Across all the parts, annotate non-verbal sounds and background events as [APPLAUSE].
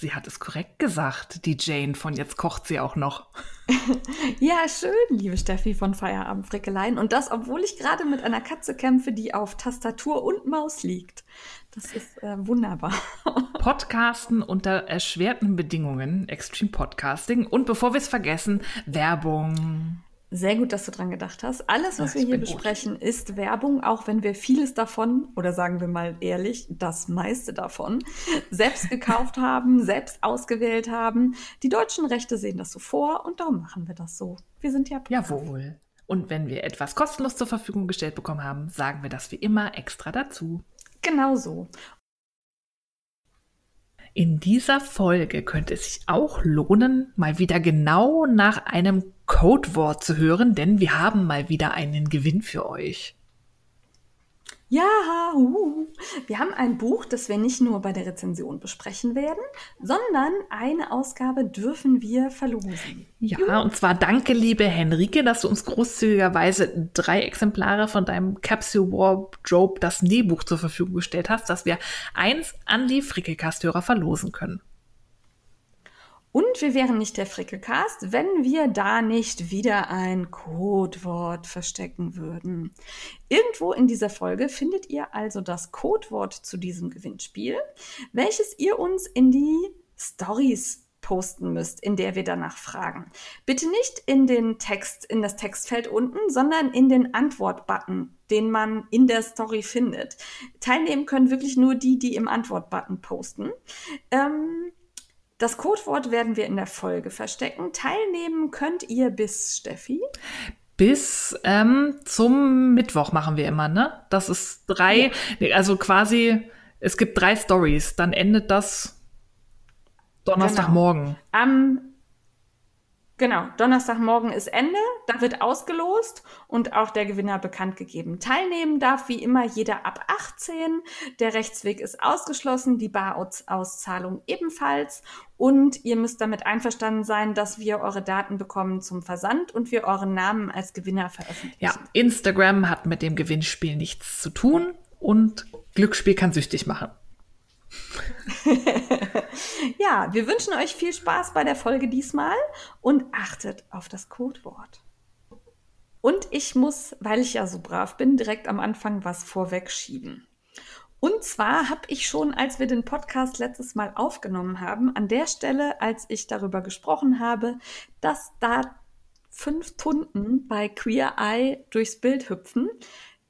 Sie hat es korrekt gesagt, die Jane von Jetzt kocht sie auch noch. [LAUGHS] ja, schön, liebe Steffi von Feierabend Frickeleien. Und das, obwohl ich gerade mit einer Katze kämpfe, die auf Tastatur und Maus liegt. Das ist äh, wunderbar. [LAUGHS] Podcasten unter erschwerten Bedingungen, Extreme Podcasting. Und bevor wir es vergessen, Werbung. Sehr gut, dass du dran gedacht hast. Alles, was Ach, wir hier besprechen, gut. ist Werbung, auch wenn wir vieles davon, oder sagen wir mal ehrlich, das meiste davon, [LAUGHS] selbst gekauft [LAUGHS] haben, selbst ausgewählt haben. Die deutschen Rechte sehen das so vor und darum machen wir das so. Wir sind ja brav. Jawohl. Und wenn wir etwas kostenlos zur Verfügung gestellt bekommen haben, sagen wir das wie immer extra dazu. Genau so. In dieser Folge könnte es sich auch lohnen, mal wieder genau nach einem Codewort zu hören, denn wir haben mal wieder einen Gewinn für euch. Ja, uh, wir haben ein Buch, das wir nicht nur bei der Rezension besprechen werden, sondern eine Ausgabe dürfen wir verlosen. Ja, Juhu. und zwar danke, liebe Henrike, dass du uns großzügigerweise drei Exemplare von deinem Capsule Wardrobe, das Nähbuch, zur Verfügung gestellt hast, dass wir eins an die Frickelcast-Hörer verlosen können. Und wir wären nicht der Frickelcast, wenn wir da nicht wieder ein Codewort verstecken würden. Irgendwo in dieser Folge findet ihr also das Codewort zu diesem Gewinnspiel, welches ihr uns in die Stories posten müsst, in der wir danach fragen. Bitte nicht in den Text, in das Textfeld unten, sondern in den Antwort-Button, den man in der Story findet. Teilnehmen können wirklich nur die, die im Antwort-Button posten. Ähm, das Codewort werden wir in der Folge verstecken. Teilnehmen könnt ihr bis Steffi. Bis ähm, zum Mittwoch machen wir immer, ne? Das ist drei, ja. also quasi, es gibt drei Stories. Dann endet das Donnerstagmorgen. Genau. Am Genau, Donnerstagmorgen ist Ende, da wird ausgelost und auch der Gewinner bekannt gegeben. Teilnehmen darf wie immer jeder ab 18. Der Rechtsweg ist ausgeschlossen, die Barauszahlung ebenfalls. Und ihr müsst damit einverstanden sein, dass wir eure Daten bekommen zum Versand und wir euren Namen als Gewinner veröffentlichen. Ja, Instagram hat mit dem Gewinnspiel nichts zu tun und Glücksspiel kann süchtig machen. [LAUGHS] ja, wir wünschen euch viel Spaß bei der Folge diesmal und achtet auf das Codewort. Und ich muss, weil ich ja so brav bin, direkt am Anfang was vorwegschieben. Und zwar habe ich schon, als wir den Podcast letztes Mal aufgenommen haben, an der Stelle, als ich darüber gesprochen habe, dass da fünf Tunden bei Queer Eye durchs Bild hüpfen,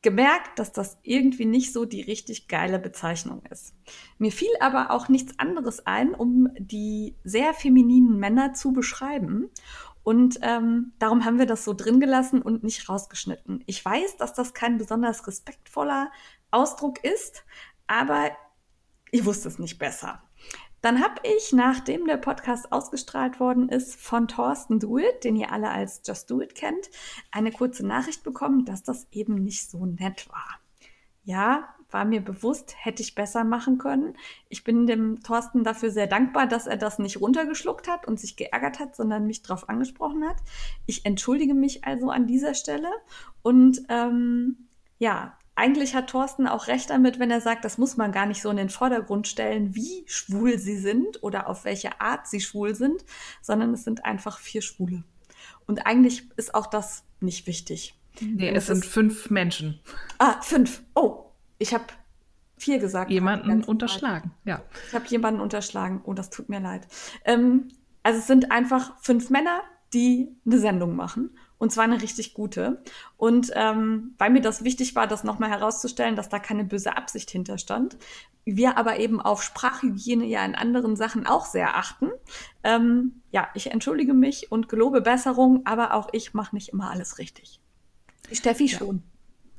gemerkt, dass das irgendwie nicht so die richtig geile Bezeichnung ist. Mir fiel aber auch nichts anderes ein, um die sehr femininen Männer zu beschreiben. Und ähm, darum haben wir das so drin gelassen und nicht rausgeschnitten. Ich weiß, dass das kein besonders respektvoller Ausdruck ist, aber ich wusste es nicht besser. Dann habe ich, nachdem der Podcast ausgestrahlt worden ist, von Thorsten Do It, den ihr alle als Just Do It kennt, eine kurze Nachricht bekommen, dass das eben nicht so nett war. Ja, war mir bewusst, hätte ich besser machen können. Ich bin dem Thorsten dafür sehr dankbar, dass er das nicht runtergeschluckt hat und sich geärgert hat, sondern mich darauf angesprochen hat. Ich entschuldige mich also an dieser Stelle und ähm, ja, eigentlich hat Thorsten auch recht damit, wenn er sagt, das muss man gar nicht so in den Vordergrund stellen, wie schwul sie sind oder auf welche Art sie schwul sind, sondern es sind einfach vier Schwule. Und eigentlich ist auch das nicht wichtig. Nee, es sind fünf Menschen. Ah, fünf. Oh, ich habe vier gesagt. Jemanden unterschlagen, ja. Ich habe jemanden unterschlagen. Oh, das tut mir leid. Ähm, also es sind einfach fünf Männer, die eine Sendung machen und zwar eine richtig gute. Und ähm, weil mir das wichtig war, das nochmal herauszustellen, dass da keine böse Absicht hinterstand, wir aber eben auf Sprachhygiene ja in anderen Sachen auch sehr achten. Ähm, ja, ich entschuldige mich und gelobe Besserung, aber auch ich mache nicht immer alles richtig. Die Steffi schon.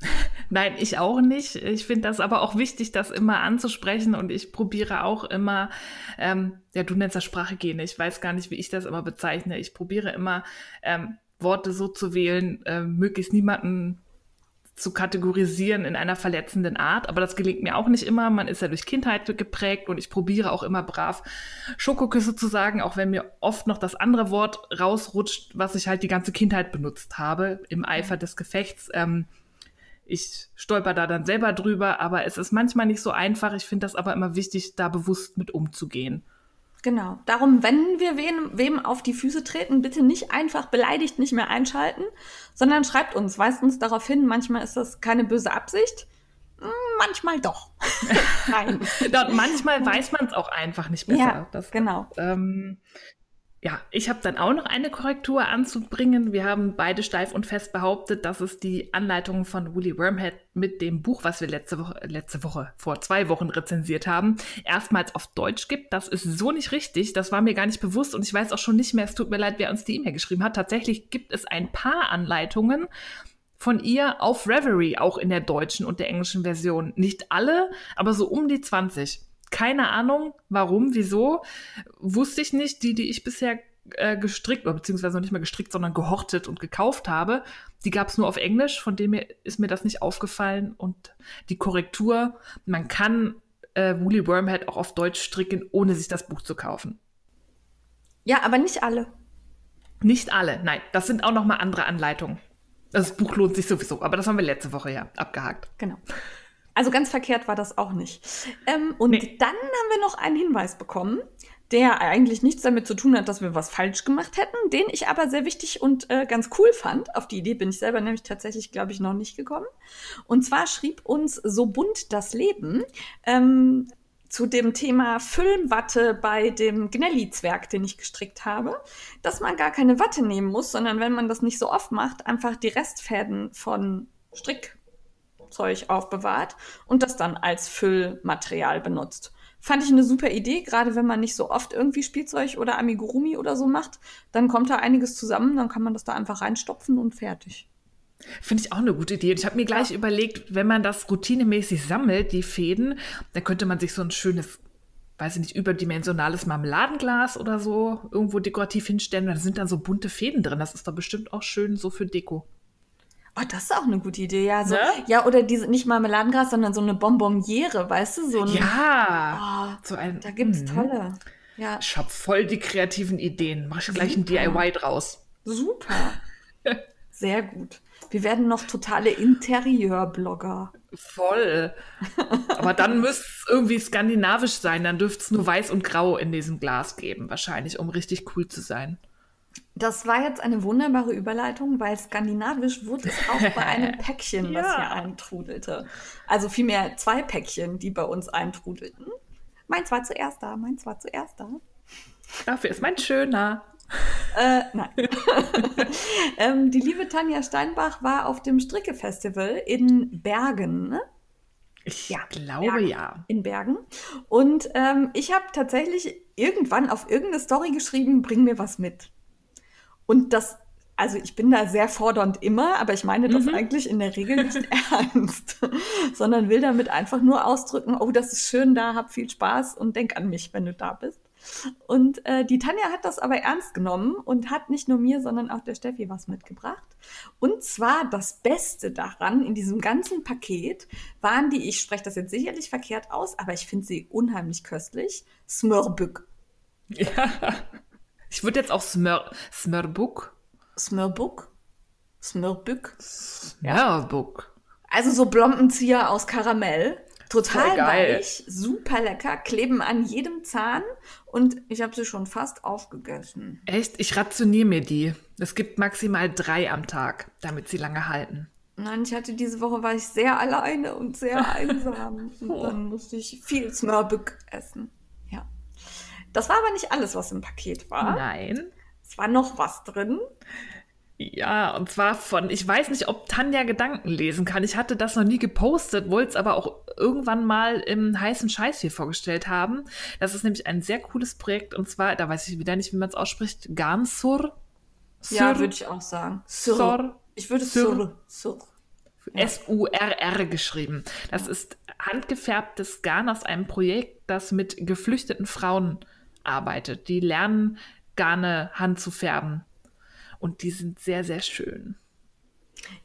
[LAUGHS] Nein, ich auch nicht. Ich finde das aber auch wichtig, das immer anzusprechen und ich probiere auch immer, ähm, ja, du nennst das Sprachhygiene, ich weiß gar nicht, wie ich das immer bezeichne. Ich probiere immer, ähm, Worte so zu wählen, äh, möglichst niemanden zu kategorisieren in einer verletzenden Art. Aber das gelingt mir auch nicht immer. Man ist ja durch Kindheit geprägt und ich probiere auch immer brav Schokoküsse zu sagen, auch wenn mir oft noch das andere Wort rausrutscht, was ich halt die ganze Kindheit benutzt habe im Eifer des Gefechts. Ähm, ich stolper da dann selber drüber, aber es ist manchmal nicht so einfach. Ich finde das aber immer wichtig, da bewusst mit umzugehen. Genau. Darum, wenn wir wem, wem auf die Füße treten, bitte nicht einfach beleidigt nicht mehr einschalten, sondern schreibt uns, weist uns darauf hin. Manchmal ist das keine böse Absicht. Hm, manchmal doch. [LAUGHS] Nein. manchmal weiß man es auch einfach nicht besser. Ja, das, genau. Ähm, ja, ich habe dann auch noch eine Korrektur anzubringen. Wir haben beide steif und fest behauptet, dass es die Anleitungen von Woolly Wormhead mit dem Buch, was wir letzte Woche, letzte Woche, vor zwei Wochen rezensiert haben, erstmals auf Deutsch gibt. Das ist so nicht richtig. Das war mir gar nicht bewusst und ich weiß auch schon nicht mehr. Es tut mir leid, wer uns die E-Mail geschrieben hat. Tatsächlich gibt es ein paar Anleitungen von ihr auf Reverie, auch in der deutschen und der englischen Version. Nicht alle, aber so um die 20. Keine Ahnung, warum, wieso, wusste ich nicht. Die, die ich bisher äh, gestrickt, oder beziehungsweise noch nicht mal gestrickt, sondern gehortet und gekauft habe, die gab es nur auf Englisch, von dem ist mir das nicht aufgefallen. Und die Korrektur, man kann äh, Woolly Wormhead auch auf Deutsch stricken, ohne sich das Buch zu kaufen. Ja, aber nicht alle. Nicht alle, nein. Das sind auch noch mal andere Anleitungen. Das Buch lohnt sich sowieso, aber das haben wir letzte Woche ja abgehakt. Genau. Also ganz verkehrt war das auch nicht. Ähm, und nee. dann haben wir noch einen Hinweis bekommen, der eigentlich nichts damit zu tun hat, dass wir was falsch gemacht hätten, den ich aber sehr wichtig und äh, ganz cool fand. Auf die Idee bin ich selber nämlich tatsächlich, glaube ich, noch nicht gekommen. Und zwar schrieb uns So bunt das Leben ähm, zu dem Thema Füllwatte bei dem Gnelli-Zwerg, den ich gestrickt habe, dass man gar keine Watte nehmen muss, sondern wenn man das nicht so oft macht, einfach die Restfäden von Strick Zeug aufbewahrt und das dann als Füllmaterial benutzt. Fand ich eine super Idee, gerade wenn man nicht so oft irgendwie Spielzeug oder Amigurumi oder so macht, dann kommt da einiges zusammen, dann kann man das da einfach reinstopfen und fertig. Finde ich auch eine gute Idee. Ich habe mir gleich ja. überlegt, wenn man das routinemäßig sammelt, die Fäden, dann könnte man sich so ein schönes, weiß ich nicht, überdimensionales Marmeladenglas oder so irgendwo dekorativ hinstellen. Da sind dann so bunte Fäden drin. Das ist doch bestimmt auch schön so für Deko. Oh, das ist auch eine gute Idee, ja. So, ne? Ja, oder diese, nicht Marmeladengras, sondern so eine Bonbonniere, weißt du? So ein, ja. Oh, so ein, da gibt's mh. tolle. Ja. Ich hab voll die kreativen Ideen. Mach ich gleich ein DIY draus. Super. [LAUGHS] Sehr gut. Wir werden noch totale Interieurblogger. Voll. Aber dann [LAUGHS] müsste es irgendwie skandinavisch sein. Dann dürfte es nur weiß und grau in diesem Glas geben, wahrscheinlich, um richtig cool zu sein. Das war jetzt eine wunderbare Überleitung, weil skandinavisch wurde es auch bei einem [LAUGHS] Päckchen, ja. was hier eintrudelte. Also vielmehr zwei Päckchen, die bei uns eintrudelten. Meins war zuerst da, meins war zuerst da. Dafür ist mein schöner. Äh, nein. [LAUGHS] ähm, die liebe Tanja Steinbach war auf dem Stricke-Festival in Bergen. Ne? Ich ja, glaube Bergen, ja. In Bergen. Und ähm, ich habe tatsächlich irgendwann auf irgendeine Story geschrieben, bring mir was mit. Und das, also ich bin da sehr fordernd immer, aber ich meine das mhm. eigentlich in der Regel nicht [LAUGHS] ernst, sondern will damit einfach nur ausdrücken, oh, das ist schön da, hab viel Spaß und denk an mich, wenn du da bist. Und äh, die Tanja hat das aber ernst genommen und hat nicht nur mir, sondern auch der Steffi was mitgebracht. Und zwar das Beste daran in diesem ganzen Paket waren die, ich spreche das jetzt sicherlich verkehrt aus, aber ich finde sie unheimlich köstlich, Smörbück. Ja. Ich würde jetzt auch Smör, Smörbuk. Smörbuk? Smörbük? Smörbuk. Also so Blombenzieher aus Karamell. Total weich, super lecker, kleben an jedem Zahn und ich habe sie schon fast aufgegessen. Echt? Ich rationiere mir die. Es gibt maximal drei am Tag, damit sie lange halten. Nein, ich hatte diese Woche war ich sehr alleine und sehr einsam [LAUGHS] und dann musste ich viel Smörbück essen. Das war aber nicht alles, was im Paket war. Nein. Es war noch was drin. Ja, und zwar von, ich weiß nicht, ob Tanja Gedanken lesen kann. Ich hatte das noch nie gepostet, wollte es aber auch irgendwann mal im heißen Scheiß hier vorgestellt haben. Das ist nämlich ein sehr cooles Projekt und zwar, da weiß ich wieder nicht, wie man es ausspricht, Gansur. Ja, würde ich auch sagen. Sur. Ich würde Sur. Sur. S-U-R-R geschrieben. Das ist handgefärbtes Garn aus einem Projekt, das mit geflüchteten Frauen arbeitet. Die lernen Garne Hand zu färben. Und die sind sehr, sehr schön.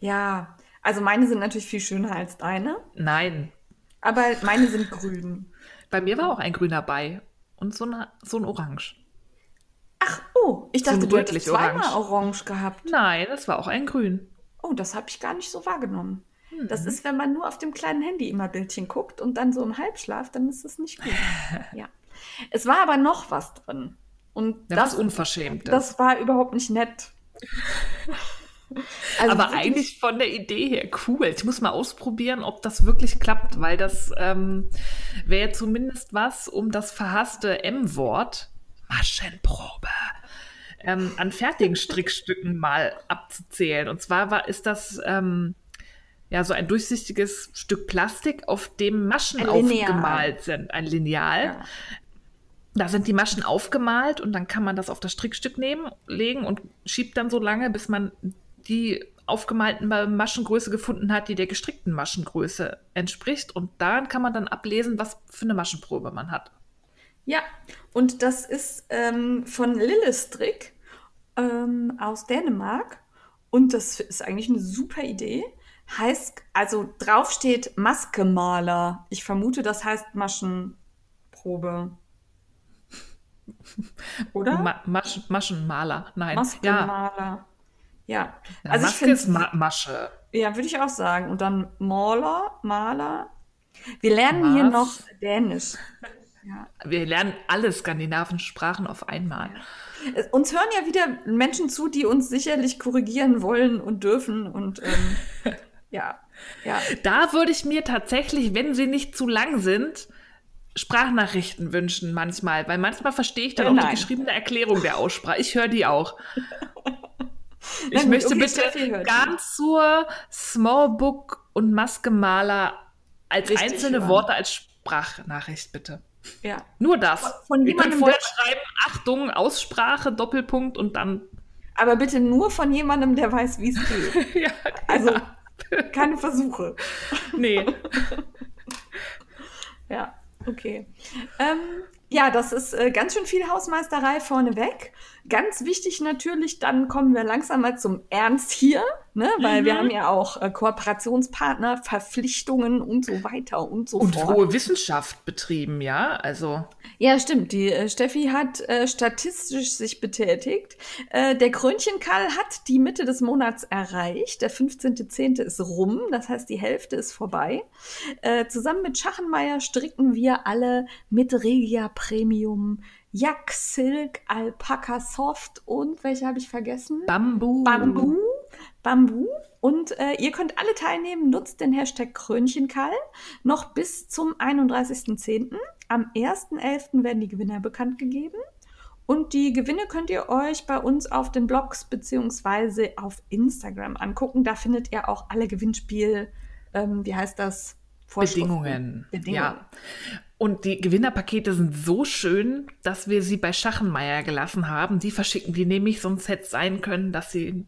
Ja, also meine sind natürlich viel schöner als deine. Nein. Aber meine sind grün. Bei mir war auch ein grüner bei und so, eine, so ein Orange. Ach, oh, ich dachte, So du hättest zweimal orange. orange gehabt. Nein, das war auch ein Grün. Oh, das habe ich gar nicht so wahrgenommen. Das Mhm. ist, wenn man nur auf dem kleinen Handy immer Bildchen guckt und dann so im Halbschlaf, dann ist das nicht gut. [LAUGHS] ja. Es war aber noch was drin. Und Ja, das, was Unverschämtes. das war überhaupt nicht nett. [LAUGHS] Also Aber eigentlich von der Idee her cool. Ich muss mal ausprobieren, ob das wirklich klappt, weil das ähm, wäre zumindest was, um das verhasste M-Wort, Maschenprobe, ähm, an fertigen Strickstücken [LAUGHS] mal abzuzählen. Und zwar war, ist das ähm, ja so ein durchsichtiges Stück Plastik, auf dem Maschen aufgemalt sind. Ein Lineal. Ja. Da sind die Maschen aufgemalt und dann kann man das auf das Strickstück nehmen, legen und schiebt dann so lange, bis man die aufgemalten Maschengröße gefunden hat, die der gestrickten Maschengröße entspricht. Und daran kann man dann ablesen, was für eine Maschenprobe man hat. Ja, und das ist ähm, von Lillestrick ähm, aus Dänemark. Und das ist eigentlich eine super Idee. Heißt, also drauf steht Maskemaler. Ich vermute, das heißt Maschenprobe. Oder? Ma Masch Maschenmaler, nein. Ja, Maskemaler. Ja, Ja, also ich Maske ist finde, Ma Masche. ja, würde ich auch sagen. Und dann Maler, Maler. Wir lernen hier Was? noch Dänisch. Ja. Wir lernen alle skandinavischen Sprachen auf einmal. Es- Uns hören ja wieder Menschen zu, die uns sicherlich korrigieren wollen und dürfen. Und ähm, [LAUGHS] ja, ja. Da würde ich mir tatsächlich, wenn sie nicht zu lang sind, Sprachnachrichten wünschen manchmal, weil manchmal verstehe ich dann Äh, auch nein. die geschriebene Erklärung der Aussprache. Ich höre die auch. [LAUGHS] Ich gut, möchte okay, bitte die. Gansur, Smallbook und Maskemaler als Richtig einzelne hören. Worte als Sprachnachricht bitte. ja. Nur das. von Ihr könnt vorher der- schreiben, Achtung, Aussprache, Doppelpunkt und dann. Aber bitte nur von jemandem, der weiß, wie es geht. [LAUGHS] ja, Also ja. keine Versuche. nee. [LAUGHS] Ja, okay. Ähm, ja, das ist äh, ganz schön viel Hausmeisterei vorneweg. Ganz wichtig natürlich, dann kommen wir langsam mal zum Ernst hier, ne? weil wir Mhm. haben ja auch äh, Kooperationspartner, Verpflichtungen und so weiter und so Und fort. hohe Wissenschaft betrieben, ja. Also. Ja, stimmt. Die äh, Steffi hat äh, statistisch sich betätigt. Äh, der Krönchenkarl hat die Mitte des Monats erreicht. Der 15.10. ist rum, das heißt, die Hälfte ist vorbei. Äh, zusammen mit Schachenmeier stricken wir alle mit Regia Premium, Yak Silk, Alpaka Soft und welche habe ich vergessen? Bambu. Bambu. Bambu. Und äh, ihr könnt alle teilnehmen. Nutzt den Hashtag Krönchenkarl noch bis zum 31.10. Am 1.11. werden die Gewinner bekannt gegeben. Und die Gewinne könnt ihr euch bei uns auf den Blogs beziehungsweise auf Instagram angucken. Da findet ihr auch alle Gewinnspiel, ähm, wie heißt das? Bedingungen. Bedingungen. Ja. Und die Gewinnerpakete sind so schön, dass wir sie bei Schachenmeier gelassen haben. Die verschicken die nämlich, sonst hätte es sein können, dass sie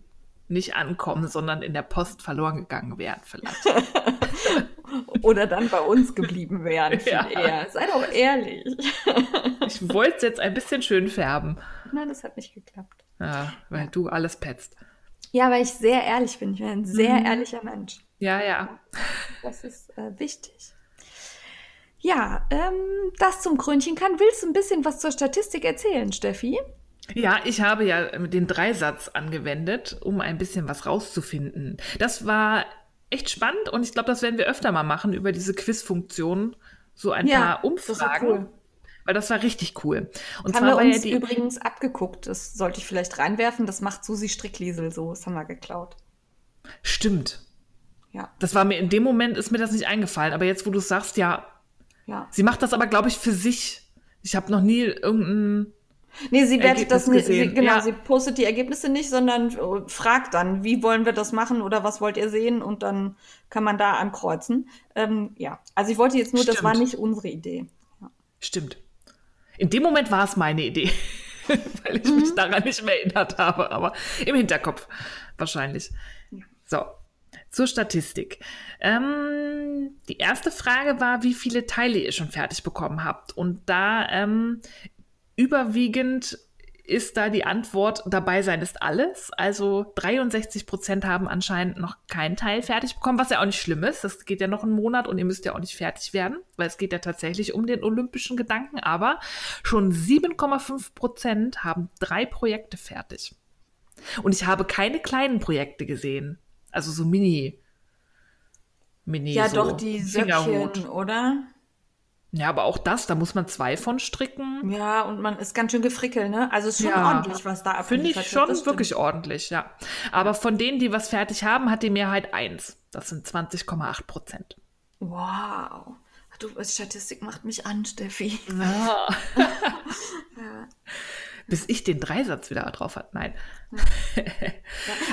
nicht ankommen, sondern in der Post verloren gegangen wären vielleicht. [LAUGHS] Oder dann bei uns geblieben wären. [LAUGHS] Viel Ja. eher. Sei doch ehrlich. [LAUGHS] Ich wollte es jetzt ein bisschen schön färben, Nein, das hat nicht geklappt. ja, weil du alles petzt. Ja, weil ich sehr ehrlich bin. Ich bin ein sehr Mhm. ehrlicher Mensch. Ja, ja. Das ist äh, wichtig. Ja, ähm, das zum Krönchen kann. Willst du ein bisschen was zur Statistik erzählen, Steffi? Ja, ich habe ja den Dreisatz angewendet, um ein bisschen was rauszufinden. Das war echt spannend und ich glaube, das werden wir öfter mal machen über diese Quizfunktion. So ein paar das war Umfragen. cool. Weil das war richtig cool. Und haben zwar wir ja uns die. übrigens abgeguckt. Das sollte ich vielleicht reinwerfen. Das macht Susi Strickliesel so. Das haben wir geklaut. Stimmt. Ja, Das war mir in dem Moment ist mir das nicht eingefallen, aber jetzt, wo du es sagst, ja, ja. sie macht das aber, glaube ich, für sich. Ich habe noch nie irgendein. Nee, sie wertet das nicht. Sie, genau, Ja. sie postet die Ergebnisse nicht, sondern äh, fragt dann, wie wollen wir das machen oder was wollt ihr sehen? Und dann kann man da ankreuzen. Ähm, ja, also ich wollte jetzt nur, das Stimmt. war nicht unsere Idee. Ja. Stimmt. In dem Moment war es meine Idee, [LAUGHS] weil ich mich daran nicht mehr erinnert habe, aber im Hinterkopf wahrscheinlich. So. Zur Statistik. Ähm, die erste Frage war, wie viele Teile ihr schon fertig bekommen habt. Und da ähm, überwiegend ist da die Antwort, dabei sein ist alles. Also 63 Prozent haben anscheinend noch keinen Teil fertig bekommen, was ja auch nicht schlimm ist. Das geht ja noch einen Monat und ihr müsst ja auch nicht fertig werden, weil es geht ja tatsächlich um den olympischen Gedanken. Aber schon 7,5 Prozent haben drei Projekte fertig. Und ich habe keine kleinen Projekte gesehen. Also so Mini. Mini. Ja, so doch, die Fingerhut. Söckchen, oder? Ja, aber auch das, da muss man zwei von stricken. Ja, und man ist ganz schön gefrickelt, ne? Also ist schon Ja. ordentlich, was da abgeliefert Finde ich schon wirklich ordentlich, ja. Aber von denen, die was fertig haben, hat die Mehrheit eins. Das sind 20,8 Prozent. Wow. Du, Statistik macht mich an, Steffi. Ja. [LAUGHS] Ja. [LAUGHS] Bis ich den Dreisatz wieder drauf hat. Nein.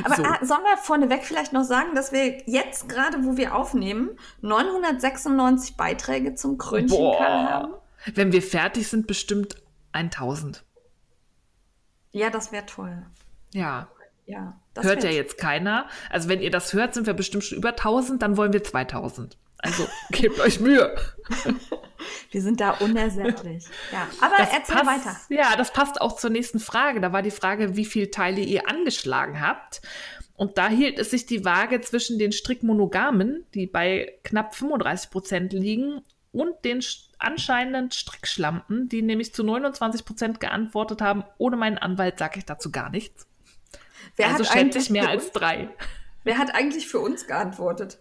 Aber [LAUGHS] So. ah, sollen wir vorneweg vielleicht noch sagen, dass wir jetzt gerade, wo wir aufnehmen, 996 Beiträge zum Krönchenkall haben? Wenn wir fertig sind, bestimmt 1000. Ja, das wäre toll. Ja. Ja, das hört ja jetzt keiner. Also wenn ihr das hört, sind wir bestimmt schon über 1000, dann wollen wir 2000. Also gebt euch Mühe. [LAUGHS] Wir sind da unersättlich. ja, aber Das erzähl passt, weiter. Ja, das passt auch zur nächsten Frage. Da war die Frage, wie viele Teile ihr angeschlagen habt. Und da hielt es sich die Waage zwischen den Strickmonogamen, die bei knapp 35 Prozent liegen, und den sch- anscheinenden Strickschlampen, die nämlich zu 29 Prozent geantwortet haben. Ohne meinen Anwalt sage ich dazu gar nichts. Wer also schätze ich mehr als drei. Wer hat eigentlich für uns geantwortet?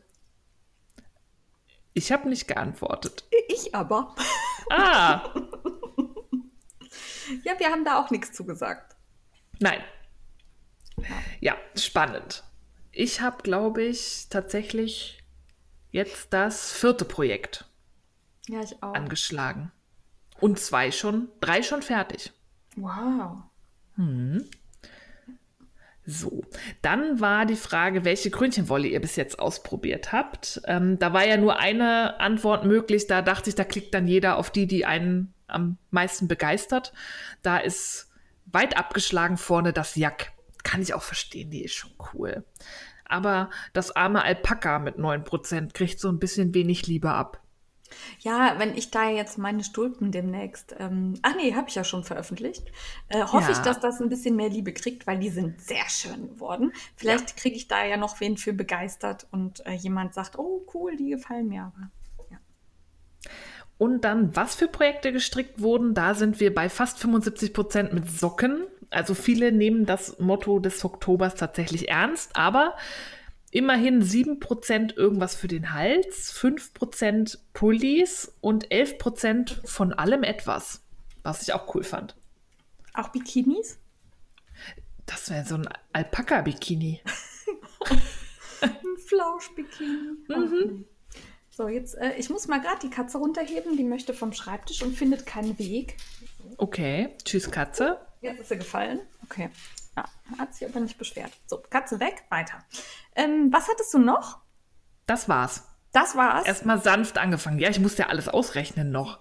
Ich habe nicht geantwortet. Ich aber. Ah, Ja, wir haben da auch nichts zugesagt. nein. Ja, spannend. Ich habe, glaube ich, tatsächlich jetzt das vierte Projekt Ja, ich auch. angeschlagen. Und zwei schon, drei schon fertig. Wow. So, dann war die Frage, welche Krönchenwolle ihr bis jetzt ausprobiert habt. Ähm, da war ja nur eine Antwort möglich. Da dachte ich, da klickt dann jeder auf die, die einen am meisten begeistert. Da ist weit abgeschlagen vorne das Jack. Kann ich auch verstehen, die ist schon cool. Aber das arme Alpaka mit 9% kriegt so ein bisschen wenig Liebe ab. Ja, wenn ich da jetzt meine Stulpen demnächst, ähm, ach nee, habe ich ja schon veröffentlicht, äh, hoffe Ja. ich, dass das ein bisschen mehr Liebe kriegt, weil die sind sehr schön geworden. Vielleicht kriege ich da ja noch wen für begeistert und äh, jemand sagt, oh cool, die gefallen mir aber. Ja. Und dann, was für Projekte gestrickt wurden, da sind wir bei fast 75 Prozent mit Socken. Also viele nehmen das Motto des Oktobers tatsächlich ernst, aber immerhin 7 Prozent irgendwas für den Hals, 5 Prozent Pullis und 11 Prozent von allem etwas, was ich auch cool fand. Auch Bikinis? Das wäre so ein Alpaka-Bikini. [LAUGHS] Ein Flauschbikini. Nee. So, jetzt, äh, ich muss mal gerade die Katze runterheben, die möchte vom Schreibtisch und findet keinen Weg. Okay, tschüss Katze. Jetzt ist sie gefallen. Okay. Ja, hat sich aber nicht beschwert. So, Katze weg, weiter. Ähm, was hattest du noch? Das war's. Das war's. Erstmal sanft angefangen. Ja, ich musste ja alles ausrechnen noch.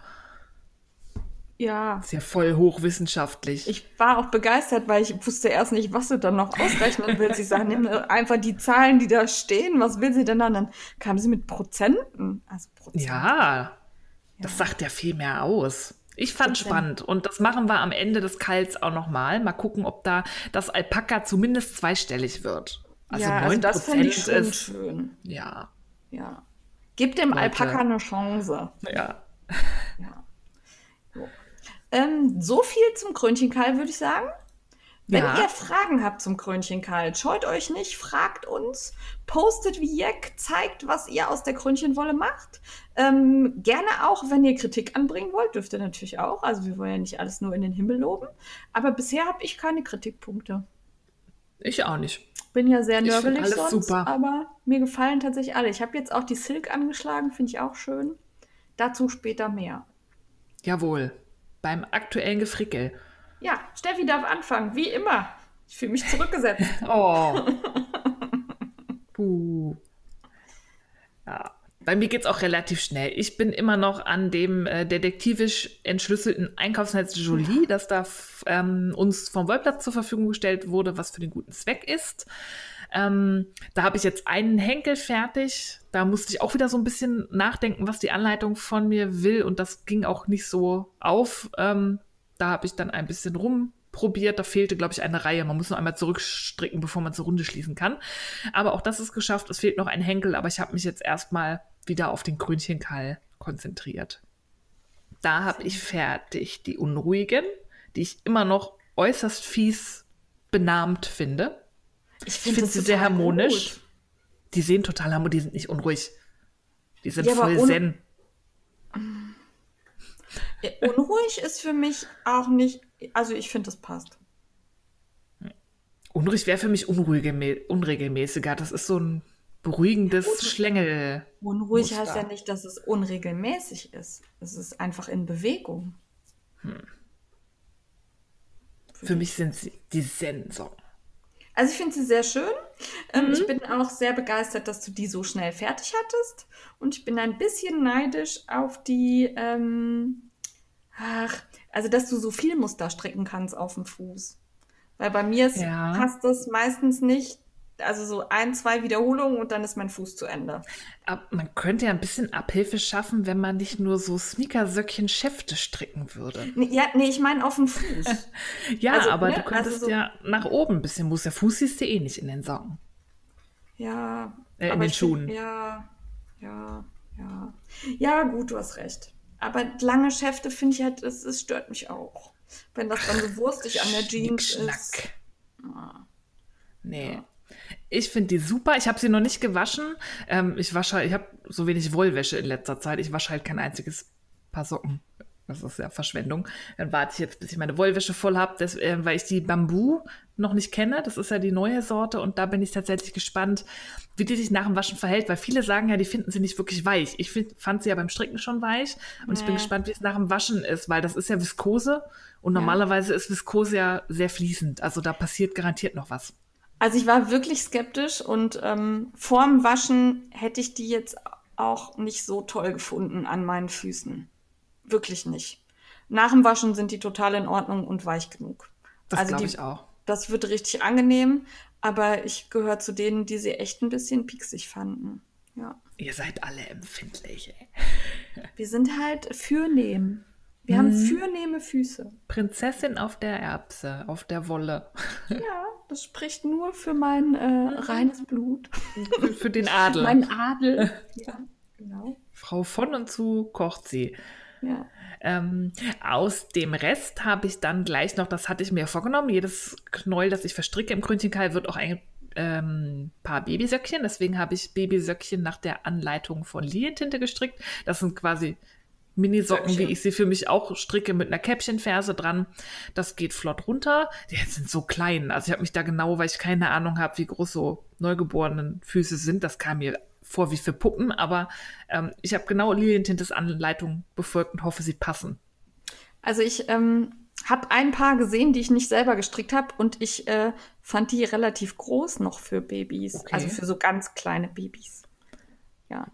ja. Ist ja voll hochwissenschaftlich. Ich war auch begeistert, weil ich wusste erst nicht, was du dann noch ausrechnen [LAUGHS] willst. Ich sage, nimm einfach die Zahlen, die da stehen. Was will sie denn dann? Dann kam sie mit Prozenten. Also Prozent. Ja, das sagt ja viel mehr aus. Ich fand spannend und das machen wir am Ende des Kalls auch nochmal. Mal gucken, ob da das Alpaka zumindest zweistellig wird. Also ja, 9% also das finde ich schon ist. schön. Ja, Ja. Gib dem Leute. Alpaka eine Chance. ja. Ja. So. Ähm, so viel zum Krönchenkarl, würde ich sagen. Wenn Ja. ihr Fragen habt zum Krönchenkarl, scheut euch nicht, fragt uns, postet wie Jack, zeigt, was ihr aus der Krönchenwolle macht. Ähm, gerne auch, wenn ihr Kritik anbringen wollt, dürft ihr natürlich auch. Also wir wollen ja nicht alles nur in den Himmel loben. Aber bisher habe ich keine Kritikpunkte. Ich auch nicht. Bin ja sehr nörgelig sonst, super. aber mir gefallen tatsächlich alle. Ich habe jetzt auch die Silk angeschlagen, finde ich auch schön. Dazu später mehr. Jawohl. Beim aktuellen Gefrickel. Ja, Steffi darf anfangen, wie immer. Ich fühle mich zurückgesetzt. [LAUGHS] Oh. Puh. Ja. Bei mir geht es auch relativ schnell. Ich bin immer noch an dem äh, detektivisch entschlüsselten Einkaufsnetz Jolie, das da ähm, uns vom Wollplatz zur Verfügung gestellt wurde, was für den guten Zweck ist. Ähm, da habe ich jetzt einen Henkel fertig. Da musste ich auch wieder so ein bisschen nachdenken, was die Anleitung von mir will. Und das ging auch nicht so auf. Ähm, da habe ich dann ein bisschen rumprobiert. Da fehlte, glaube ich, eine Reihe. Man muss nur einmal zurückstricken, bevor man zur Runde schließen kann. Aber auch das ist geschafft. Es fehlt noch ein Henkel, aber ich habe mich jetzt erstmal wieder auf den Krönchenkeil konzentriert. Da habe ich fertig die Unruhigen, die ich immer noch äußerst fies benahmt finde. Ich finde find sie sehr harmonisch. Gut. Die sehen total harmonisch, die sind nicht unruhig. Die sind ja, voll zen. Unruhig ist für mich auch nicht, also ich finde, das passt. Unruhig wäre für mich unregelmäßiger. Das ist so ein beruhigendes ja, Schlängel. Unruhig Muster. heißt ja nicht, dass es unregelmäßig ist. Es ist einfach in Bewegung. Hm. Für, Für mich sind sie die Zen-Socken. Also ich finde sie sehr schön. Ähm, mhm. Ich bin auch sehr begeistert, dass du die so schnell fertig hattest. Und ich bin ein bisschen neidisch auf die, ähm, ach, also dass du so viel Muster stricken kannst auf dem Fuß. Weil bei mir ist, ja. passt das meistens nicht also so ein, zwei Wiederholungen und dann ist mein Fuß zu Ende. Aber man könnte ja ein bisschen Abhilfe schaffen, wenn man nicht nur so Sneakersöckchen Schäfte stricken würde. Nee, ja, nee, ich meine auf dem Fuß. [LAUGHS] ja, also, aber ne, du könntest also so ja nach oben ein bisschen Muss. Der Fuß siehst du eh nicht in den Socken. Ja. Äh, in den Schuhen. Find, ja, ja, ja. Ja, gut, du hast recht. Aber lange Schäfte finde ich halt, es stört mich auch. Wenn das dann so wurstig an der Jeans ist. Ah. Nee. Ja. Ich finde die super. Ich habe sie noch nicht gewaschen. Ähm, ich wasche, ich habe so wenig Wollwäsche in letzter Zeit. Ich wasche halt kein einziges Paar Socken. Das ist ja Verschwendung. Dann warte ich jetzt, bis ich meine Wollwäsche voll habe, äh, weil ich die Bambu noch nicht kenne. Das ist ja die neue Sorte und da bin ich tatsächlich gespannt, wie die sich nach dem Waschen verhält, weil viele sagen ja, die finden sie nicht wirklich weich. Ich find, fand sie ja beim Stricken schon weich und nee. ich bin gespannt, wie es nach dem Waschen ist, weil das ist ja Viskose und normalerweise ja. ist Viskose ja sehr fließend. Also da passiert garantiert noch was. Also ich war wirklich skeptisch und ähm, vorm Waschen hätte ich die jetzt auch nicht so toll gefunden an meinen Füßen. Wirklich nicht. Nach dem Waschen sind die total in Ordnung und weich genug. Das also glaube ich auch. Das wird richtig angenehm, aber ich gehöre zu denen, die sie echt ein bisschen pieksig fanden. Ja. Ihr seid alle empfindlich. Ey. Wir sind halt fürnehm. Wir hm. haben mhm. fürnehme Füße. Prinzessin auf der Erbse, auf der Wolle. [LAUGHS] Ja, das spricht nur für mein äh, reines Blut. Für, für den [LAUGHS] Adel. mein Adel. [LAUGHS] Ja, genau. Frau von und zu kocht sie. Ja. Ähm, aus dem Rest habe ich dann gleich noch, das hatte ich mir vorgenommen, jedes Knäuel, das ich verstricke im Krönchenkeil, wird auch ein ähm, paar Babysöckchen. Deswegen habe ich Babysöckchen nach der Anleitung von Lilientinte gestrickt. Das sind quasi Minisocken, wie ich sie für mich auch stricke, mit einer Käppchenferse dran. Das geht flott runter. Die sind so klein. Also ich habe mich da genau, weil ich keine Ahnung habe, wie groß so neugeborenen Füße sind. Das kam mir vor wie für Puppen, aber ähm, ich habe genau Lilientintes Anleitung befolgt und hoffe, sie passen. Also ich ähm, habe ein paar gesehen, die ich nicht selber gestrickt habe und ich äh, fand die relativ groß noch für Babys. Okay. Also für so ganz kleine Babys. Ja.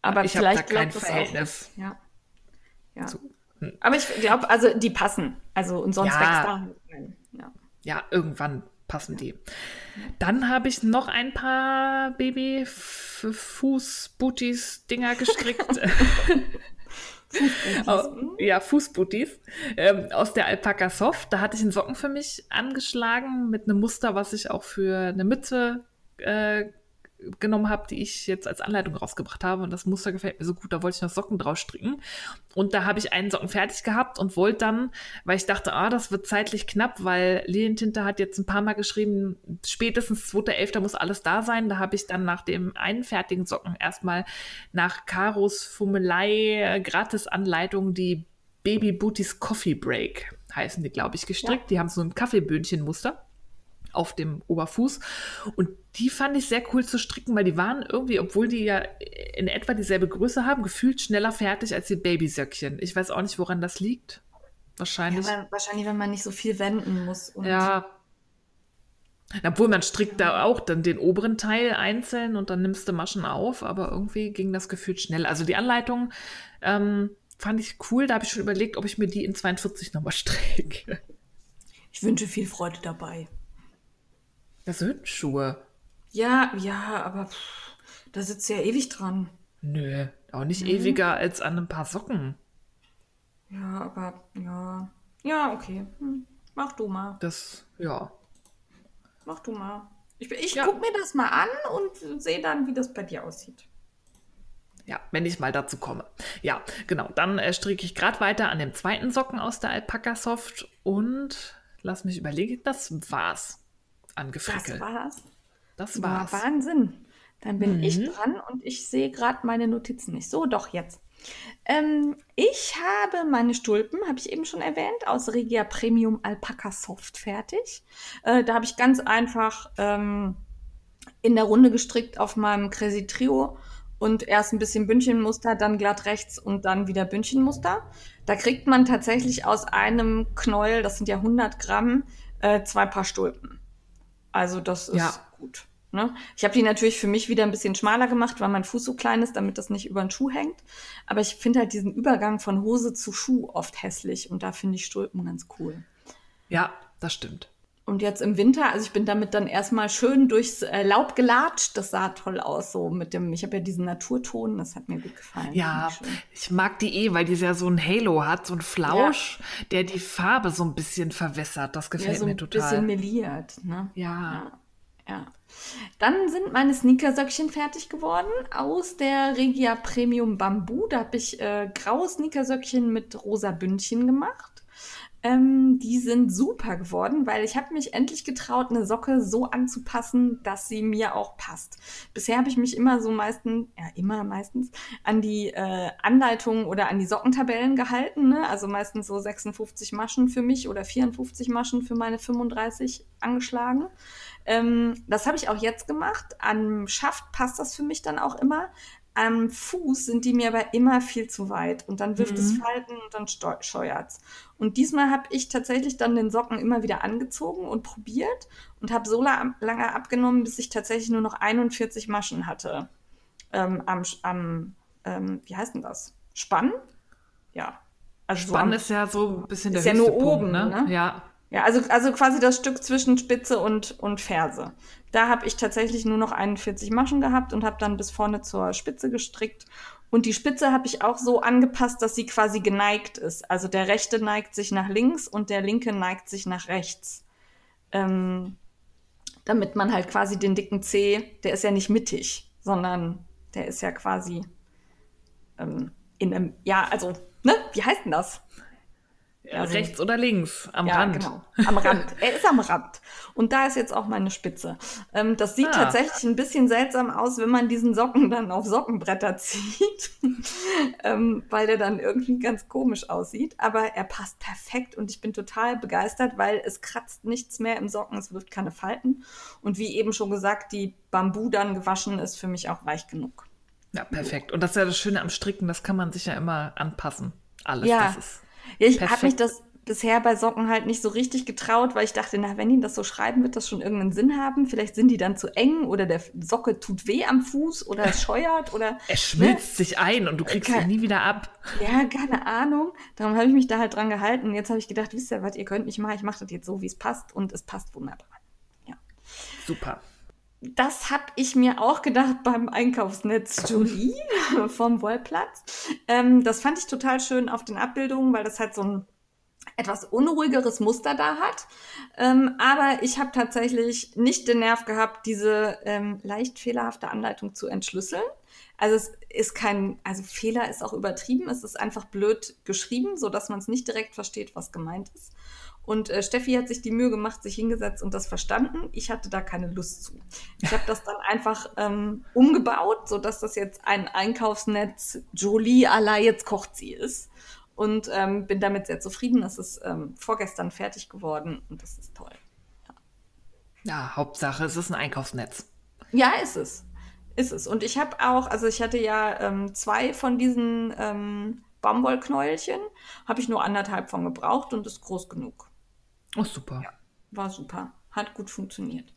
Aber ich vielleicht da kein Verhältnis. Auch, ja. Ja. So. Hm. Aber ich glaube, also die passen. Also und sonst ja. wächst da rein. Ja. ja, irgendwann passen die. Dann habe ich noch ein paar Baby-Fuß-Booties-Dinger [LAUGHS] gestrickt. Fußbooties. [LAUGHS] ja, Fußbooties ähm, aus der Alpaka Soft. Da hatte ich einen Socken für mich angeschlagen mit einem Muster, was ich auch für eine Mütze äh, genommen habe, die ich jetzt als Anleitung rausgebracht habe. Und das Muster gefällt mir so gut, da wollte ich noch Socken draus stricken. Und da habe ich einen Socken fertig gehabt und wollte dann, weil ich dachte, ah, das wird zeitlich knapp, weil Lilientinte hat jetzt ein paar Mal geschrieben, spätestens 2.11. muss alles da sein. Da habe ich dann nach dem einen fertigen Socken erstmal nach Karos Fummelei Gratis-Anleitung die Baby Booties Coffee Break heißen die, glaube ich, gestrickt. Ja. Die haben so ein Kaffeeböhnchen-Muster auf dem Oberfuß. Und die fand ich sehr cool zu stricken, weil die waren irgendwie, obwohl die ja in etwa dieselbe Größe haben, gefühlt schneller fertig als die Babysöckchen. Ich weiß auch nicht, woran das liegt. Wahrscheinlich. Ja, wahrscheinlich, wenn man nicht so viel wenden muss. ja. Obwohl man strickt da auch dann den oberen Teil einzeln und dann nimmst du Maschen auf, aber irgendwie ging das gefühlt schnell. Also die Anleitung ähm, fand ich cool. Da habe ich schon überlegt, ob ich mir die in 42 nochmal [LAUGHS] stricke. Ich wünsche viel Freude dabei. Das sind Schuhe. Ja, ja, aber pff, da sitzt ja ewig dran. Nö, auch Mhm. nicht ewiger als an ein paar Socken. Ja, aber ja. Ja, okay. Hm. Mach du mal. Das, ja. Mach du mal. Ich, ich Ja. guck mir das mal an und sehe dann, wie das bei dir aussieht. Ja, wenn ich mal dazu komme. Ja, genau. Dann äh, stricke ich gerade weiter an dem zweiten Socken aus der Alpaka Soft und lass mich überlegen, das war's an Das war's. Das war's. Wahnsinn. Dann bin Mhm. ich dran und ich sehe gerade meine Notizen nicht. So, doch jetzt. Ähm, ich habe meine Stulpen, habe ich eben schon erwähnt, aus Regia Premium Alpaca Soft fertig. Äh, da habe ich ganz einfach ähm, in der Runde gestrickt auf meinem Crazy Trio und erst ein bisschen Bündchenmuster, dann glatt rechts und dann wieder Bündchenmuster. Da kriegt man tatsächlich aus einem Knäuel, das sind ja 100 Gramm, äh, zwei Paar Stulpen. Also das ist Ja. gut. Ne? Ich habe die natürlich für mich wieder ein bisschen schmaler gemacht, weil mein Fuß so klein ist, damit das nicht über den Schuh hängt. Aber ich finde halt diesen Übergang von Hose zu Schuh oft hässlich und da finde ich Stulpen ganz cool. Ja, das stimmt. Und jetzt im Winter, also ich bin damit dann erstmal schön durchs äh, Laub gelatscht. Das sah toll aus, so mit dem, ich habe ja diesen Naturton, das hat mir gut gefallen. Ja, ich mag die eh, weil die ja so ein Halo hat, so ein Flausch, der die Farbe so ein bisschen verwässert. Das ja, gefällt so mir ein total. bisschen meliert. Ne? ja. Ja. Dann sind meine Sneakersöckchen fertig geworden aus der Regia Premium Bamboo. Da habe ich äh, graue Sneakersöckchen mit rosa Bündchen gemacht. Ähm, die sind super geworden, weil ich habe mich endlich getraut, eine Socke so anzupassen, dass sie mir auch passt. Bisher habe ich mich immer so meistens, ja immer meistens, an die äh, Anleitungen oder an die Sockentabellen gehalten. Ne? Also meistens so 56 Maschen für mich oder 54 Maschen für meine 35 angeschlagen. Ähm, das habe ich auch jetzt gemacht. Am Schaft passt das für mich dann auch immer. Am Fuß sind die mir aber immer viel zu weit und dann wirft es Mhm. Falten und dann scheuert's. Und diesmal habe ich tatsächlich dann den Socken immer wieder angezogen und probiert und habe so la lange abgenommen, bis ich tatsächlich nur noch 41 Maschen hatte. Ähm, am, am ähm, wie heißt denn das? Spann? Ja. Also so Spann am- ist ja so ein bisschen der Ist ja nur Punkt, oben, ne? ne? Ja. Ja, also, also quasi das Stück zwischen Spitze und, und Ferse. Da habe ich tatsächlich nur noch 41 Maschen gehabt und habe dann bis vorne zur Spitze gestrickt. Und die Spitze habe ich auch so angepasst, dass sie quasi geneigt ist. Also der rechte neigt sich nach links und der linke neigt sich nach rechts. Ähm, damit man halt quasi den dicken C, der ist ja nicht mittig, sondern der ist ja quasi ähm, in einem, ja, also, ne, wie heißt denn das? Also- Rechts oder links, am ja, Rand. genau. Am Rand. [LAUGHS] Er ist am Rand. Und da ist jetzt auch meine Spitze. Ähm, das sieht Ah. tatsächlich ein bisschen seltsam aus, wenn man diesen Socken dann auf Sockenbretter [LAUGHS] zieht, ähm, weil der dann irgendwie ganz komisch aussieht. Aber er passt perfekt und ich bin total begeistert, weil es kratzt nichts mehr im Socken, es wirft keine Falten. Und wie eben schon gesagt, die Bambu dann gewaschen ist für mich auch weich genug. Ja, perfekt. Und das ist ja das Schöne am Stricken, das kann man sich ja immer anpassen. Alles. Ja. Das ist, Ja, ich habe mich das bisher bei Socken halt nicht so richtig getraut, weil ich dachte, na, wenn die das so schreiben, wird das schon irgendeinen Sinn haben. Vielleicht sind die dann zu eng oder der Socke tut weh am Fuß oder es scheuert oder. er schmilzt sich ein und du kriegst Ke- ihn nie wieder ab. Ja, keine Ahnung. Darum habe ich mich da halt dran gehalten. Und jetzt habe ich gedacht, wisst ihr was, ihr könnt mich mal, ich mache das jetzt so, wie es passt und es passt wunderbar. Super. Das habe ich mir auch gedacht beim Einkaufsnetz Jolie [LAUGHS] vom Wollplatz. Ähm, das fand ich total schön auf den Abbildungen, weil das halt so ein etwas unruhigeres Muster da hat. Ähm, aber ich habe tatsächlich nicht den Nerv gehabt, diese ähm, leicht fehlerhafte Anleitung zu entschlüsseln. Also es ist kein, also Fehler ist auch übertrieben, es ist einfach blöd geschrieben, so dass man es nicht direkt versteht, was gemeint ist. Und äh, Steffi hat sich die Mühe gemacht, sich hingesetzt und das verstanden. Ich hatte da keine Lust zu. Ich habe das dann einfach ähm, umgebaut, so dass das jetzt ein Einkaufsnetz Jolie à la jetzt kocht sie ist. Und ähm, bin damit sehr zufrieden. Es ist ähm, vorgestern fertig geworden und das ist toll. Ja, Hauptsache, es ist ein Einkaufsnetz. Ja, ist es. Ist es. Und ich habe auch, also ich hatte ja ähm, zwei von diesen ähm, Baumwollknäuelchen, habe ich nur anderthalb von gebraucht und ist groß genug. Oh, super. War super. Hat gut funktioniert.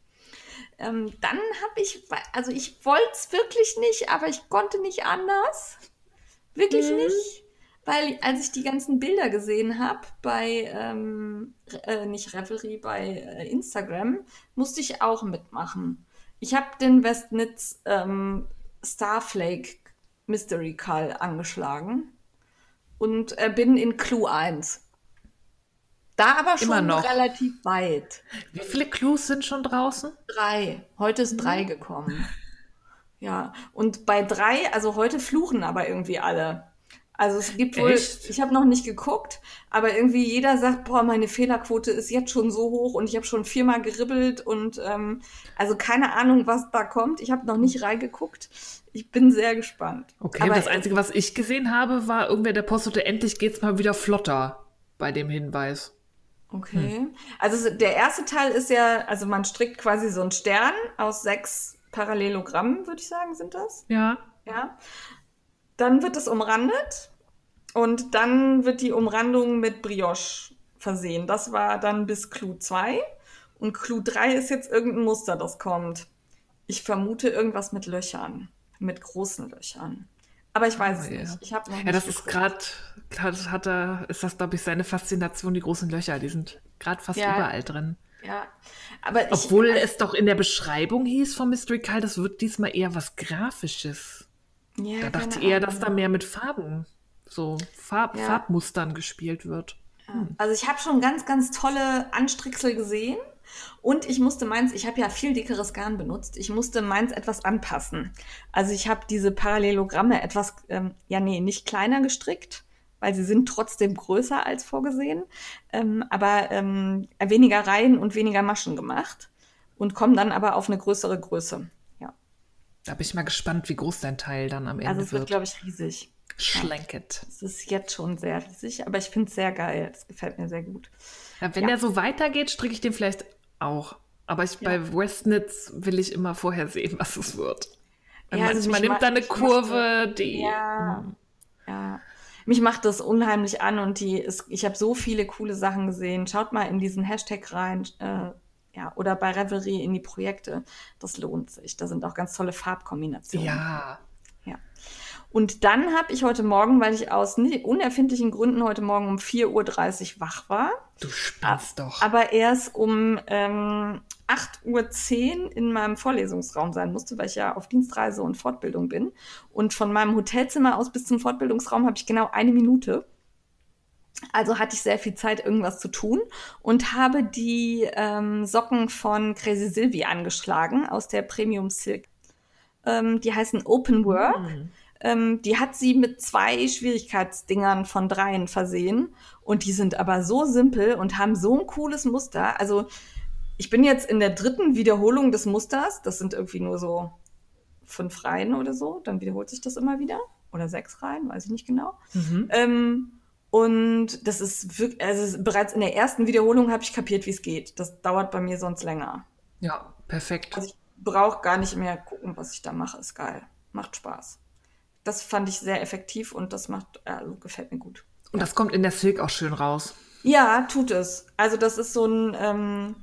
Ähm, dann habe ich, also ich wollte es wirklich nicht, aber ich konnte nicht anders. Wirklich Mhm. nicht. Weil als ich die ganzen Bilder gesehen habe bei, ähm, äh, nicht Revelry, bei äh, Instagram, musste ich auch mitmachen. Ich habe den Westnitz ähm, Starflake Mystery Call angeschlagen und äh, bin in Clue 1. Da aber schon Immer noch. relativ weit. Wie viele Clues sind schon draußen? Drei. Heute ist drei gekommen. Ja, und bei drei, also heute fluchen aber irgendwie alle. Also es gibt wohl, Echt? ich habe noch nicht geguckt, aber irgendwie jeder sagt, boah, meine Fehlerquote ist jetzt schon so hoch und ich habe schon viermal geribbelt und ähm, also keine Ahnung, was da kommt. Ich habe noch nicht reingeguckt. Ich bin sehr gespannt. Okay, aber das Einzige, was ich gesehen habe, war irgendwer, der postete, endlich geht's mal wieder flotter bei dem Hinweis. Okay. Also es- der erste Teil ist ja, also man strickt quasi so einen Stern aus sechs Parallelogrammen, würde ich sagen, sind das. Ja. Ja. Dann wird es umrandet und dann wird die Umrandung mit Brioche versehen. Das war dann bis Clou 2 und Clou 3 ist jetzt irgendein Muster, das kommt. Ich vermute irgendwas mit Löchern, mit großen Löchern. Aber ich weiß es Oh, ja. nicht. Ich habe noch Ja, das ist gerade, hat er, ist das, glaube ich, seine Faszination, die großen Löcher, die sind gerade fast Ja. überall drin. Ja. Aber ich, Obwohl es doch in der Beschreibung hieß von Mystery Call, das wird diesmal eher was Grafisches. ja, Da dachte ich eher, dass da mehr mit Farben, so Farb, Ja. Farbmustern gespielt wird. Also ich habe schon ganz, ganz tolle Anstricksel gesehen. Und ich musste meins, ich habe ja viel dickeres Garn benutzt, ich musste meins etwas anpassen. Also ich habe diese Parallelogramme etwas, ähm, ja nee, nicht kleiner gestrickt, weil sie sind trotzdem größer als vorgesehen, ähm, aber ähm, weniger Reihen und weniger Maschen gemacht und kommen dann aber auf eine größere Größe. Ja, Da bin ich mal gespannt, wie groß dein Teil dann am Ende also es wird, wird. glaube ich, riesig. Schlanket. Es ist jetzt schon sehr riesig, aber ich finde es sehr geil. Es gefällt mir sehr gut. Ja, wenn Ja. der so weitergeht, stricke ich den vielleicht auch. Aber ich, bei Westnitz will ich immer vorher sehen, was es wird. Ja, also manchmal mich nimmt da eine Kurve, die. Ja, ja. Mich macht das unheimlich an und die ist, ich habe so viele coole Sachen gesehen. Schaut mal in diesen Hashtag rein, äh, ja, oder bei Reverie in die Projekte. Das lohnt sich. Da sind auch ganz tolle Farbkombinationen. Ja. Ja. Und dann habe ich heute Morgen, weil ich aus unerfindlichen Gründen heute Morgen um 4.30 Uhr wach war, Du spinnst doch. aber erst um ähm, 8.10 Uhr in meinem Vorlesungsraum sein musste, weil ich ja auf Dienstreise und Fortbildung bin. Und von meinem Hotelzimmer aus bis zum Fortbildungsraum habe ich genau eine Minute. Also hatte ich sehr viel Zeit, irgendwas zu tun und habe die ähm, Socken von Crazy Sylvie angeschlagen aus der Premium Silk. Ähm, die heißen Open Work. Hm. Ähm, die hat sie mit zwei Schwierigkeitsdingern von dreien versehen. Und die sind aber so simpel und haben so ein cooles Muster. Also ich bin jetzt in der dritten Wiederholung des Musters. Das sind irgendwie nur so fünf Reihen oder so. Dann wiederholt sich das immer wieder. Oder sechs Reihen, weiß ich nicht genau. Mhm. Ähm, und das ist wirklich, also bereits in der ersten Wiederholung habe ich kapiert, wie es geht. Das dauert bei mir sonst länger. Ja, perfekt. Also ich brauche gar nicht mehr gucken, was ich da mache. Ist geil. Macht Spaß. Das fand ich sehr effektiv und das macht, also gefällt mir gut. Und das kommt in der Silk auch schön raus. Ja, tut es. Also das ist so ein, ähm,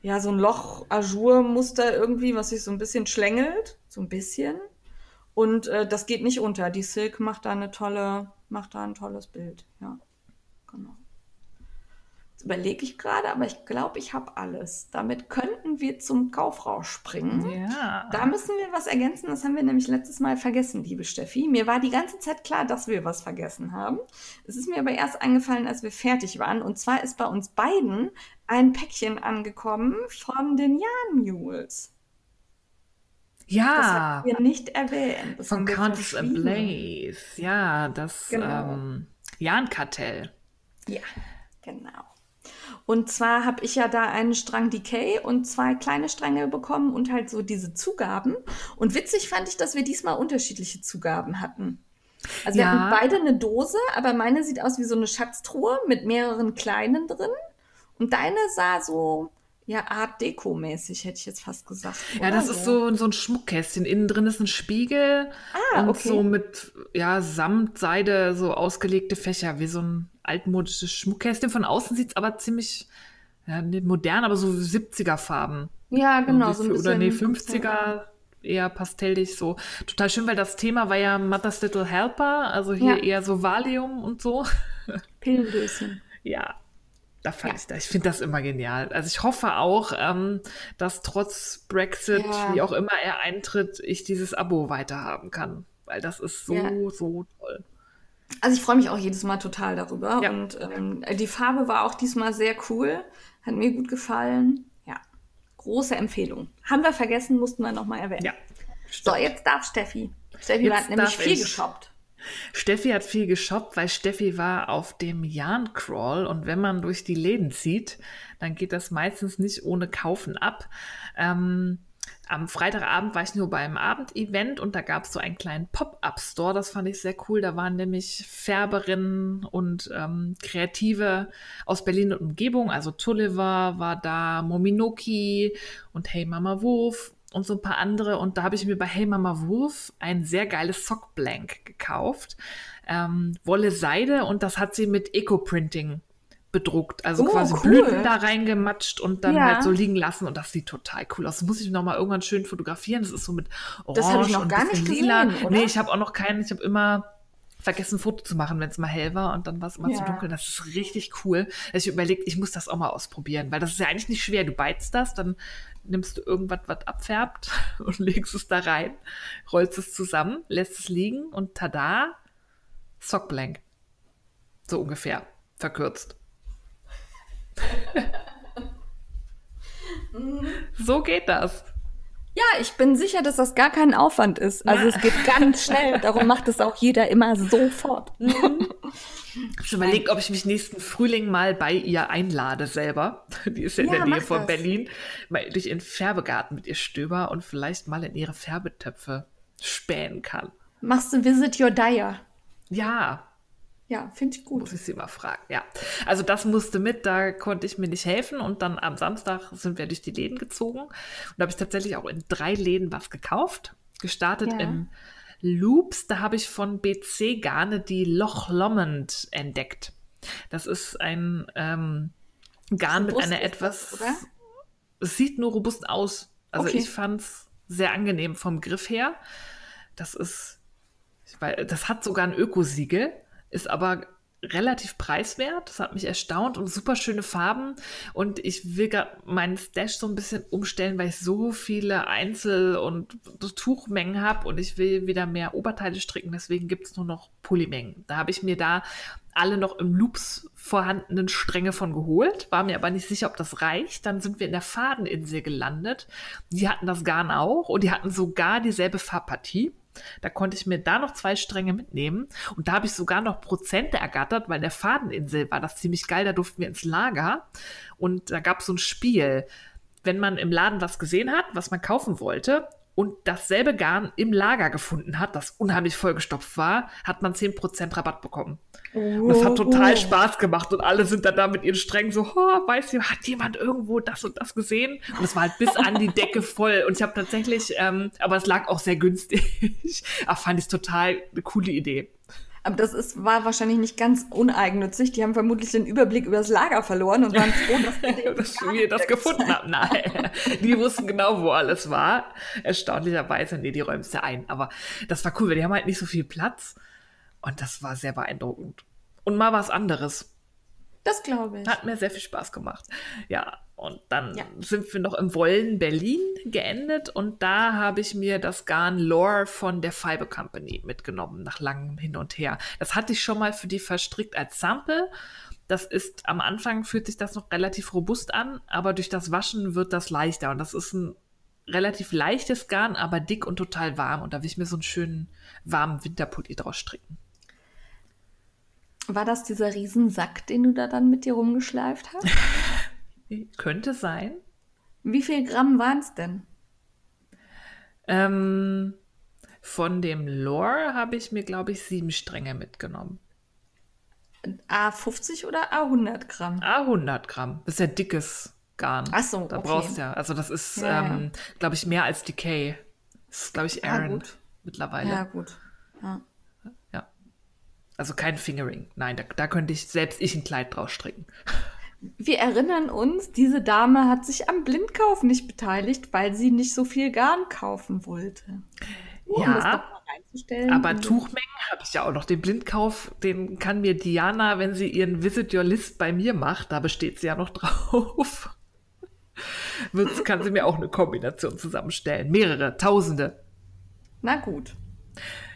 ja, so ein Loch-Azur-Muster irgendwie, was sich so ein bisschen schlängelt. So ein bisschen. Und äh, das geht nicht unter. Die Silk macht da eine tolle, macht da ein tolles Bild. Ja, genau. Überlege ich gerade, aber ich glaube, ich habe alles. Damit könnten wir zum Kaufrausch springen. Ja. Da müssen wir was ergänzen. Das haben wir nämlich letztes Mal vergessen, liebe Steffi. Mir war die ganze Zeit klar, dass wir was vergessen haben. Es ist mir aber erst eingefallen, als wir fertig waren. Und zwar ist bei uns beiden ein Päckchen angekommen von den Jan Mules. Das ja. haben wir nicht erwähnt. Das Von Countess. Blaze. Ja, das Genau. ähm, Jahn-Kartell. Ja, genau. Und zwar habe ich ja da einen Strang Decay und zwei kleine Stränge bekommen und halt so diese Zugaben. Und witzig fand ich, dass wir diesmal unterschiedliche Zugaben hatten. Also wir Ja. hatten beide eine Dose, aber meine sieht aus wie so eine Schatztruhe mit mehreren kleinen drin. Und deine sah so, ja, Art Deko-mäßig, hätte ich jetzt fast gesagt. Ja, oder? das ist so, so ein Schmuckkästchen. Innen drin ist ein Spiegel Ah, und okay. so mit ja, Samt, Seide, so ausgelegte Fächer, wie so ein altmodisches Schmuckkästchen. Von außen sieht es aber ziemlich ja, nicht modern, aber so 70er-Farben. Ja, genau. So ein Oder nee, bisschen- 50er, eher pastellig so. Total schön, weil das Thema war ja Mother's Little Helper, also hier Ja. eher so Valium und so. [LAUGHS] Pillendöschen. Ja. Da fand Ja. ich, da- ich finde das immer genial. Also ich hoffe auch, ähm, dass trotz Brexit, Ja. wie auch immer er eintritt, ich dieses Abo weiterhaben kann. Weil das ist so, Ja. so toll. Also ich freue mich auch jedes Mal total darüber. Und ähm, die Farbe war auch diesmal sehr cool. Hat mir gut gefallen. Ja, große Empfehlung. Haben wir vergessen, mussten wir nochmal erwähnen. Ja. So, jetzt darf Steffi. Steffi Jetzt hat nämlich viel ich. geshoppt. Steffi hat viel geshoppt, weil Steffi war auf dem Jahn-Crawl und wenn man durch die Läden zieht, dann geht das meistens nicht ohne Kaufen ab. Ähm, am Freitagabend war ich nur beim Abendevent und da gab es so einen kleinen Pop-Up-Store, das fand ich sehr cool. Da waren nämlich Färberinnen und ähm, Kreative aus Berlin und Umgebung, also Tulliver war da, Mominoki und Hey Mama Wurf und so ein paar andere. Und da habe ich mir bei Hey Mama Wurf ein sehr geiles Sockblank gekauft. Ähm, Wolle Seide und das hat sie mit Eco-Printing bedruckt. Also Oh, quasi cool. Blüten da reingematscht und dann Ja. halt so liegen lassen. Und das sieht total cool aus. Das muss ich noch mal irgendwann schön fotografieren. Das ist so mit Orange Das ich noch und gar nicht lila. gesehen, oder? Nee, ich habe auch noch keinen. Ich habe immer vergessen, ein Foto zu machen, wenn es mal hell war und dann war es immer zu Ja. dunkel. Das ist richtig cool. Also ich überlegt, ich muss das auch mal ausprobieren, weil das ist ja eigentlich nicht schwer. Du beizt das, dann nimmst du irgendwas, was abfärbt [LAUGHS] und legst es da rein, rollst es zusammen, lässt es liegen und tada, Sockblank. So ungefähr, verkürzt. [LAUGHS] so geht das. Ja, ich bin sicher, dass das gar kein Aufwand ist. Also Ja. es geht ganz schnell. Darum macht es auch jeder immer sofort. Ich habe schon überlegt, ob ich mich nächsten Frühling mal bei ihr einlade selber. [LAUGHS] Die ist ja in Ja, der Nähe von das. Berlin, ich in den Färbegarten mit ihr stöber und vielleicht mal in ihre Färbetöpfe spähen kann. Machst du Visit Your Dyer? Ja, Ja, finde ich gut. muss ich sie mal fragen. Ja, also das musste mit, da konnte ich mir nicht helfen und dann am Samstag sind wir durch die Läden gezogen und da habe ich tatsächlich auch in drei Läden was gekauft. Gestartet Ja. im Loops, da habe ich von BC Garne die Loch Lomond entdeckt. Das ist ein ähm, Garn mit einer etwas, das, oder? es sieht nur robust aus. Also Okay. ich fand es sehr angenehm vom Griff her. Das ist, weiß, das hat sogar ein Ökosiegel, ist aber relativ preiswert. Das hat mich erstaunt und super schöne Farben. Und ich will gerade meinen Stash so ein bisschen umstellen, weil ich so viele Einzel- und Tuchmengen habe und ich will wieder mehr Oberteile stricken. Deswegen gibt es nur noch Polymengen. Da habe ich mir da alle noch im Loops vorhandenen Stränge von geholt, war mir aber nicht sicher, ob das reicht. Dann sind wir in der Fadeninsel gelandet. Die hatten das Garn auch und die hatten sogar dieselbe Farbpartie. Da konnte ich mir da noch zwei Stränge mitnehmen und da habe ich sogar noch Prozente ergattert, weil der Fadeninsel war das ziemlich geil. Da durften wir ins Lager und da gab es so ein Spiel. Wenn man im Laden was gesehen hat, was man kaufen wollte und dasselbe Garn im Lager gefunden hat, das unheimlich vollgestopft war, hat man 10% Rabatt bekommen. Und es hat total Spaß gemacht und alle sind dann da mit ihren Strängen so, oh, weiß ihr, hat jemand irgendwo das und das gesehen? Und es war halt bis an die Decke voll. Und ich habe tatsächlich, ähm, aber es lag auch sehr günstig, [LAUGHS] aber fand ich total eine coole Idee. Aber das ist, war wahrscheinlich nicht ganz uneigennützig. Die haben vermutlich den Überblick über das Lager verloren und waren froh, dass [LAUGHS] dass wir das gefunden haben. Nein, die wussten genau, wo alles war. Erstaunlicherweise, nee, die ja ein. Aber das war cool, weil die haben halt nicht so viel Platz. Und das war sehr beeindruckend. Und mal was anderes. Das glaube ich. Hat mir sehr viel Spaß gemacht. Ja, und dann Ja. sind wir noch im Wollen Berlin geendet und da habe ich mir das Garn Lore von der Fiber Company mitgenommen, nach langem Hin und Her. Das hatte ich schon mal für die verstrickt als Sample. Das ist am Anfang fühlt sich das noch relativ robust an, aber durch das Waschen wird das leichter und das ist ein relativ leichtes Garn, aber dick und total warm und da will ich mir so einen schönen warmen Winterpulli draus stricken. War das dieser Riesensack, den du da dann mit dir rumgeschleift hast? [LAUGHS] Könnte sein. Wie viel Gramm waren es denn? Ähm, von dem Lore habe ich mir, glaube ich, sieben Stränge mitgenommen. A50 oder A100 Gramm? Ah, 100 Gramm. Das ist ja dickes Garn. Ach so, Da okay. brauchst du ja. Also, das ist, Ja, ähm, glaube ich, mehr als Decay. Das ist, glaube ich, Ah, Aaron gut. mittlerweile. Ja, gut. Ja. Ja. Also kein Fingering. Nein, da, da könnte ich selbst ich ein Kleid draus stricken. Wir erinnern uns, diese Dame hat sich am Blindkauf nicht beteiligt, weil sie nicht so viel Garn kaufen wollte. Nur Um Ja. Aber Tuchmengen habe ich ja auch noch. Den Blindkauf, den kann mir Diana, wenn sie ihren Visit Your List bei mir macht, da besteht sie ja noch [LAUGHS] drauf. Wird, kann sie mir auch eine Kombination zusammenstellen. Mehrere, tausende. Na gut.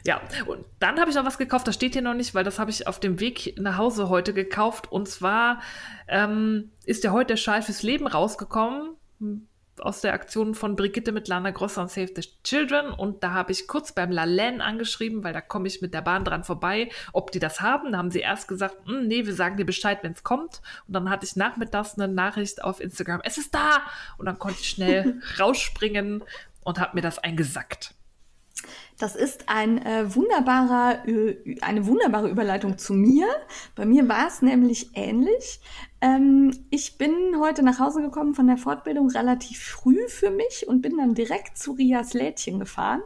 Ja, und dann habe ich noch was gekauft, das steht hier noch nicht, weil das habe ich auf dem Weg nach Hause heute gekauft. Und zwar ähm, ist ja heute der Schal fürs Leben rausgekommen hm, aus der Aktion von Brigitte mit Lana Grosser und Save the Children. Und da habe ich kurz beim Lalen angeschrieben, weil da komme ich mit der Bahn dran vorbei, ob die das haben. Da haben sie erst gesagt, "Hm, nee, wir sagen dir Bescheid, wenn es kommt. Und dann hatte ich nachmittags eine Nachricht auf Instagram, es ist da! Und dann konnte ich schnell [LAUGHS] rausspringen und habe mir das eingesackt. Das ist ein äh, wunderbarer, äh, eine wunderbare Überleitung zu mir. Bei mir war es nämlich ähnlich. Ähm, ich bin heute nach Hause gekommen von der Fortbildung relativ früh für mich und bin dann direkt zu Rias Lädchen gefahren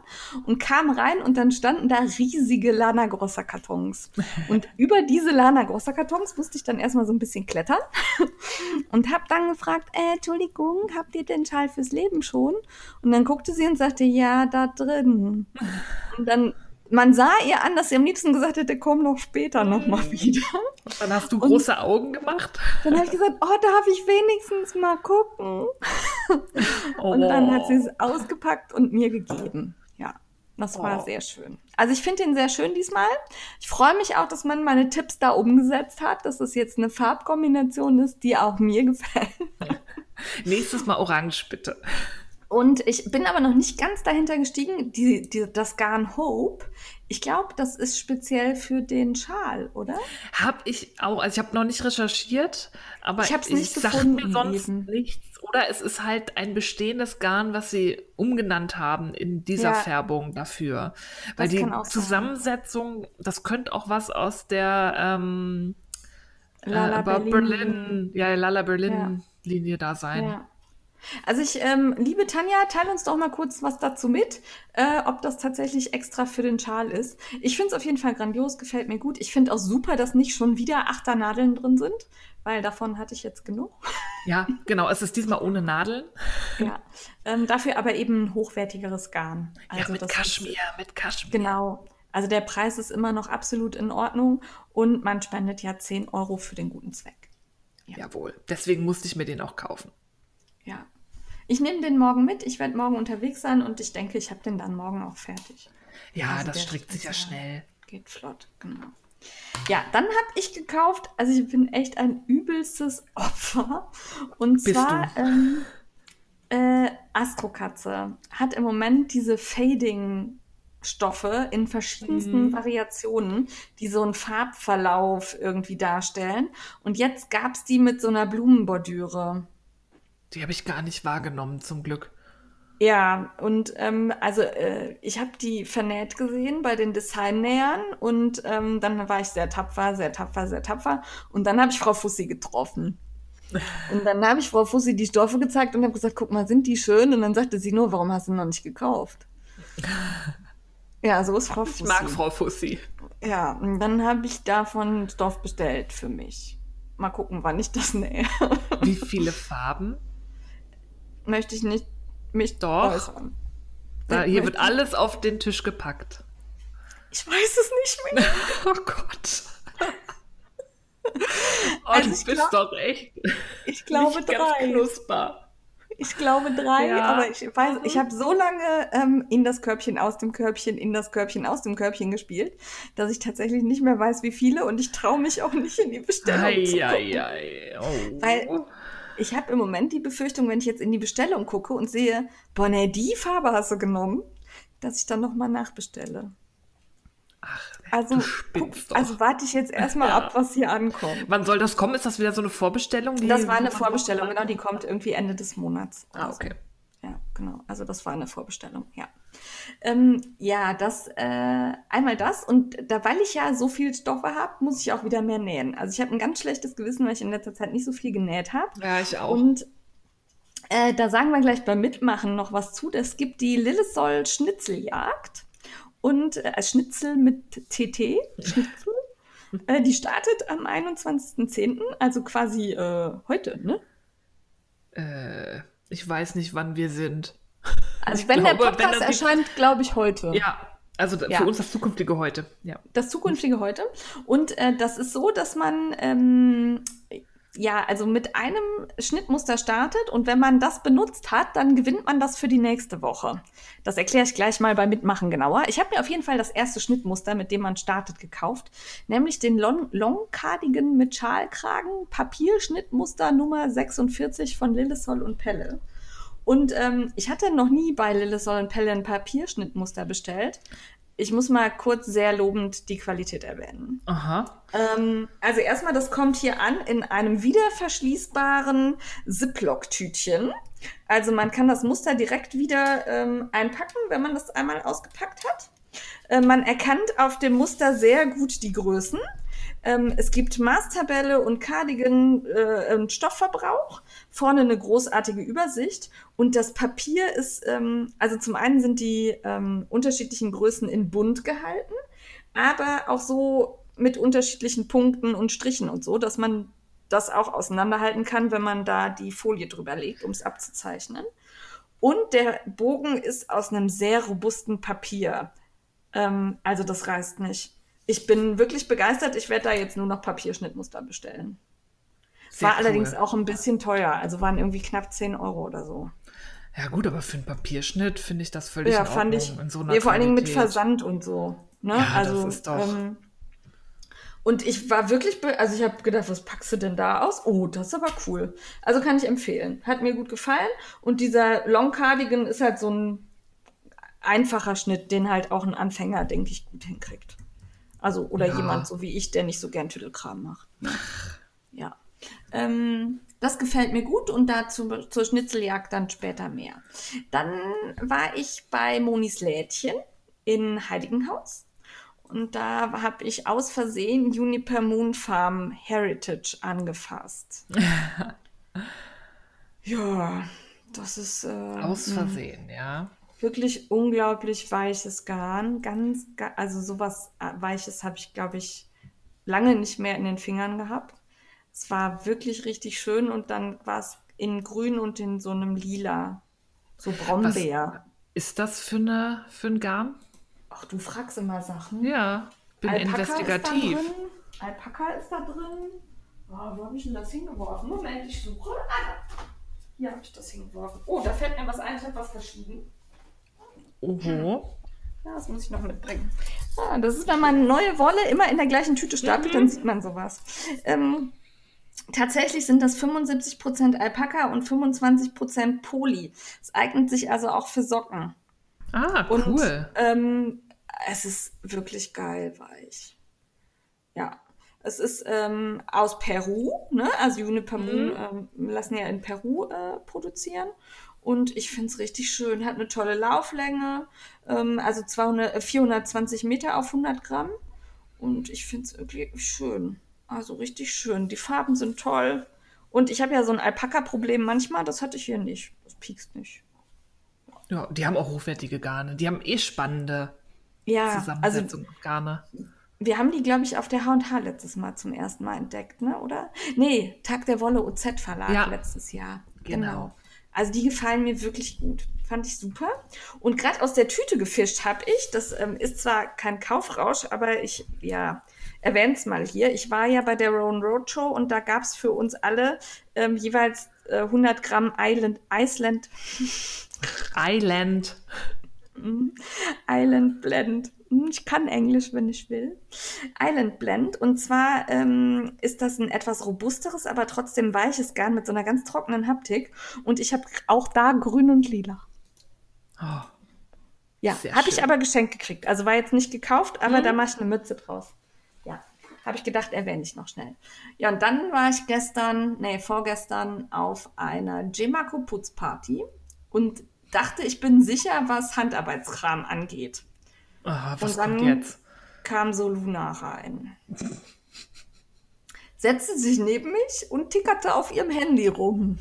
und kam rein und dann standen da riesige Lana Grossa Kartons. Und [LAUGHS] über diese Lana Grossa Kartons musste ich dann erstmal so ein bisschen klettern [LAUGHS] und habe dann gefragt, äh, Entschuldigung, habt ihr den Schal fürs Leben schon? Und dann guckte sie und sagte, ja, da drin. Und dann, man sah ihr an, dass sie am liebsten gesagt hätte, komm noch später nochmal wieder. Und dann hast du große Augen gemacht. Dann habe ich gesagt, oh, darf ich wenigstens mal gucken? Und dann hat sie es ausgepackt und mir gegeben. Ja, das war Oh. sehr schön. Also ich finde den sehr schön diesmal. Ich freue mich auch, dass man meine Tipps da umgesetzt hat, dass es jetzt eine Farbkombination ist, die auch mir [LAUGHS] gefällt. Nächstes Mal orange, bitte. Und ich bin aber noch nicht ganz dahinter gestiegen, die, die, das Garn Hope. Ich glaube, das ist speziell für den Schal, oder? Hab ich auch, also ich habe noch nicht recherchiert, aber Ich hab's nicht sag gefunden mir sonst eben. nichts. Oder es ist halt ein bestehendes Garn, was sie umgenannt haben in dieser Ja. Färbung dafür. Weil Das die kann auch sein. Zusammensetzung, das könnte auch was aus der ähm, Lala äh, Berlin. Berlin, ja, Lala Berlin Linie da sein. Ja. Also ich, ähm, liebe Tanja, teile uns doch mal kurz was dazu mit, äh, ob das tatsächlich extra für den Schal ist. Ich finde es auf jeden Fall grandios, gefällt mir gut. Ich finde auch super, dass nicht schon wieder Achternadeln drin sind, weil davon hatte ich jetzt genug. Ja, genau. Es ist diesmal ohne Nadeln. ja. Ähm, dafür aber eben ein hochwertigeres Garn. ja, mit Also das ist- Kaschmir, mit Kaschmir. Genau. Also der Preis ist immer noch absolut in Ordnung und man spendet ja 10 Euro für den guten Zweck. Jawohl. Deswegen musste ich mir den auch kaufen. Ja. Ich nehme den morgen mit. Ich werde morgen unterwegs sein und ich denke, ich habe den dann morgen auch fertig. Ja, Also das strickt sich ja ja- schnell. Geht flott, genau. Ja, dann habe ich gekauft, also ich bin echt ein übelstes Opfer. Und Bist zwar ähm, äh, Astrokatze hat im Moment diese Fading-Stoffe in verschiedensten Mhm. Variationen, die so einen Farbverlauf irgendwie darstellen. Und jetzt gab es die mit so einer Blumenbordüre. Die habe ich gar nicht wahrgenommen, zum Glück. Ja, und ähm, also äh, ich habe die vernäht gesehen bei den Designnähern und ähm, dann war ich sehr tapfer, sehr tapfer, sehr tapfer. Und dann habe ich Frau Fussi getroffen. [LAUGHS] Und dann habe ich Frau Fussi die Stoffe gezeigt und habe gesagt, guck mal, sind die schön? Und dann sagte sie nur, warum hast du noch nicht gekauft? Ja, so ist Frau Ich Fussi. mag Frau Fussi. Ja, und dann habe ich davon Stoff bestellt für mich. Mal gucken, wann ich das nähe. Wie viele Farben? Möchte ich nicht mich Doch. äußern. Da, hier wird alles auf den Tisch gepackt. Ich weiß es nicht mehr. [LAUGHS] Oh Gott. [LAUGHS] Oh, Also du ich bist doch echt Ich glaube drei. knusper. Ich glaube drei, Ja. aber ich weiß, ich habe so lange ähm, in das Körbchen, aus dem Körbchen, in das Körbchen, aus dem Körbchen gespielt, dass ich tatsächlich nicht mehr weiß, wie viele und ich traue mich auch nicht in die Bestellung zu gucken. Eieiei. Oh. Weil- Ich habe im Moment die Befürchtung, wenn ich jetzt in die Bestellung gucke und sehe, boah, nee, die Farbe hast du genommen, dass ich dann nochmal nachbestelle. Ach, Also, du guck, also warte ich jetzt erstmal [LAUGHS] ab, was hier ankommt. Wann soll das kommen? Ist das wieder so eine Vorbestellung? die- Das war eine Vorbestellung, genau, die kommt irgendwie Ende des Monats. Ah, okay. Ja, genau. Also das war eine Vorbestellung, ja. Ähm, ja, das, äh, einmal das. Und da, weil ich ja so viel Stoffe habe, muss ich auch wieder mehr nähen. Also ich habe ein ganz schlechtes Gewissen, weil ich in letzter Zeit nicht so viel genäht habe. Ja, ich auch. Und äh, da sagen wir gleich beim Mitmachen noch was zu. Es gibt die Lillesol Schnitzeljagd. Und äh, Schnitzel mit TT, Schnitzel. [LAUGHS] äh, die startet am 21.10., also quasi äh, heute, ne? äh, ich weiß nicht, wann wir sind. Also Ich wenn glaube, der wenn Podcast die- erscheint, glaube ich heute. Ja, Also für Ja. uns das zukünftige heute. Ja. Das zukünftige heute. Und äh, das ist so, dass man ähm, ja, also mit einem Schnittmuster startet und wenn man das benutzt hat, dann gewinnt man das für die nächste Woche. Das erkläre ich gleich mal beim Mitmachen genauer. Ich habe mir auf jeden Fall das erste Schnittmuster, mit dem man startet, gekauft, nämlich den Long, Long mit Schalkragen, Papierschnittmuster Nummer 46 von Lillesol und Pelle. Und ähm, ich hatte noch nie bei Lillesol und Pelle ein Papierschnittmuster bestellt. Ich muss mal kurz sehr lobend die Qualität erwähnen. Aha. Ähm, also erstmal, das kommt hier an in einem wiederverschließbaren Ziploc-Tütchen. Also man kann das Muster direkt wieder ähm, einpacken, wenn man das einmal ausgepackt hat. Äh, man erkennt auf dem Muster sehr gut die Größen. Ähm, es gibt Maßtabelle und Cardigan äh, und Stoffverbrauch. Vorne eine großartige Übersicht. Und das Papier ist, ähm, also zum einen sind die ähm, unterschiedlichen Größen in bunt gehalten, aber auch so mit unterschiedlichen Punkten und Strichen und so, dass man das auch auseinanderhalten kann, wenn man da die Folie drüber legt, um es abzuzeichnen. Und der Bogen ist aus einem sehr robusten Papier. Ähm, also das reißt nicht. Ich bin wirklich begeistert. Ich werde da jetzt nur noch Papierschnittmuster bestellen. Sehr War cool. allerdings auch ein bisschen teuer. Also waren irgendwie knapp 10 Euro oder so. Ja gut, aber für einen Papierschnitt finde ich das völlig Ja, in Ordnung. fand ich. In so einer nee, vor allen Dingen mit. Versand und so. Ne? Ja, das also, ist doch- Ähm, und ich war wirklich, also ich habe gedacht, was packst du denn da aus? Oh, das ist aber cool. Also kann ich empfehlen. Hat mir gut gefallen. Und dieser Long Cardigan ist halt so ein einfacher Schnitt, den halt auch ein Anfänger, denke ich, gut hinkriegt. Also, oder Ja. jemand so wie ich, der nicht so gern Tüdelkram macht. ne? [LAUGHS] Ja. Ähm, das gefällt mir gut und dazu zur Schnitzeljagd dann später mehr. Dann war ich bei Monis Lädchen in Heiligenhaus und da habe ich aus Versehen Juniper Moon Farm Heritage angefasst. [LAUGHS] ja, das ist äh, Aus Versehen, ja. Wirklich unglaublich weiches Garn. Ganz, ga- also sowas äh, Weiches habe ich, glaube ich, lange nicht mehr in den Fingern gehabt. Es war wirklich richtig schön und dann war es in grün und in so einem lila. So Brombeer. Ist das für, eine, für ein Garn? Ach, du fragst immer Sachen. Ja, bin investigativ. Ist. Alpaka ist da drin. Oh, wo habe ich denn das hingeworfen? Moment, ich suche. Ah, hier habe ich das hingeworfen. Oh, da fällt mir was ein. Ich habe was verschieden. Oho. Ja, das muss ich noch mitbringen. Ah, das ist, wenn man neue Wolle immer in der gleichen Tüte stapelt, dann sieht man sowas. Ähm, tatsächlich sind das 75% Alpaka und 25% Poly. Es eignet sich also auch für Socken. Ah, Und cool. ähm, es ist wirklich geil weich. Ja. Es ist ähm, aus Peru, ne? Also Juniper Moon ähm, lassen ja in Peru äh, produzieren. Und ich finde es richtig schön. Hat eine tolle Lauflänge, ähm, also 200, äh, 420 Meter auf 100 Gramm. Und ich finde es wirklich schön. Also richtig schön. Die Farben sind toll. Und ich habe ja so ein Alpaka-Problem manchmal. Das hatte ich hier nicht. Das piekst nicht. Ja, die haben auch hochwertige Garne. Die haben eh spannende Ja, also Zusammensetzung Garne. Wir haben die, glaube ich, auf der H&H letztes Mal zum ersten Mal entdeckt, ne? Oder? Nee, Tag der Wolle OZ Verlag Ja. letztes Jahr. Genau. Also die gefallen mir wirklich gut. Fand ich super. Und gerade aus der Tüte gefischt habe ich. Das ähm, ist zwar kein Kaufrausch, aber ich, ja, erwähne es mal hier. Ich war ja bei der Rowan Road Show und da gab es für uns alle ähm, jeweils äh, 100 Gramm Island, Iceland Island. Island Blend. Hm, Ich kann Englisch, wenn ich will. Island Blend. Und zwar ähm, ist das ein etwas robusteres, aber trotzdem weiches Garn mit so einer ganz trockenen Haptik. Und ich habe auch da grün und lila. Oh, Ja, habe ich aber geschenkt gekriegt. Also war jetzt nicht gekauft, aber da mache ich eine Mütze draus. Ja, habe ich gedacht, erwähne ich noch schnell. Ja, und dann war ich gestern, nee, vorgestern auf einer Gemaco Putzparty und dachte, ich bin sicher, was Handarbeitskram angeht. Ah, was Und dann- kommt jetzt? kam so Luna rein. Setzte sich neben mich und tickerte auf ihrem Handy rum.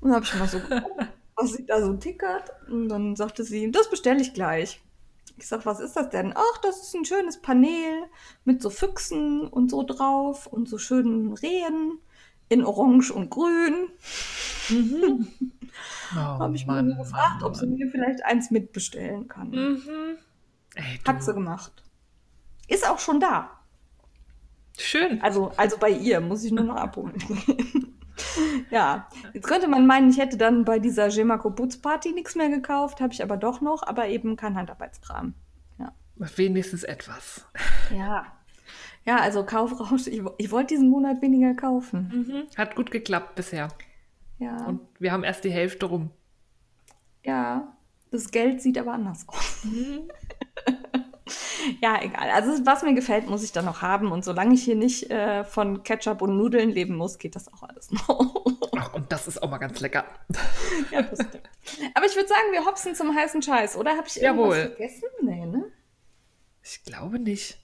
Und dann habe ich mal so geguckt, [LAUGHS] was sie da so tickert. Und dann sagte sie, das bestelle ich gleich. Ich sag, was ist das denn? Ach, das ist ein schönes Panel mit so Füchsen und so drauf und so schönen Rehen in Orange und Grün. [LAUGHS] Oh, Habe ich Mann, nur gefragt, Mann, ob sie Mann. mir vielleicht eins mitbestellen kann. Mhm. Ey. Hat sie gemacht. Ist auch schon da. Schön. Also, also bei ihr, muss ich nur noch abholen. [LAUGHS] ja, jetzt könnte man meinen, ich hätte dann bei dieser Gemako Putzparty nichts mehr gekauft, habe ich aber doch noch, aber eben kein Handarbeitskram. Ja. Wenigstens etwas. Ja. Ja, also Kaufrausch, ich, ich wollte diesen Monat weniger kaufen. Mhm. Hat gut geklappt bisher. Ja. Und wir haben erst die Hälfte rum. Ja, das Geld sieht aber anders aus. Mhm. Ja, egal. Also was mir gefällt, muss ich dann noch haben. Und solange ich hier nicht äh, von Ketchup und Nudeln leben muss, geht das auch alles noch. Ach, und das ist auch mal ganz lecker. ja, das stimmt. Aber ich würde sagen, wir hopsen zum heißen Scheiß, oder? Habe ich irgendwas Jawohl. vergessen? Nee, ne? Ich glaube nicht.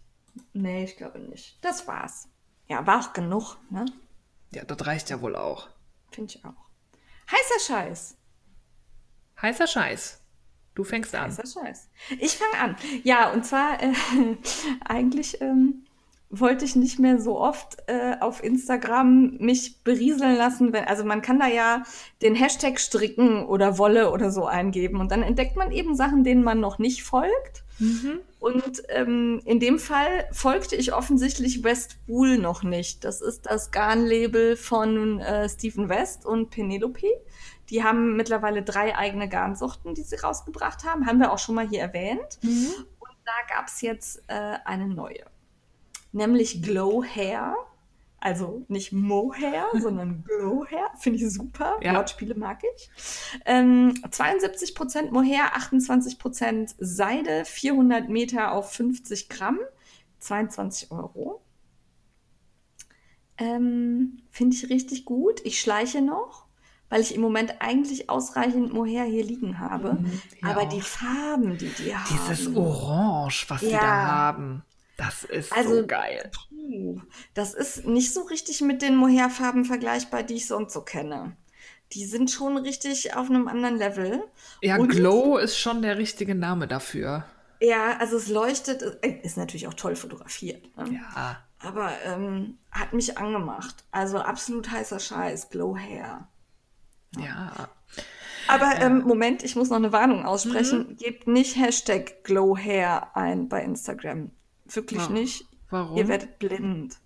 Nee, ich glaube nicht. Das war's. Ja, war auch genug, ne? Ja, das reicht ja wohl auch. Finde ich auch. Heißer Scheiß. Heißer Scheiß. Du fängst an. Heißer Scheiß. Ich fange an. Ja, und zwar äh, [LAUGHS] eigentlich ähm, wollte ich nicht mehr so oft äh, auf Instagram mich berieseln lassen. Wenn, also man kann da ja den Hashtag stricken oder Wolle oder so eingeben und dann entdeckt man eben Sachen, denen man noch nicht folgt. Und ähm, in dem Fall folgte ich offensichtlich West Wool noch nicht. Das ist das Garnlabel von äh, Stephen West und Penelope. Die haben mittlerweile drei eigene Garnsorten, die sie rausgebracht haben. Haben wir auch schon mal hier erwähnt. Und da gab es jetzt äh, eine neue. Nämlich Glow Hair. Also nicht Mohair, [LAUGHS] sondern Glow Hair. Finde ich super. Ja. Wortspiele mag ich. Ähm, 72% Mohair, 28% Seide, 400 Meter auf 50 Gramm, 22 Euro. Ähm, Finde ich richtig gut. Ich schleiche noch, weil ich im Moment eigentlich ausreichend Mohair hier liegen habe. Mhm, hier Aber auch. die Farben, die die haben. Dieses Orange, was sie Ja. da haben. Das ist Also- so geil. Das ist nicht so richtig mit den Mohair-Farben vergleichbar, die ich sonst so kenne. Die sind schon richtig auf einem anderen Level. Ja, Und- Glow ist schon der richtige Name dafür. Ja, also es leuchtet, äh, ist natürlich auch toll fotografiert. Ne? Ja. Aber ähm, hat mich angemacht. Also absolut heißer Scheiß, Glow Hair. Ja. Aber ähm, Moment, ich muss noch eine Warnung aussprechen. Gebt nicht Hashtag Glow Hair ein bei Instagram. Wirklich Wa- nicht. Warum? Ihr werdet blind.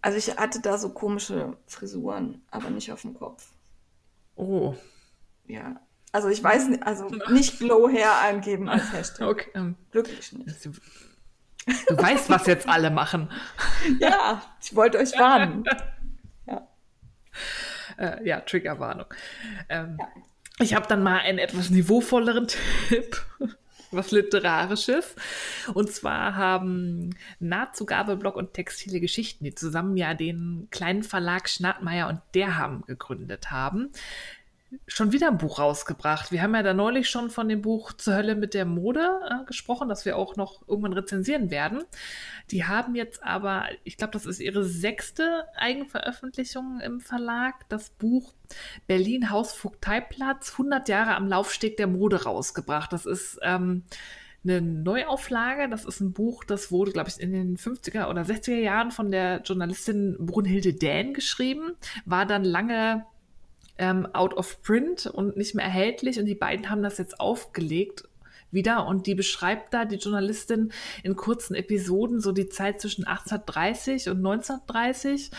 Also ich hatte da so komische Frisuren, aber nicht auf dem Kopf. Oh. Ja. Also ich weiß nicht, also nicht Glow Hair eingeben als Hashtag. Okay. ähm, Wirklich nicht. Du weißt, was jetzt alle machen. Ja, ich wollte euch warnen. [LAUGHS] Äh, ja, Triggerwarnung. Ähm, Ja. Ich habe dann mal einen etwas niveauvolleren [LAUGHS] Tipp, was Literarisches. Und zwar haben Nahtzugabeblog und Textile Geschichten, die zusammen ja den kleinen Verlag Schnattmeier und Derham gegründet haben, schon wieder ein Buch rausgebracht. Wir haben ja da neulich schon von dem Buch Zur Hölle mit der Mode äh, gesprochen, das wir auch noch irgendwann rezensieren werden. Die haben jetzt aber, ich glaube, das ist ihre sechste Eigenveröffentlichung im Verlag, das Buch Berlin Hausvogteiplatz, 100 Jahre am Laufsteg der Mode rausgebracht. Das ist ähm, eine Neuauflage. Das ist ein Buch, das wurde, glaube ich, in den 50er oder 60er Jahren von der Journalistin Brunhilde Dähn geschrieben, war dann lange ähm, out of print und nicht mehr erhältlich. Und die beiden haben das jetzt aufgelegt wieder. Und die beschreibt da die Journalistin in kurzen Episoden so die Zeit zwischen 1830 und 1930,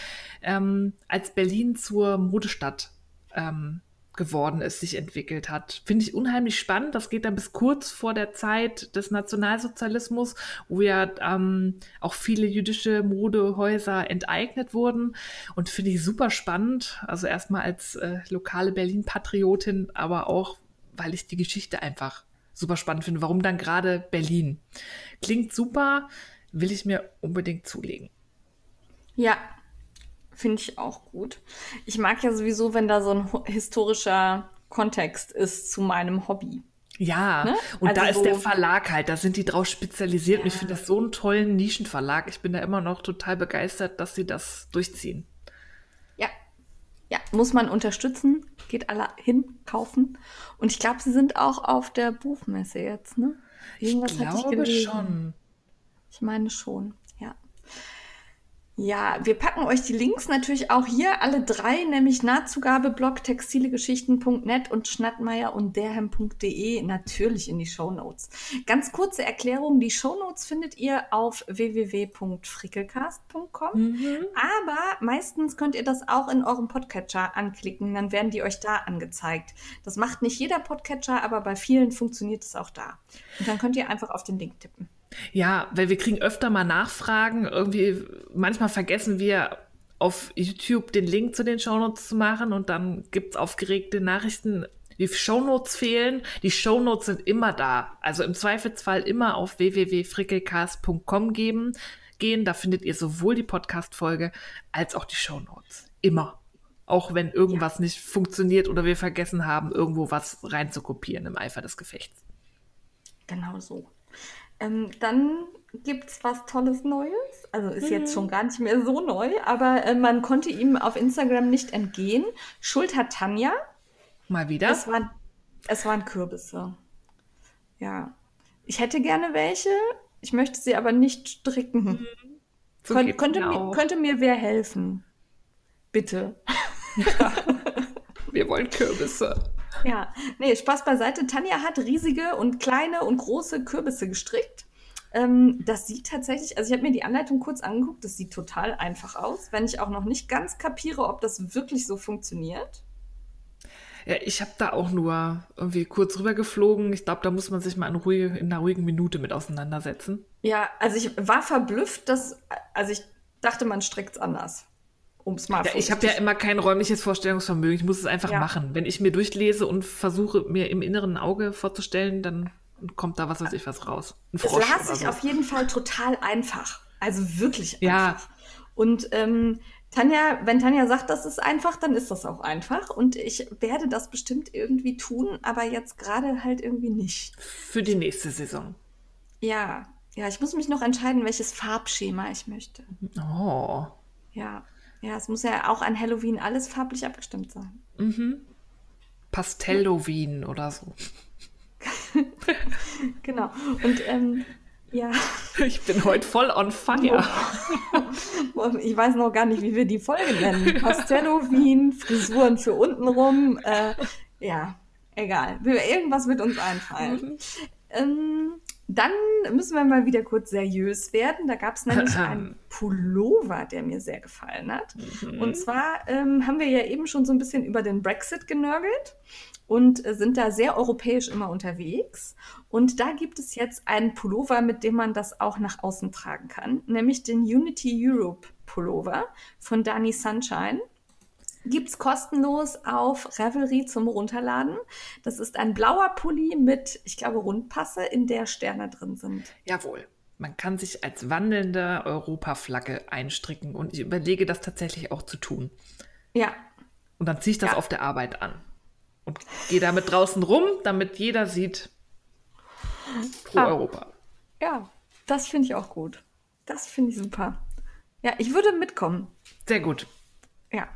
ähm, als Berlin zur Modestadt ähm, geworden ist, sich entwickelt hat. Finde ich unheimlich spannend. Das geht dann bis kurz vor der Zeit des Nationalsozialismus, wo ja ähm, auch viele jüdische Modehäuser enteignet wurden. Und finde ich super spannend. Also erstmal als äh, lokale Berlin-Patriotin, aber auch, weil ich die Geschichte einfach super spannend finde. Warum dann gerade Berlin? Klingt super, will ich mir unbedingt zulegen. Ja, finde ich auch gut. Ich mag ja sowieso, wenn da so ein historischer Kontext ist zu meinem Hobby. Ja, Ne? und da Also ist der Verlag halt, da sind die drauf spezialisiert. Und ich finde das so einen tollen Nischenverlag. Ich bin da immer noch total begeistert, dass sie das durchziehen. Ja. Ja, muss man unterstützen. Geht alle hin, kaufen. Und ich glaube, sie sind auch auf der Buchmesse jetzt, ne? Irgendwas ich glaube gelesen. schon. Ich meine schon, ja. Wir packen euch die Links natürlich auch hier, alle drei, nämlich Nahtzugabeblog, textilegeschichten.net und schnattmeier und derhem.de natürlich in die Shownotes. Ganz kurze Erklärung, die Shownotes findet ihr auf www.frickelcast.com, mhm. aber meistens könnt ihr das auch in eurem Podcatcher anklicken, dann werden die euch da angezeigt. Das macht nicht jeder Podcatcher, aber bei vielen funktioniert es auch da. Und dann könnt ihr einfach auf den Link tippen. Ja, weil wir kriegen öfter mal Nachfragen. Irgendwie, manchmal vergessen wir auf YouTube den Link zu den Shownotes zu machen und dann gibt es aufgeregte Nachrichten. Die Shownotes fehlen. Die Shownotes sind immer da. Also im Zweifelsfall immer auf www.frickelcast.com geben, gehen. Da findet ihr sowohl die Podcast-Folge als auch die Shownotes. Immer. Auch wenn irgendwas ja. nicht funktioniert oder wir vergessen haben, irgendwo was reinzukopieren im Eifer des Gefechts. Genau so. Ähm, dann gibt es was Tolles Neues. Also ist jetzt schon gar nicht mehr so neu, aber äh, man konnte ihm auf Instagram nicht entgehen. Schuld hat Tanja. Mal wieder? Es waren, es waren Kürbisse. Ja. Ich hätte gerne welche. Ich möchte sie aber nicht stricken. Mhm. So Kön könnte, mir, könnte mir wer helfen? Bitte. [LAUGHS] Ja. Wir wollen Kürbisse. [LAUGHS] Ja, nee, Spaß beiseite. Tanja hat riesige und kleine und große Kürbisse gestrickt. Ähm, das sieht tatsächlich, also ich habe mir die Anleitung kurz angeguckt, das sieht total einfach aus, wenn ich auch noch nicht ganz kapiere, ob das wirklich so funktioniert. Ja, ich habe da auch nur irgendwie kurz rüber geflogen. Ich glaube, da muss man sich mal in, ruhige, in einer ruhigen Minute mit auseinandersetzen. Ja, also ich war verblüfft, dass, also ich dachte, man strickt es anders um mal ja, Ich habe ja immer kein räumliches Vorstellungsvermögen. Ich muss es einfach ja. machen. Wenn ich mir durchlese und versuche, mir im inneren Auge vorzustellen, dann kommt da was weiß ich was raus. Ein Frosch es las sich so. auf jeden Fall total einfach. Also wirklich ja. einfach. Und ähm, Tanja, wenn Tanja sagt, das ist einfach, dann ist das auch einfach. Und ich werde das bestimmt irgendwie tun, aber jetzt gerade halt irgendwie nicht. Für die nächste Saison. Ja, ja, ich muss mich noch entscheiden, welches Farbschema ich möchte. Oh. Ja. Ja, es muss ja auch an Halloween alles farblich abgestimmt sein. Mhm. Pastelloween oder so. [LAUGHS] genau. Und ähm, ja. Ich bin heute voll on fire. ich weiß noch gar nicht, wie wir die Folge nennen. [LAUGHS] Pastelloween, Frisuren für untenrum. Äh, ja, egal. Irgendwas wird uns einfallen. Mhm. Ähm, dann müssen wir mal wieder kurz seriös werden. Da gab es nämlich [LAUGHS] einen Pullover, der mir sehr gefallen hat. Mhm. Und zwar ähm, haben wir ja eben schon so ein bisschen über den Brexit genörgelt und äh, sind da sehr europäisch immer unterwegs. Und da gibt es jetzt einen Pullover, mit dem man das auch nach außen tragen kann, nämlich den Unity Europe Pullover von Dani Sunshine gibt es kostenlos auf Revelry zum Runterladen. Das ist ein blauer Pulli mit, ich glaube, Rundpasse, in der Sterne drin sind. Jawohl. Man kann sich als wandelnde Europaflagge einstricken und ich überlege das tatsächlich auch zu tun. Ja. Und dann ziehe ich das ja. auf der Arbeit an und gehe damit draußen rum, damit jeder sieht, pro ah. Europa. Ja, das finde ich auch gut. Das finde ich super. Ja, ich würde mitkommen. Sehr gut. Ja.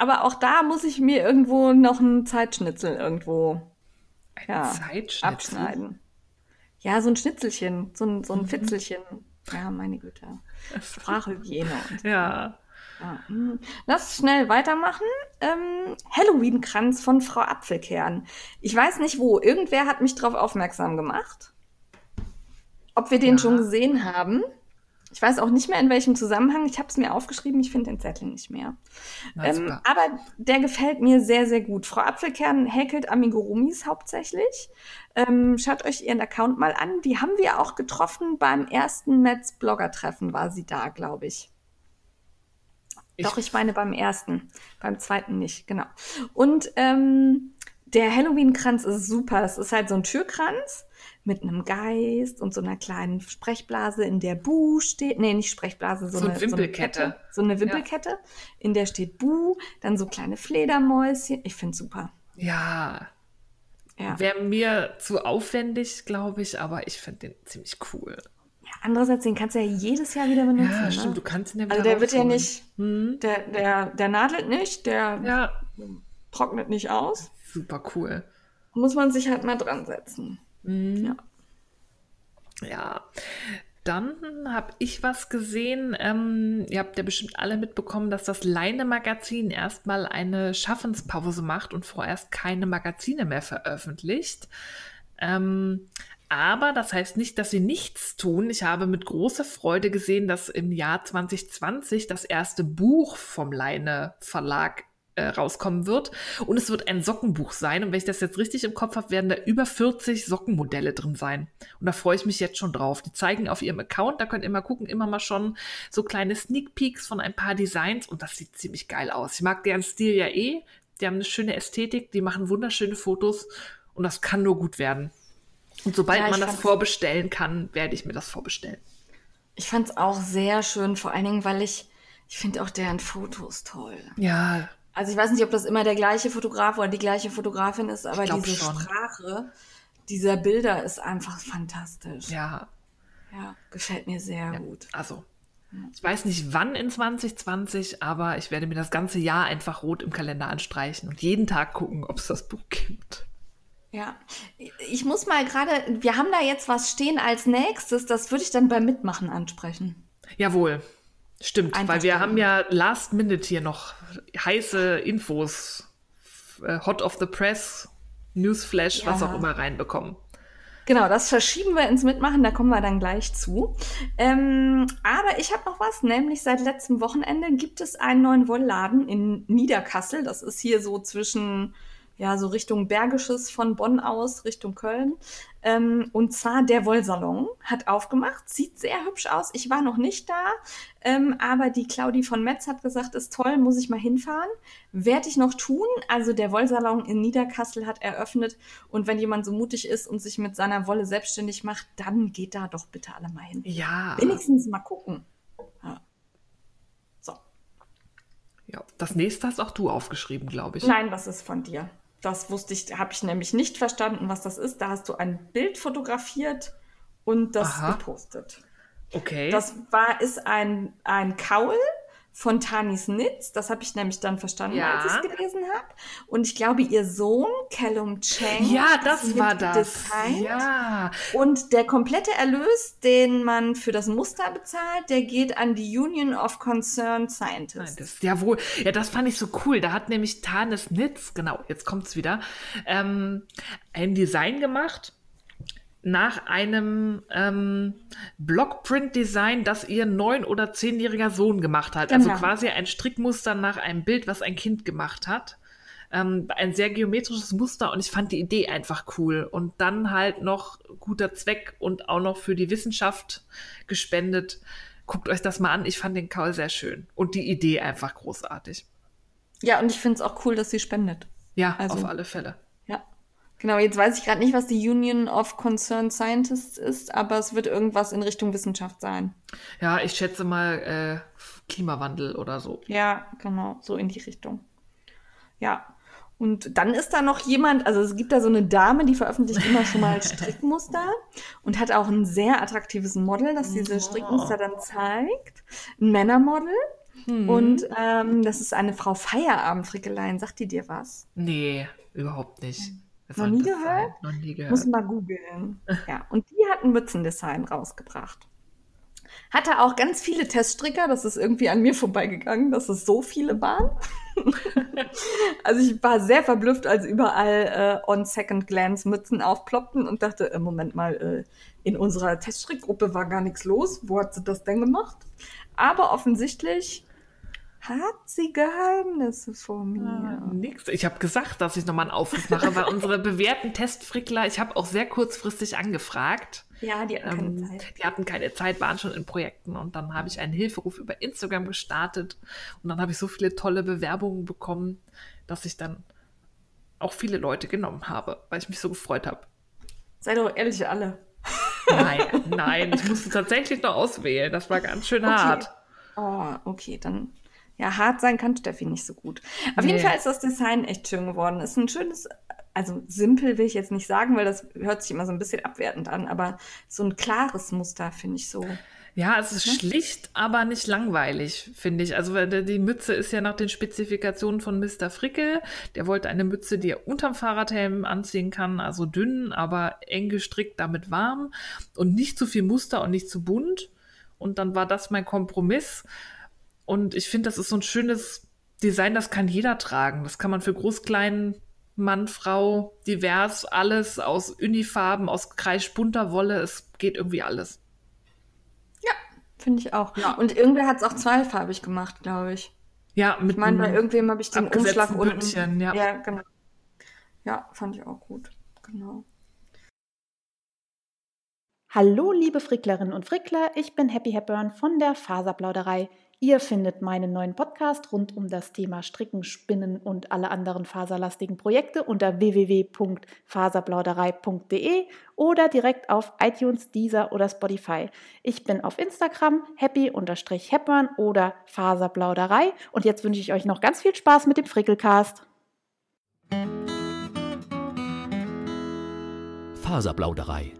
Aber auch da muss ich mir irgendwo noch einen Zeitschnitzel irgendwo ein ja, Zeitschnitzel? abschneiden. Ja, so ein Schnitzelchen, so ein, so ein mhm. Fitzelchen. Ja, meine Güte. Sprachhygiene. Und ja. ja. Hm. Lass schnell weitermachen. Ähm, Halloween-Kranz von Frau Apfelkern. Ich weiß nicht wo. Irgendwer hat mich darauf aufmerksam gemacht. Ob wir den ja. schon gesehen haben. Ich weiß auch nicht mehr, in welchem Zusammenhang. Ich habe es mir aufgeschrieben, ich finde den Zettel nicht mehr. Ähm, aber der gefällt mir sehr, sehr gut. Frau Apfelkern häkelt Amigurumis hauptsächlich. Ähm, schaut euch ihren Account mal an. Die haben wir auch getroffen beim ersten Metz-Blogger-Treffen, war sie da, glaube ich. ich. Doch, ich meine beim ersten. Beim zweiten nicht, genau. Und ähm, der Halloween-Kranz ist super. Es ist halt so ein Türkranz mit einem Geist und so einer kleinen Sprechblase, in der Bu steht. Nee, nicht Sprechblase, so, so eine Wimpelkette. So eine, Wimpelkette, ja. in der steht Bu, dann so kleine Fledermäuschen. Ich finde super. Ja. ja. Wäre mir zu aufwendig, glaube ich, aber ich finde den ziemlich cool. Ja, andererseits, den kannst du ja jedes Jahr wieder benutzen. Ja, stimmt, ne? du kannst ihn ja wieder Also der wird ja nicht, hm? der, der, der nadelt nicht, der trocknet nicht aus. Super cool. Muss man sich halt mal dran setzen. Mhm. Ja. Ja. Dann habe ich was gesehen. Ähm, ihr habt ja bestimmt alle mitbekommen, dass das Leine-Magazin erstmal eine Schaffenspause macht und vorerst keine Magazine mehr veröffentlicht. Ähm, aber das heißt nicht, dass sie nichts tun. Ich habe mit großer Freude gesehen, dass im Jahr 2020 das erste Buch vom Leine Verlag äh, rauskommen wird. Und es wird ein Sockenbuch sein. Und wenn ich das jetzt richtig im Kopf habe, werden da über 40 Sockenmodelle drin sein. Und da freue ich mich jetzt schon drauf. Die zeigen auf ihrem Account, da könnt ihr mal gucken, immer mal schon so kleine Sneak Peeks von ein paar Designs. Und das sieht ziemlich geil aus. Ich mag deren Stil ja eh. Die haben eine schöne Ästhetik, die machen wunderschöne Fotos. Und das kann nur gut werden. Und sobald ja, man das vorbestellen kann, werde ich mir das vorbestellen. Ich fand es auch sehr schön, vor allen Dingen, weil ich, ich finde auch deren Fotos toll. Ja, also ich weiß nicht, ob das immer der gleiche Fotograf oder die gleiche Fotografin ist, aber diese schon. Sprache dieser Bilder ist einfach fantastisch. Ja. Ja, gefällt mir sehr ja, gut. Also, ich weiß nicht wann in 2020, aber ich werde mir das ganze Jahr einfach rot im Kalender anstreichen und jeden Tag gucken, ob es das Buch gibt. Ja, ich muss mal gerade, wir haben da jetzt was stehen als nächstes, das würde ich dann beim Mitmachen ansprechen. Jawohl. Stimmt, weil wir haben ja last minute hier noch heiße Infos, äh, Hot of the Press, Newsflash, ja. was auch immer reinbekommen. Genau, das verschieben wir ins Mitmachen, da kommen wir dann gleich zu. Ähm, aber ich habe noch was, nämlich seit letztem Wochenende gibt es einen neuen Wollladen in Niederkassel. Das ist hier so zwischen ja, so Richtung Bergisches von Bonn aus, Richtung Köln. Ähm, und zwar der Wollsalon hat aufgemacht, sieht sehr hübsch aus. Ich war noch nicht da, ähm, aber die Claudi von Metz hat gesagt, ist toll, muss ich mal hinfahren. Werde ich noch tun. Also der Wollsalon in Niederkassel hat eröffnet und wenn jemand so mutig ist und sich mit seiner Wolle selbstständig macht, dann geht da doch bitte alle mal hin. Ja. Wenigstens mal gucken. Ja. So. Ja, das nächste hast auch du aufgeschrieben, glaube ich. Nein, das ist von dir. Das wusste ich, habe ich nämlich nicht verstanden, was das ist. Da hast du ein Bild fotografiert und das Aha. gepostet. Okay. Das war, ist ein, ein Kaul von Tanis Nitz. Das habe ich nämlich dann verstanden, ja. als ich es gelesen habe. Und ich glaube, ihr Sohn, Callum Chang. Ja, das war das. Ja. Und der komplette Erlös, den man für das Muster bezahlt, der geht an die Union of Concerned Scientists. Jawohl. Ja, das fand ich so cool. Da hat nämlich Tanis Nitz, genau, jetzt kommt es wieder, ähm, ein Design gemacht nach einem ähm, Blockprint-Design, das ihr neun- oder zehnjähriger Sohn gemacht hat. Also genau. Also quasi ein Strickmuster nach einem Bild, was ein Kind gemacht hat. Ähm, ein sehr geometrisches Muster und ich fand die Idee einfach cool. Und dann halt noch guter Zweck und auch noch für die Wissenschaft gespendet. Guckt euch das mal an. Ich fand den Kaul sehr schön und die Idee einfach großartig. Ja, und ich finde es auch cool, dass sie spendet. Ja, also, auf alle Fälle. Genau, jetzt weiß ich gerade nicht, was die Union of Concerned Scientists ist, aber es wird irgendwas in Richtung Wissenschaft sein. Ja, ich schätze mal äh, Klimawandel oder so. Ja, genau, so in die Richtung. Ja. Und dann ist da noch jemand, also es gibt da so eine Dame, die veröffentlicht immer schon mal [LAUGHS] Strickmuster und hat auch ein sehr attraktives Model, das diese Strickmuster dann zeigt. Ein Männermodel. Hm. Und ähm, das ist eine Frau Feierabendfrickelein. Sagt die dir was? Nee, überhaupt nicht. Hm. Noch nie gehört? Noch nie gehört. Muss mal googeln. ja, und die hat ein Mützendesign rausgebracht. Hatte auch ganz viele Teststricker, das ist irgendwie an mir vorbeigegangen, dass es so viele waren. [LAUGHS] also ich war sehr verblüfft, als überall äh, on second glance Mützen aufploppten und dachte, äh, Moment mal, äh, in unserer Teststrickgruppe war gar nichts los. Wo hat sie das denn gemacht? Aber offensichtlich hat sie Geheimnisse vor mir? Ah, nix. Ich habe gesagt, dass ich nochmal einen Aufruf mache, weil unsere bewährten Testfrickler, ich habe auch sehr kurzfristig angefragt. Ja, die hatten ähm, keine Zeit. Die hatten keine Zeit, waren schon in Projekten und dann habe ich einen Hilferuf über Instagram gestartet und dann habe ich so viele tolle Bewerbungen bekommen, dass ich dann auch viele Leute genommen habe, weil ich mich so gefreut habe. Sei doch ehrlich, alle. Nein, nein, ich musste tatsächlich noch auswählen. Das war ganz schön okay. hart. Oh, okay, dann ja, hart sein kann Steffi nicht so gut. Auf nee. jeden Fall ist das Design echt schön geworden. Ist ein schönes, also simpel will ich jetzt nicht sagen, weil das hört sich immer so ein bisschen abwertend an, aber so ein klares Muster finde ich so. Ja, es ist Ne? schlicht, aber nicht langweilig, finde ich. Also die Mütze ist ja nach den Spezifikationen von Mr. Frickel. Der wollte eine Mütze, die er unterm Fahrradhelm anziehen kann, also dünn, aber eng gestrickt, damit warm und nicht zu viel Muster und nicht zu bunt. Und dann war das mein Kompromiss. Und ich finde, das ist so ein schönes Design, das kann jeder tragen. Das kann man für groß, klein, Mann, Frau, divers, alles aus Unifarben, aus kreischbunter Wolle. Es geht irgendwie alles. Finde ich auch. Ja. Und irgendwer hat es auch zweifarbig gemacht, glaube ich. Ja, mit Ich meine, bei irgendwem habe ich den Umschlag unten. Bündchen, ja. ja, genau. Ja, fand ich auch gut. Genau. Hallo, liebe Fricklerinnen und Frickler, ich bin Happy Hepburn von der Faserplauderei. Ihr findet meinen neuen Podcast rund um das Thema Stricken, Spinnen und alle anderen faserlastigen Projekte unter www.faserplauderei.de oder direkt auf iTunes, Deezer oder Spotify. Ich bin auf Instagram happy-hepburn oder Faserplauderei und jetzt wünsche ich euch noch ganz viel Spaß mit dem Frickelcast. Faserplauderei.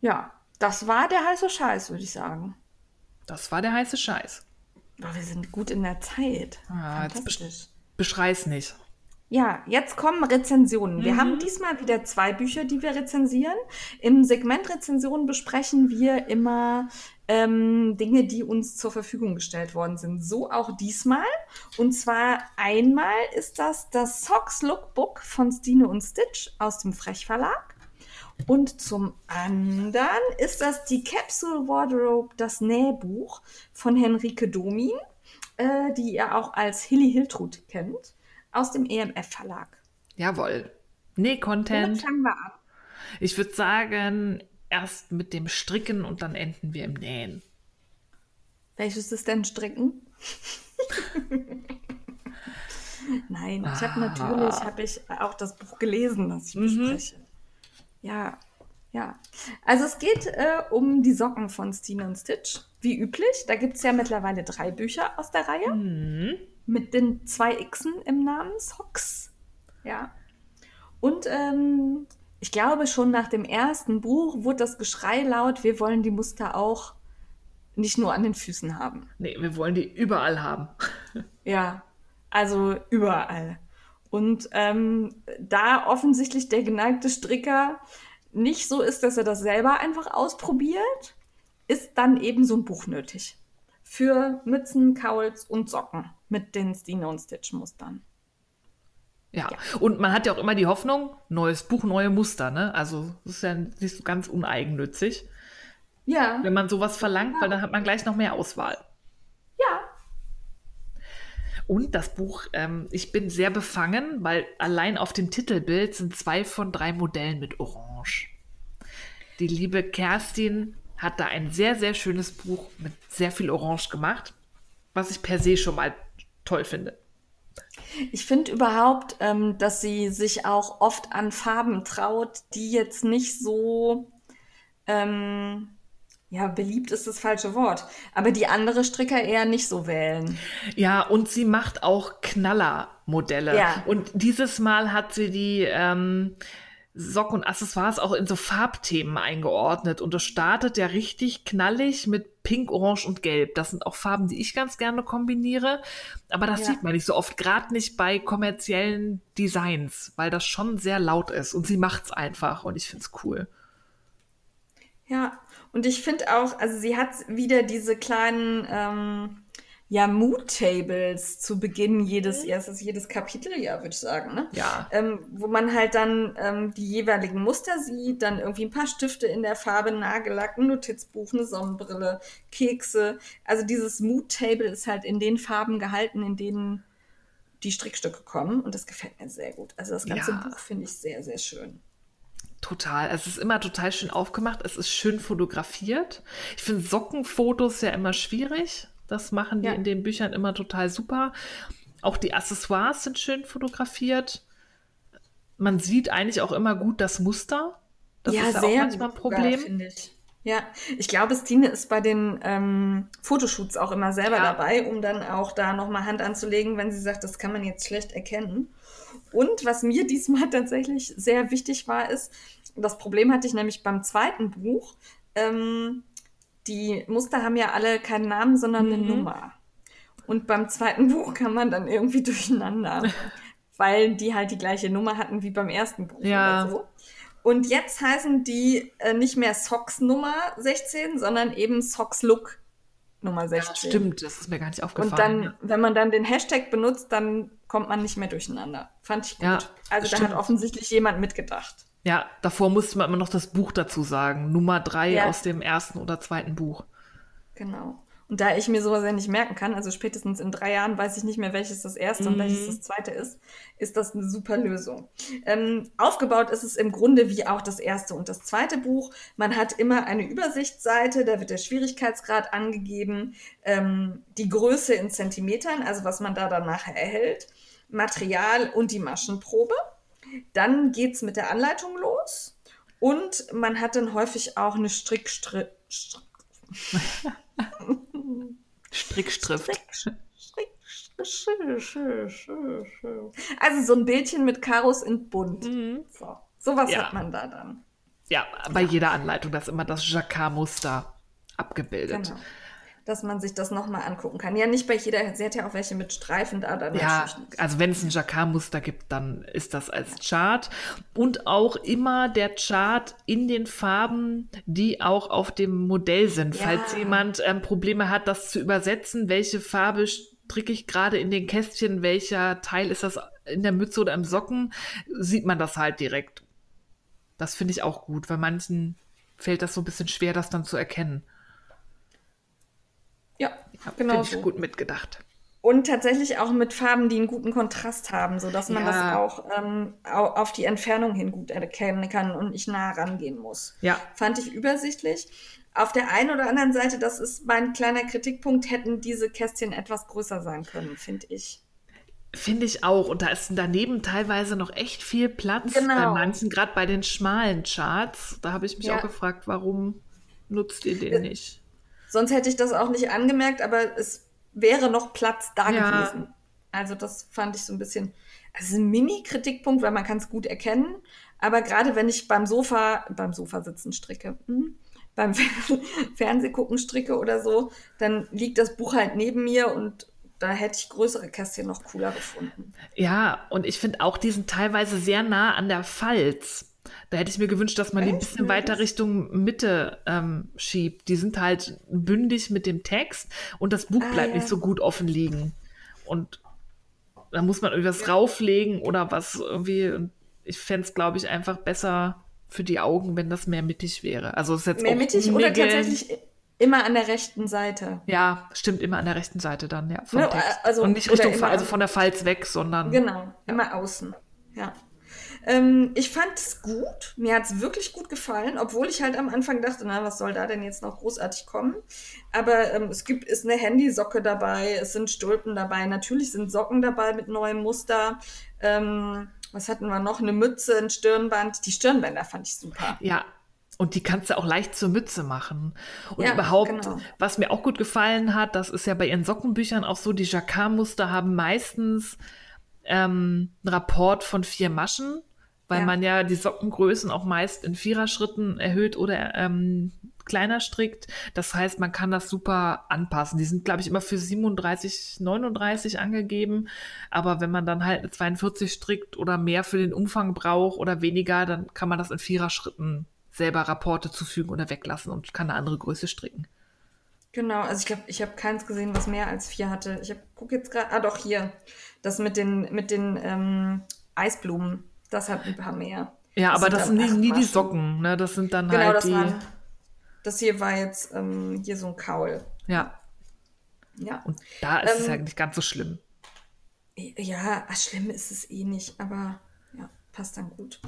Ja, das war der heiße Scheiß, würde ich sagen. Das war der heiße Scheiß. Boah, wir sind gut in der Zeit. Ah, jetzt Fantastisch. Beschrei's nicht. Ja, jetzt kommen Rezensionen. Wir Mhm. haben diesmal wieder zwei Bücher, die wir rezensieren. Im Segment Rezensionen besprechen wir immer ähm, Dinge, die uns zur Verfügung gestellt worden sind. So auch diesmal. Und zwar einmal ist das das Socks Lookbook von Stine und Stitch aus dem Frech Verlag. Und zum anderen ist das die Capsule Wardrobe, das Nähbuch von Henrike Domin, äh, die ihr auch als Hilly Hiltrud kennt, aus dem EMF Verlag. Jawohl. Nee, Womit Content. fangen wir an? Ich würde sagen, erst mit dem Stricken und dann enden wir im Nähen. Welches ist denn Stricken? [LAUGHS] Nein, ich habe natürlich hab ich auch das Buch gelesen, das ich bespreche. Ja, ja. Also es geht äh, um die Socken von Stine und Stitch, wie üblich. Da gibt es ja mittlerweile drei Bücher aus der Reihe Mhm. mit den zwei Xen im Namen, Socks. Ja. Und ähm, ich glaube, schon nach dem ersten Buch wurde das Geschrei laut, wir wollen die Muster auch nicht nur an den Füßen haben. Nee, wir wollen die überall haben. Ja, also überall. Und ähm, da offensichtlich der geneigte Stricker nicht so ist, dass er das selber einfach ausprobiert, ist dann eben so ein Buch nötig. Für Mützen, Kauls und Socken mit den Stine und Stitch Mustern. Ja. Und man hat ja auch immer die Hoffnung, neues Buch, neue Muster, ne? Also, das ist ja nicht so ganz uneigennützig, Ja, wenn man sowas verlangt, weil dann hat man gleich noch mehr Auswahl. Und das Buch, ähm, ich bin sehr befangen, weil allein auf dem Titelbild sind zwei von drei Modellen mit Orange. Die liebe Kerstin hat da ein sehr, sehr schönes Buch mit sehr viel Orange gemacht, was ich per se schon mal toll finde. Ich finde überhaupt, ähm, dass sie sich auch oft an Farben traut, die jetzt nicht so, ähm, ja, beliebt ist das falsche Wort, aber die andere Stricker eher nicht so wählen. Ja, und sie macht auch Knallermodelle. Ja. Und dieses Mal hat sie die ähm, Socken und Accessoires auch in so Farbthemen eingeordnet. Und das startet ja richtig knallig mit Pink, Orange und Gelb. Das sind auch Farben, die ich ganz gerne kombiniere. Aber das Ja. sieht man nicht so oft, gerade nicht bei kommerziellen Designs, weil das schon sehr laut ist. Und sie macht's einfach und ich find's cool. Ja, und ich finde auch, also sie hat wieder diese kleinen, ähm, ja, Mood-Tables zu Beginn jedes, erstes, jedes Kapitel, ja, würde ich sagen, ne? Ja. ähm, wo man halt dann ähm, die jeweiligen Muster sieht, dann irgendwie ein paar Stifte in der Farbe, Nagellack, ein Notizbuch, eine Sonnenbrille, Kekse. Also dieses Mood-Table ist halt in den Farben gehalten, in denen die Strickstücke kommen und das gefällt mir sehr gut. Also das ganze Ja. Buch finde ich sehr, sehr schön. Total. Es ist immer total schön aufgemacht. Es ist schön fotografiert. Ich finde Sockenfotos ja immer schwierig. Das machen die Ja. in den Büchern immer total super. Auch die Accessoires sind schön fotografiert. Man sieht eigentlich auch immer gut das Muster. Das ist ja auch manchmal ein Problem. finde ich. Ja, ich glaube, Stine ist bei den ähm, Fotoshoots auch immer selber Ja. dabei, um dann auch da nochmal Hand anzulegen, wenn sie sagt, das kann man jetzt schlecht erkennen. Und was mir diesmal [LAUGHS] tatsächlich sehr wichtig war, ist, das Problem hatte ich nämlich beim zweiten Buch, ähm, die Muster haben ja alle keinen Namen, sondern eine Mhm. Nummer. Und beim zweiten [LAUGHS] Buch kann man dann irgendwie [LAUGHS] durcheinander, weil die halt die gleiche Nummer hatten wie beim ersten Buch Ja. oder so. Und jetzt heißen die äh, nicht mehr Socks Nummer 16, sondern eben Socks Look Nummer 16. Stimmt, das ist mir gar nicht aufgefallen. Und dann, ja. wenn man dann den Hashtag benutzt, dann kommt man nicht mehr durcheinander. Fand ich gut. Ja, also da stimmt. hat offensichtlich jemand mitgedacht. ja, davor musste man immer noch das Buch dazu sagen. Nummer drei Ja. aus dem ersten oder zweiten Buch. Genau. Und da ich mir sowas ja nicht merken kann, also spätestens in drei Jahren weiß ich nicht mehr, welches das erste und Mhm. welches das zweite ist, ist das eine super Lösung. Ähm, aufgebaut ist es im Grunde wie auch das erste und das zweite Buch. Man hat immer eine Übersichtsseite, da wird der Schwierigkeitsgrad angegeben, ähm, die Größe in Zentimetern, also was man da dann nachher erhält, Material und die Maschenprobe. Dann geht's mit der Anleitung los und man hat dann häufig auch eine Strickstri Str [LAUGHS] [LAUGHS] Strickstrift. Also so ein Bildchen mit Karos in bunt. Mhm. So. Sowas Ja. hat man da dann. Ja, bei jeder Anleitung, da ist immer das Jacquard-Muster abgebildet. Genau. Dass man sich das nochmal angucken kann. Ja, nicht bei jeder. Sie hat ja auch welche mit Streifen da dann Ja, also wenn es ein Jacquard-Muster gibt, dann ist das als Chart. Und auch immer der Chart in den Farben, die auch auf dem Modell sind. Ja. Falls jemand ähm, Probleme hat, das zu übersetzen, welche Farbe stricke ich gerade in den Kästchen, welcher Teil ist das in der Mütze oder im Socken, sieht man das halt direkt. Das finde ich auch gut, weil manchen fällt das so ein bisschen schwer, das dann zu erkennen. Ja, Ja, genau. Finde ich gut mitgedacht. Und tatsächlich auch mit Farben, die einen guten Kontrast haben, sodass man Ja. das auch ähm, au- auf die Entfernung hin gut erkennen kann und nicht nah rangehen muss. Ja, Fand ich übersichtlich. Auf der einen oder anderen Seite, das ist mein kleiner Kritikpunkt, hätten diese Kästchen etwas größer sein können, finde ich. Finde ich auch. Und da ist daneben teilweise noch echt viel Platz Genau. bei manchen, gerade bei den schmalen Charts. Da habe ich mich Ja. auch gefragt, warum nutzt ihr den nicht? Sonst hätte ich das auch nicht angemerkt, aber es wäre noch Platz da Ja. gewesen. Also das fand ich so ein bisschen, also ein Mini-Kritikpunkt, weil man kann es gut erkennen. Aber gerade wenn ich beim Sofa, beim Sofa sitzen stricke, hm, beim [LAUGHS] Fernsehgucken stricke oder so, dann liegt das Buch halt neben mir und da hätte ich größere Kästchen noch cooler gefunden. Ja, und ich finde auch, die sind teilweise sehr nah an der Falz. Da hätte ich mir gewünscht, dass man die ein Echt? bisschen Ja, weiter Richtung Mitte ähm, schiebt. Die sind halt bündig mit dem Text und das Buch Ah, bleibt ja. nicht so gut offen liegen. Und da muss man irgendwie was rauflegen oder was irgendwie. Und ich fände es, glaube ich, einfach besser für die Augen, wenn das mehr mittig wäre. Also ist jetzt Mehr mittig oder tatsächlich immer an der rechten Seite. Ja, stimmt immer an der rechten Seite dann, ja. Vom Ne, Text. also- und nicht Richtung, also von der Falz weg, sondern. Genau, immer außen. Ja. Ähm, ich fand es gut. Mir hat es wirklich gut gefallen, obwohl ich halt am Anfang dachte, na, was soll da denn jetzt noch großartig kommen? Aber ähm, es gibt, ist eine Handysocke dabei, es sind Stulpen dabei, natürlich sind Socken dabei mit neuem Muster. Ähm, was hatten wir noch? Eine Mütze, ein Stirnband. Die Stirnbänder fand ich super. Ja, und die kannst du auch leicht zur Mütze machen. Und Ja, überhaupt, genau. was mir auch gut gefallen hat, das ist ja bei ihren Sockenbüchern auch so, die Jacquard-Muster haben meistens ähm, einen Rapport von vier Maschen, weil Ja. man ja die Sockengrößen auch meist in Viererschritten erhöht oder ähm, kleiner strickt. Das heißt, man kann das super anpassen. Die sind, glaube ich, immer für 37, 39 angegeben. Aber wenn man dann halt eine 42 strickt oder mehr für den Umfang braucht oder weniger, dann kann man das in Viererschritten selber Rapporte zufügen oder weglassen und kann eine andere Größe stricken. Genau, also ich glaube, ich habe keins gesehen, was mehr als vier hatte. Ich gucke jetzt gerade, ah doch, hier. Das mit den, mit den ähm, Eisblumen, das hat ein paar mehr. Ja, aber das sind dann nie, acht nie die. Socken, ne? Das sind dann Genau, halt das die. waren. Das hier war jetzt ähm, hier so ein Kaul. Ja, Ja. und da ist es Ähm, ja nicht ganz so schlimm. Ja, ach, schlimm ist es eh nicht, aber ja, passt dann gut.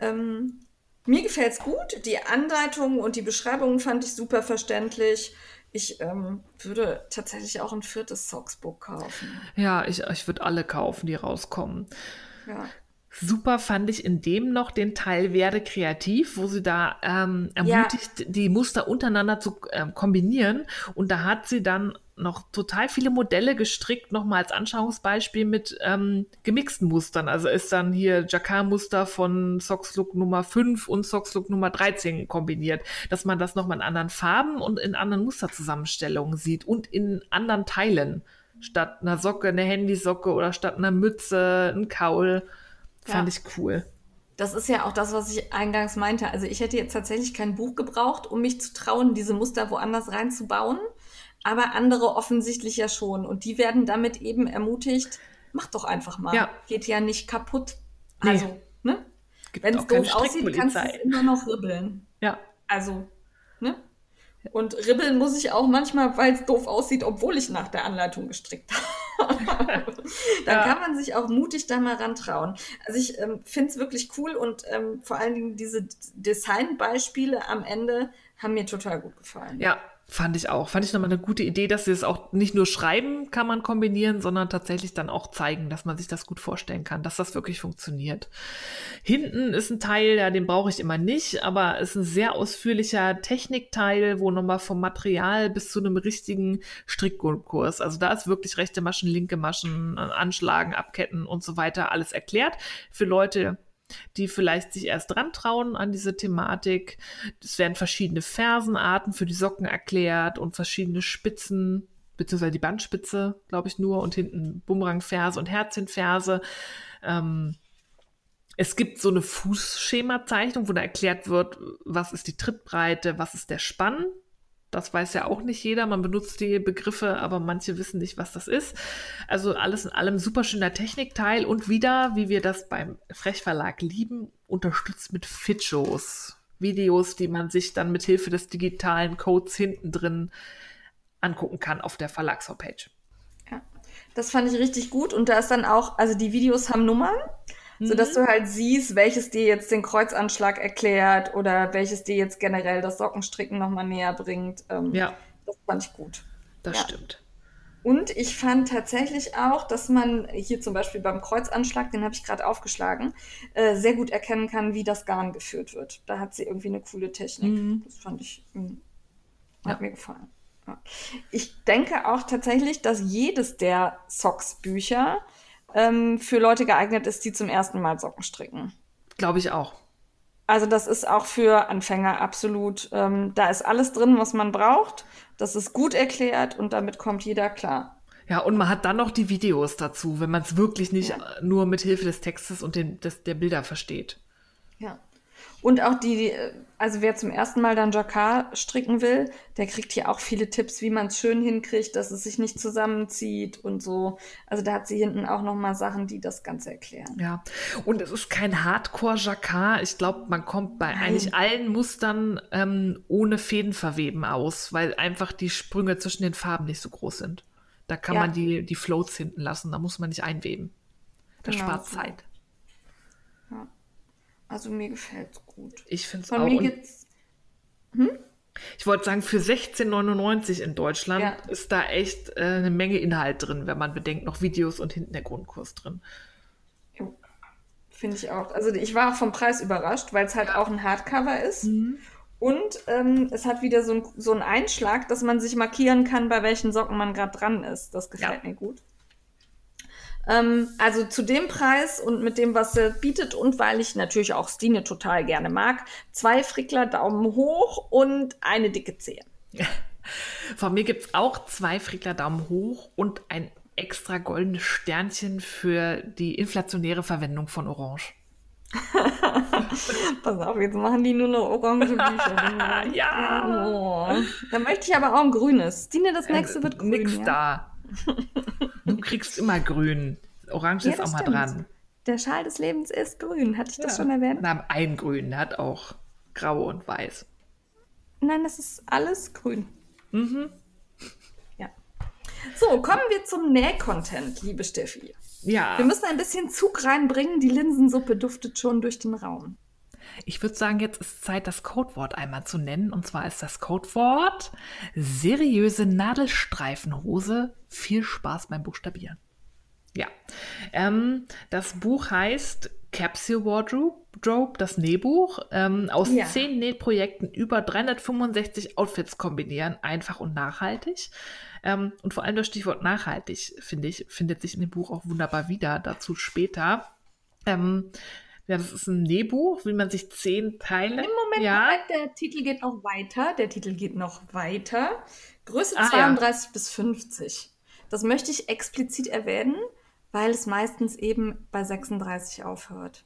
Ähm, mir gefällt's gut. Die Anleitung und die Beschreibungen fand ich super verständlich. Ich ähm, würde tatsächlich auch ein viertes Socksbook kaufen. Ja, ich, ich würde alle kaufen, die rauskommen. Ja. Super fand ich in dem noch den Teil Werde kreativ, wo sie da ähm, ermutigt, die Muster untereinander zu ähm, kombinieren. Und da hat sie dann noch total viele Modelle gestrickt, nochmal als Anschauungsbeispiel mit ähm, gemixten Mustern. Also ist dann hier Jacquard-Muster von Sockslook Nummer 5 und Sockslook Nummer 13 kombiniert, dass man das nochmal in anderen Farben und in anderen Musterzusammenstellungen sieht und in anderen Teilen. Statt einer Socke eine Handysocke oder statt einer Mütze ein Kaul. Fand Ja. ich cool. Das ist ja auch das, was ich eingangs meinte. Also ich hätte jetzt tatsächlich kein Buch gebraucht, um mich zu trauen, diese Muster woanders reinzubauen. Aber andere offensichtlich ja schon. Und die werden damit eben ermutigt, mach doch einfach mal. Ja. Geht ja nicht kaputt. Nee. Also, ne? Gibt Wenn es doof aussieht, kannst du es immer noch ribbeln. Ja. Also, ne? Und ribbeln muss ich auch manchmal, weil es doof aussieht, obwohl ich nach der Anleitung gestrickt [LAUGHS] habe. Dann Ja. kann man sich auch mutig da mal rantrauen. Also ich ähm, finde es wirklich cool und ähm, vor allen Dingen diese Designbeispiele am Ende haben mir total gut gefallen. Ja, fand ich auch. Fand ich nochmal eine gute Idee, dass sie es auch nicht nur schreiben kann man kombinieren, sondern tatsächlich dann auch zeigen, dass man sich das gut vorstellen kann, dass das wirklich funktioniert. Hinten ist ein Teil, ja, den brauche ich immer nicht, aber ist ein sehr ausführlicher Technikteil, wo nochmal vom Material bis zu einem richtigen Strickgrundkurs, also da ist wirklich rechte Maschen, linke Maschen, Anschlagen, Abketten und so weiter alles erklärt für Leute, die vielleicht sich erst dran trauen an diese Thematik. Es werden verschiedene Fersenarten für die Socken erklärt und verschiedene Spitzen, beziehungsweise die Bandspitze, glaube ich, nur und hinten Bumerangferse und Herzchenferse. Ähm, es gibt so eine Fußschemazeichnung, wo da erklärt wird, was ist die Trittbreite, was ist der Spann. Das weiß ja auch nicht jeder. Man benutzt die Begriffe, aber manche wissen nicht, was das ist. Also alles in allem super schöner Technikteil und wieder, wie wir das beim Frechverlag lieben, unterstützt mit Fitchos. Videos, die man sich dann mit Hilfe des digitalen Codes hinten drin angucken kann auf der Verlagshomepage. Ja. Das fand ich richtig gut. Und da ist dann auch, also die Videos haben Nummern, sodass du halt siehst, welches dir jetzt den Kreuzanschlag erklärt oder welches dir jetzt generell das Sockenstricken nochmal näher bringt. Ähm, Ja, Das fand ich gut. das Ja. stimmt. Und ich fand tatsächlich auch, dass man hier zum Beispiel beim Kreuzanschlag, den habe ich gerade aufgeschlagen, äh, sehr gut erkennen kann, wie das Garn geführt wird. Da hat sie irgendwie eine coole Technik. Mhm. Das fand ich, mh, hat Ja. mir gefallen. Ja. Ich denke auch tatsächlich, dass jedes der Socks-Bücher ähm, für Leute geeignet ist, die zum ersten Mal Socken stricken. Glaube ich auch. Also das ist auch für Anfänger absolut, ähm, da ist alles drin, was man braucht. Das ist gut erklärt und damit kommt jeder klar. Ja, und man hat dann noch die Videos dazu, wenn man es wirklich nicht Ja. nur mit Hilfe des Textes und den, des, der Bilder versteht. Ja. Und auch die, äh, also wer zum ersten Mal dann Jacquard stricken will, der kriegt hier auch viele Tipps, wie man es schön hinkriegt, dass es sich nicht zusammenzieht und so. Also da hat sie hinten auch noch mal Sachen, die das Ganze erklären. Ja, und es ist kein Hardcore-Jacquard. Ich glaube, man kommt bei Nein. eigentlich allen Mustern ähm, ohne Fädenverweben aus, weil einfach die Sprünge zwischen den Farben nicht so groß sind. Da kann Ja. man die, die Floats hinten lassen, da muss man nicht einweben. Das Genau spart. Zeit. Also mir gefällt's gut. Ich finde es Von auch. mir Und gibt's ich wollte sagen, für 16,99 in Deutschland Ja. ist da echt äh, eine Menge Inhalt drin, wenn man bedenkt, noch Videos und hinten der Grundkurs drin. Finde ich auch. Also ich war vom Preis überrascht, weil es halt auch ein Hardcover ist. Und ähm, es hat wieder so, ein, so einen Einschlag, dass man sich markieren kann, bei welchen Socken man gerade dran ist. Das gefällt Ja. mir gut. Ähm, also zu dem Preis und mit dem, was er bietet und weil ich natürlich auch Stine total gerne mag, zwei Frickler Daumen hoch und eine dicke Zehe. [LAUGHS] Von mir gibt es auch zwei Frickler Daumen hoch und ein extra goldenes Sternchen für die inflationäre Verwendung von Orange. [LAUGHS] Pass auf, jetzt machen die nur noch orange Bücher. [LAUGHS] Ja. Oh. Dann möchte ich aber auch ein grünes. Stine, das nächste wird grün. Äh, Nix ja? da. Du kriegst immer grün. Orange Ja, ist auch das mal stimmt. dran. Der Schal des Lebens ist grün. Hatte ich das schon erwähnt? Na, ein grün, der hat auch grau und weiß. Nein, das ist alles grün. Mhm. Ja. So, kommen wir zum Näh-Content, liebe Steffi. Ja, Wir müssen ein bisschen Zug reinbringen. Die Linsensuppe duftet schon durch den Raum. Ich würde sagen, jetzt ist Zeit, das Codewort einmal zu nennen. Und zwar ist das Codewort seriöse Nadelstreifenhose. Viel Spaß beim Buchstabieren. Ja, ähm, das Buch heißt Capsule Wardrobe, das Nähbuch, ähm, aus Ja. zehn Nähprojekten über 365 Outfits kombinieren, einfach und nachhaltig. Ähm, und vor allem das Stichwort nachhaltig, finde ich, findet sich in dem Buch auch wunderbar wieder, dazu später. Ähm, ja, das ist ein Nähbuch, wie man sich zehn Teile. Im Moment, ja, der Titel geht noch weiter. Der Titel geht noch weiter. Größe Ah, ja. 32 bis 50. Das möchte ich explizit erwähnen, weil es meistens eben bei 36 aufhört.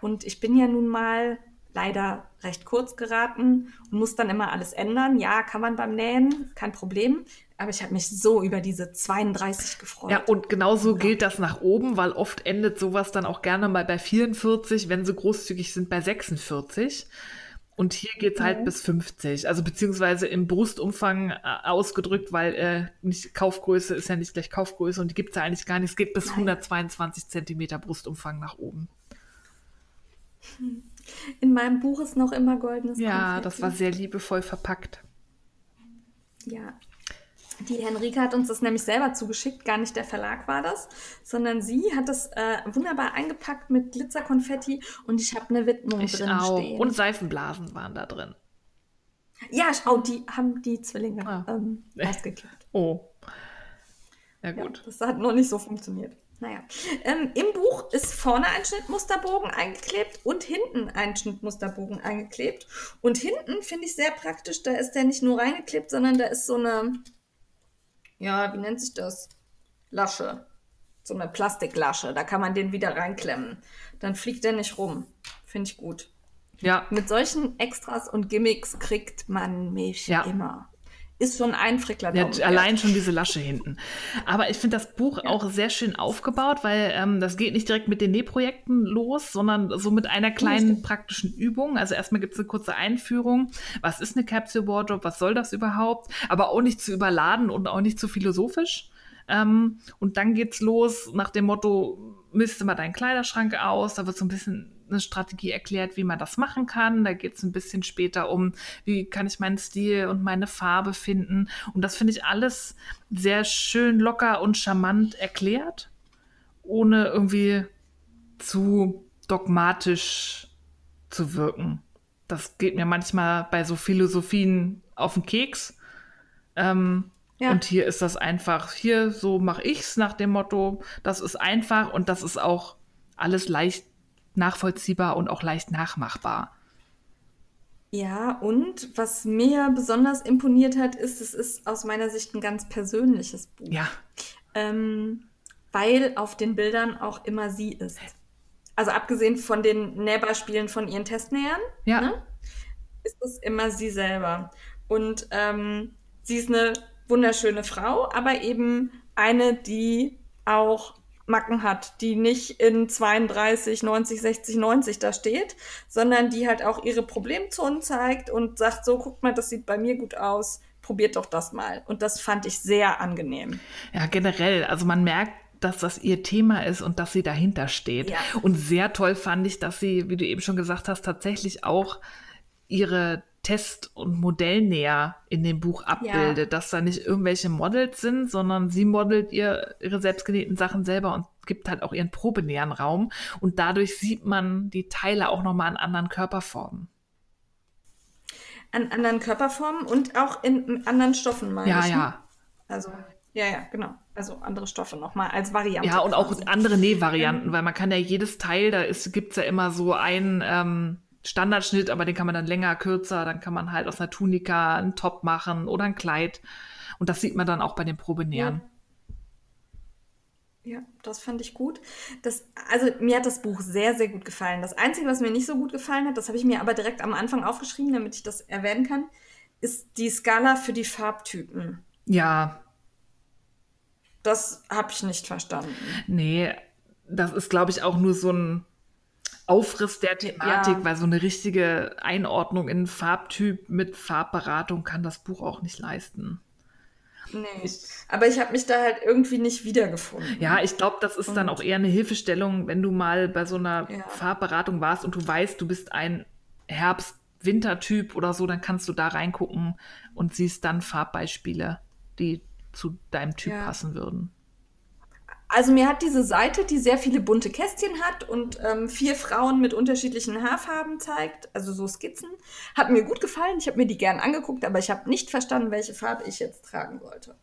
Und ich bin ja nun mal leider recht kurz geraten und muss dann immer alles ändern. Ja, kann man beim Nähen, kein Problem. Aber ich habe mich so über diese 32 gefreut. Ja, und genauso gilt das nach oben, weil oft endet sowas dann auch gerne mal bei 44, wenn sie großzügig sind, bei 46. Und hier geht's halt bis 50, also beziehungsweise im Brustumfang äh, ausgedrückt, weil äh, nicht Kaufgröße ist ja nicht gleich Kaufgröße und die gibt's ja eigentlich gar nicht. Es geht bis 122 Zentimeter Brustumfang nach oben. In meinem Buch ist noch immer goldenes Ja, Konfetti. das war sehr liebevoll verpackt. Ja. Die Henrike hat uns das nämlich selber zugeschickt, gar nicht der Verlag war das, sondern sie hat das äh, wunderbar eingepackt mit Glitzerkonfetti und ich habe eine Widmung Ich drin auch. stehen. Und Seifenblasen waren da drin. ja, schau, die haben die Zwillinge Ah. ähm, [LAUGHS] ausgekippt. Oh. Ja, Ja, gut. das hat noch nicht so funktioniert. Naja. Ähm, Im Buch ist vorne ein Schnittmusterbogen eingeklebt und hinten ein Schnittmusterbogen eingeklebt. Und hinten finde ich sehr praktisch, da ist der nicht nur reingeklebt, sondern da ist so eine, ja, wie nennt sich das? Lasche. So eine Plastiklasche. Da kann man den wieder reinklemmen. Dann fliegt der nicht rum. Finde ich gut. Ja, Mit solchen Extras und Gimmicks kriegt man mich Ja. immer. Ist schon ein Frickler Ja, allein schon diese Lasche hinten. Aber ich finde das Buch auch sehr schön aufgebaut, weil ähm, das geht nicht direkt mit den Nähprojekten los, sondern so mit einer kleinen praktischen Übung. Also erstmal gibt es eine kurze Einführung. Was ist eine Capsule Wardrobe? Was soll das überhaupt? Aber auch nicht zu überladen und auch nicht zu philosophisch. Ähm, und dann geht's los nach dem Motto, misste mal deinen Kleiderschrank aus. Da wird so ein bisschen eine Strategie erklärt, wie man das machen kann. Da geht's ein bisschen später um, wie kann ich meinen Stil und meine Farbe finden. Und das finde ich alles sehr schön locker und charmant erklärt, ohne irgendwie zu dogmatisch zu wirken. Das geht mir manchmal bei so Philosophien auf den Keks. Ähm, Ja. Und hier ist das einfach, hier so mache ich's nach dem Motto, das ist einfach und das ist auch alles leicht nachvollziehbar und auch leicht nachmachbar. Ja, und was mir besonders imponiert hat, ist, es ist aus meiner Sicht ein ganz persönliches Buch. Ja, Ähm, weil auf den Bildern auch immer sie ist. Also abgesehen von den Nähbeispielen von ihren Testnähern, ja, ne, ist es immer sie selber. Und ähm, sie ist eine wunderschöne Frau, aber eben eine, die auch Macken hat, die nicht in 32, 90, 60, 90 da steht, sondern die halt auch ihre Problemzonen zeigt und sagt so, guckt mal, das sieht bei mir gut aus, probiert doch das mal. Und das fand ich sehr angenehm. ja, generell. Also man merkt, dass das ihr Thema ist und dass sie dahinter steht. Ja. Und sehr toll fand ich, dass sie, wie du eben schon gesagt hast, tatsächlich auch ihre Test- und Modellnäher in dem Buch abbildet, dass da nicht irgendwelche Models sind, sondern sie modelt ihr, ihre selbstgenähten Sachen selber und gibt halt auch ihren probenäheren Raum. Und dadurch sieht man die Teile auch nochmal an anderen Körperformen. An anderen Körperformen und auch in, anderen Stoffen, meine Ja, ich. ne? ja. Also, ja, ja, genau. Also andere Stoffe nochmal als Variante. Ja, und auch quasi. andere Nähvarianten, weil man kann ja jedes Teil, da gibt es ja immer so einen ähm, Standardschnitt, aber den kann man dann länger, kürzer, dann kann man halt aus einer Tunika einen Top machen oder ein Kleid. Und das sieht man dann auch bei den Probenähern. Ja, das fand ich gut. Das, also mir hat das Buch sehr, sehr gut gefallen. Das Einzige, was mir nicht so gut gefallen hat, das habe ich mir aber direkt am Anfang aufgeschrieben, damit ich das erwähnen kann, ist die Skala für die Farbtypen. Ja, Das habe ich nicht verstanden. nee, das ist, glaube ich, auch nur so ein Aufriss der Thematik, Ja. weil so eine richtige Einordnung in Farbtyp mit Farbberatung kann das Buch auch nicht leisten. Nee. Aber ich habe mich da halt irgendwie nicht wiedergefunden. Ja, ich glaube, das ist dann Und- auch eher eine Hilfestellung, wenn du mal bei so einer Ja. Farbberatung warst und du weißt, du bist ein Herbst-Winter-Typ oder so, dann kannst du da reingucken und siehst dann Farbbeispiele, die zu deinem Typ Ja. passen würden. Also mir hat diese Seite, die sehr viele bunte Kästchen hat und ähm, vier Frauen mit unterschiedlichen Haarfarben zeigt, also so Skizzen, hat mir gut gefallen. Ich habe mir die gern angeguckt, aber ich habe nicht verstanden, welche Farbe ich jetzt tragen sollte.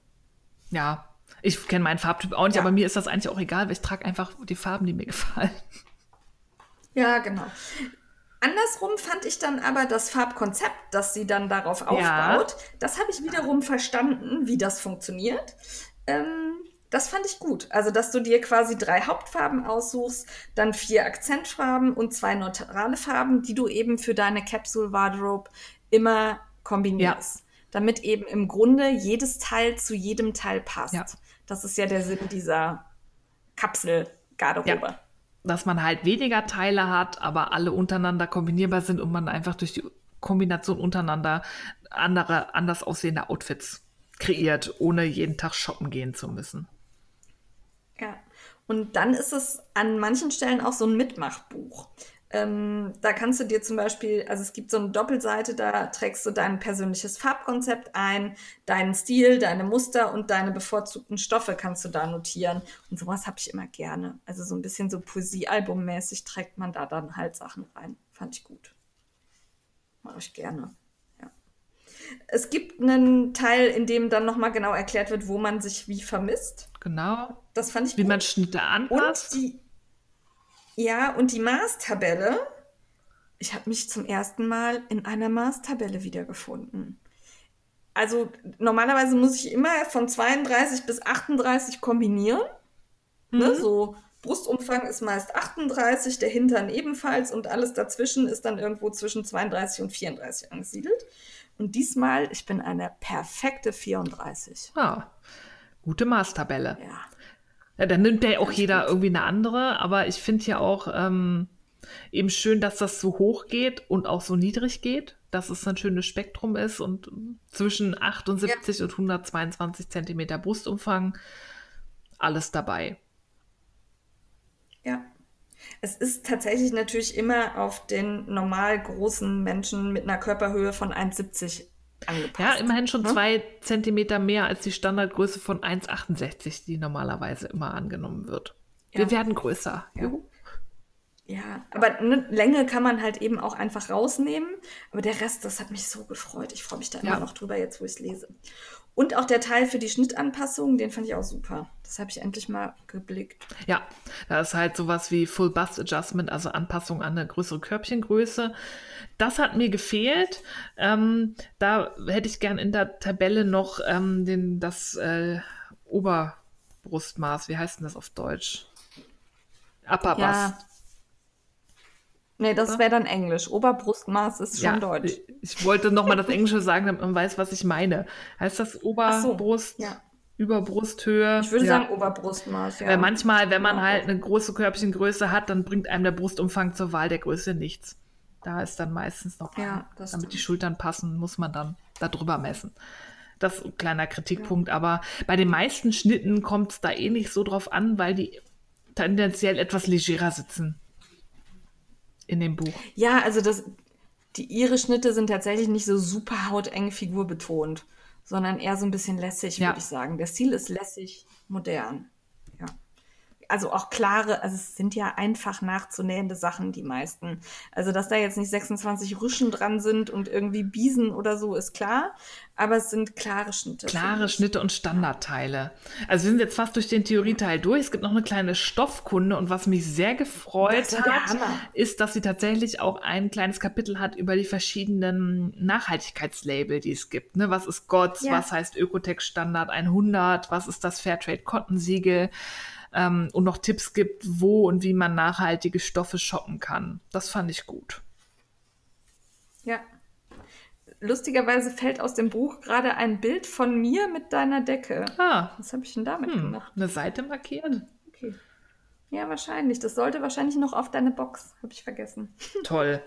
Ja, ich kenne meinen Farbtyp auch nicht, Ja. aber mir ist das eigentlich auch egal, weil ich trage einfach die Farben, die mir gefallen. Ja, genau. Andersrum fand ich dann aber das Farbkonzept, das sie dann darauf Ja. aufbaut, das habe ich wiederum verstanden, wie das funktioniert. Ähm, das fand ich gut. Also, dass du dir quasi drei Hauptfarben aussuchst, dann vier Akzentfarben und zwei neutrale Farben, die du eben für deine Capsule Wardrobe immer kombinierst. Damit eben im Grunde jedes Teil zu jedem Teil passt. Ja. Das ist ja der Sinn dieser Kapselgarderobe. Ja. Dass man halt weniger Teile hat, aber alle untereinander kombinierbar sind und man einfach durch die Kombination untereinander andere, anders aussehende Outfits kreiert, ohne jeden Tag shoppen gehen zu müssen. Und dann ist es an manchen Stellen auch so ein Mitmachbuch. Ähm, da kannst du dir zum Beispiel, also es gibt so eine Doppelseite, da trägst du dein persönliches Farbkonzept ein, deinen Stil, deine Muster und deine bevorzugten Stoffe kannst du da notieren. Und sowas habe ich immer gerne. Also so ein bisschen so Poesiealbummäßig trägt man da dann halt Sachen rein. Fand ich gut. Mache ich gerne. Ja. Es gibt einen Teil, in dem dann nochmal genau erklärt wird, wo man sich wie vermisst. Genau. Das fand ich Wie gut. man Schnitte Und anpasst. die, ja, und die Maßtabelle. Ich habe mich zum ersten Mal in einer Maßtabelle wiedergefunden. Also normalerweise muss ich immer von 32 bis 38 kombinieren. Ne? So Brustumfang ist meist 38, der Hintern ebenfalls und alles dazwischen ist dann irgendwo zwischen 32 und 34 angesiedelt. Und diesmal, ich bin eine perfekte 34. Ja, gute Maßtabelle. Ja. Ja, dann nimmt ja auch jeder irgendwie eine andere, aber ich finde ja auch ähm, eben schön, dass das so hoch geht und auch so niedrig geht, dass es ein schönes Spektrum ist und zwischen 78 und 122 Zentimeter Brustumfang alles dabei. Ja. Es ist tatsächlich natürlich immer auf den normal großen Menschen mit einer Körperhöhe von 1,70 angepasst. Ja, immerhin schon ne? zwei Zentimeter mehr als die Standardgröße von 1,68, die normalerweise immer angenommen wird. Wir Ja. werden größer. Ja. Juhu. Ja, aber eine Länge kann man halt eben auch einfach rausnehmen. Aber der Rest, das hat mich so gefreut. Ich freue mich da immer Ja. noch drüber, jetzt wo ich es lese. Und auch der Teil für die Schnittanpassung, den fand ich auch super. Das habe ich endlich mal geblickt. Ja, da ist halt sowas wie Full Bust Adjustment, also Anpassung an eine größere Körbchengröße. Das hat mir gefehlt. Ähm, da hätte ich gern in der Tabelle noch ähm, den, das äh, Oberbrustmaß. Wie heißt denn das auf Deutsch? Upper Ja. Nee, das wäre dann Englisch. Oberbrustmaß ist schon Deutsch. Ich, wollte noch mal das Englische sagen, damit man weiß, was ich meine. Heißt das Ach so, Oberbrust, ja. Überbrusthöhe? Ich würde ja. sagen Oberbrustmaß, ja. Weil manchmal, wenn man Ja. halt eine große Körbchengröße hat, dann bringt einem der Brustumfang zur Wahl der Größe nichts. Da ist dann meistens noch, Ja, damit die stimmt. Schultern passen, muss man dann da drüber messen. Das ist ein kleiner Kritikpunkt, aber bei den meisten Schnitten kommt es da eh nicht so drauf an, weil die tendenziell etwas legerer sitzen in dem Buch. Ja, also das, die ihre Schnitte sind tatsächlich nicht so super hauteng figurbetont, sondern eher so ein bisschen lässig, Ja. würde ich sagen. Der Stil ist lässig, modern. Also auch klare, also es sind ja einfach nachzunähende Sachen, die meisten. Also, dass da jetzt nicht 26 Rüschen dran sind und irgendwie Biesen oder so, ist klar. Aber es sind klare Schnitte. Klare. Schnitte und Standardteile. Also wir sind jetzt fast durch den Theorieteil durch. Es gibt noch eine kleine Stoffkunde und was mich sehr gefreut hat, ist, dass sie tatsächlich auch ein kleines Kapitel hat über die verschiedenen Nachhaltigkeitslabel, die es gibt. Ne? Was ist GOTS? Ja. Was heißt Ökotex Standard 100? Was ist das Fairtrade Cotton Siegel? Ähm, und noch Tipps gibt, wo und wie man nachhaltige Stoffe shoppen kann. Das fand ich gut. Ja. Lustigerweise fällt aus dem Buch gerade ein Bild von mir mit deiner Decke. Ah, Was habe ich denn damit hm, gemacht? eine Seite markiert. Okay. Ja, wahrscheinlich. Das sollte wahrscheinlich noch auf deine Box. Habe ich vergessen. Toll.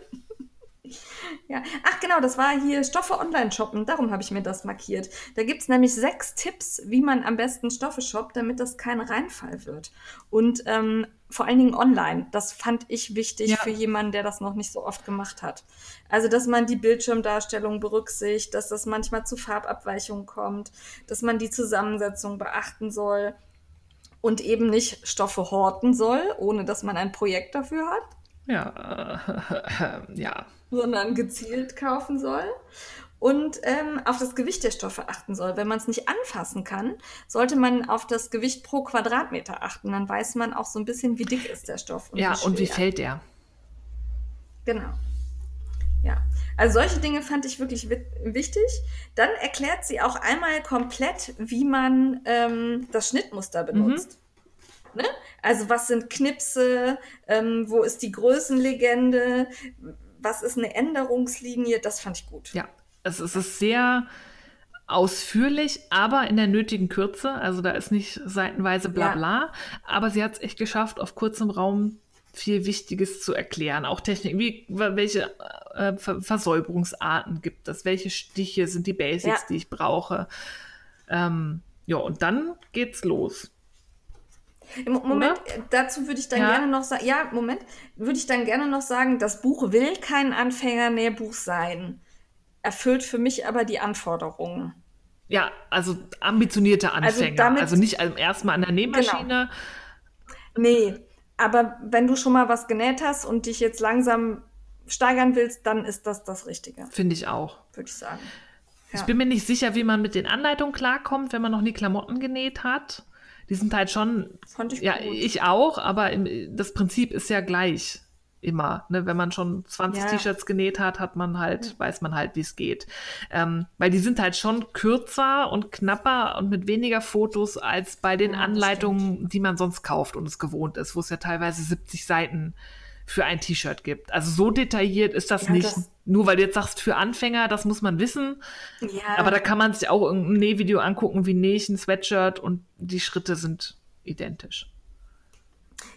[LAUGHS] Ja. Ach genau, das war hier Stoffe online shoppen. Darum habe ich mir das markiert. Da gibt es nämlich sechs Tipps, wie man am besten Stoffe shoppt, damit das kein Reinfall wird. Und ähm, vor allen Dingen online. Das fand ich wichtig Ja. für jemanden, der das noch nicht so oft gemacht hat. Also, dass man die Bildschirmdarstellung berücksichtigt, dass das manchmal zu Farbabweichungen kommt, dass man die Zusammensetzung beachten soll. und eben nicht Stoffe horten soll, ohne dass man ein Projekt dafür hat. Ja, [LAUGHS] ja. Sondern gezielt kaufen soll. Und ähm, auf das Gewicht der Stoffe achten soll. Wenn man es nicht anfassen kann, sollte man auf das Gewicht pro Quadratmeter achten. Dann weiß man auch so ein bisschen, wie dick ist der Stoff. Und ja, wie und wie fällt der? Genau. Ja, also solche Dinge fand ich wirklich wichtig. Dann erklärt sie auch einmal komplett, wie man ähm, das Schnittmuster mhm. benutzt. Mhm. Ne? Also was sind Knipse, ähm, wo ist die Größenlegende, was ist eine Änderungslinie, das fand ich gut. Ja, es ist sehr ausführlich, aber in der nötigen Kürze. Also da ist nicht seitenweise bla bla. Ja. Aber sie hat es echt geschafft, auf kurzem Raum viel Wichtiges zu erklären. Auch Technik, wie, welche äh, Versäuberungsarten gibt es, welche Stiche sind die Basics, ja. die ich brauche. Ähm, ja, und dann geht's los. Im Moment, Oder? dazu würde ich dann ja. gerne noch sagen, ja, Moment, würde ich dann gerne noch sagen, das Buch will kein Anfängernährbuch sein erfüllt für mich aber die Anforderungen. Ja, also ambitionierte also Anfänger. Also, damit, also nicht erstmal an der Nähmaschine. Genau. Nee, aber wenn du schon mal was genäht hast und dich jetzt langsam steigern willst, dann ist das das Richtige. Finde ich auch. Würde ich sagen. Ja. Ich bin mir nicht sicher, wie man mit den Anleitungen klarkommt, wenn man noch nie Klamotten genäht hat. Die sind halt schon. Fand ich ja, gut. ich auch, aber das Prinzip ist ja gleich immer. Ne? Wenn man schon 20 ja. T-Shirts genäht hat, hat man halt, ja. weiß man halt, wie es geht. Ähm, weil die sind halt schon kürzer und knapper und mit weniger Fotos als bei den ja, Anleitungen, die man sonst kauft und es gewohnt ist, wo es ja teilweise 70 Seiten für ein T-Shirt gibt. Also so detailliert ist das nicht. Das Nur weil du jetzt sagst, für Anfänger, das muss man wissen. Ja. Aber da kann man sich auch ein Nähvideo angucken, wie nähe ich ein Sweatshirt und die Schritte sind identisch.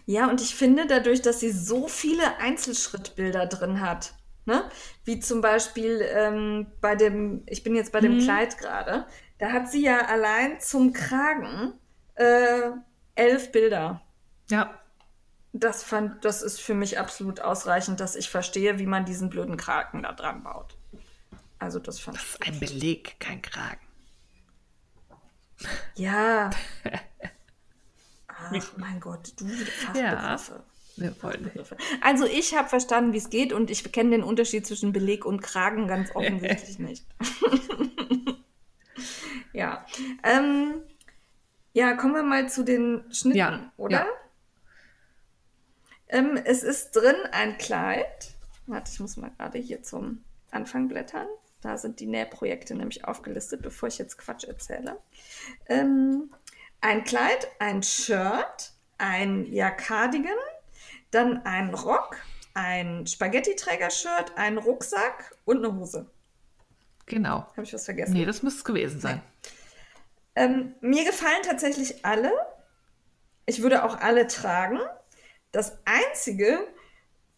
Ja, und ich finde dadurch, dass sie so viele Einzelschrittbilder drin hat, ne? wie zum Beispiel ähm, bei dem, ich bin jetzt bei dem mhm. Kleid gerade, da hat sie ja allein zum Kragen äh, elf Bilder. Ja. Das fand, das ist für mich absolut ausreichend, dass ich verstehe, wie man diesen blöden Kragen da dran baut. Also das fand das ist ein Beleg, kein Kragen. Ja. [LAUGHS] Ach, mein Gott, du Fachbegriffe. Ja. Also ich habe verstanden, wie es geht und ich kenne den Unterschied zwischen Beleg und Kragen ganz [LAUGHS] offensichtlich nicht. [LAUGHS] ja. Ähm, ja, kommen wir mal zu den Schnitten, ja. oder? Ja. Ähm, es ist drin ein Kleid. Warte, ich muss mal gerade hier zum Anfang blättern. Da sind die Nähprojekte nämlich aufgelistet, bevor ich jetzt Quatsch erzähle. Ähm, ein Kleid, ein Shirt, ein ja, Cardigan, dann ein Rock, ein Spaghetti-Träger-Shirt, ein Rucksack und eine Hose. Genau. Habe ich was vergessen? Nee, das müsste es gewesen sein. Ähm, mir gefallen tatsächlich alle. Ich würde auch alle tragen. Das Einzige,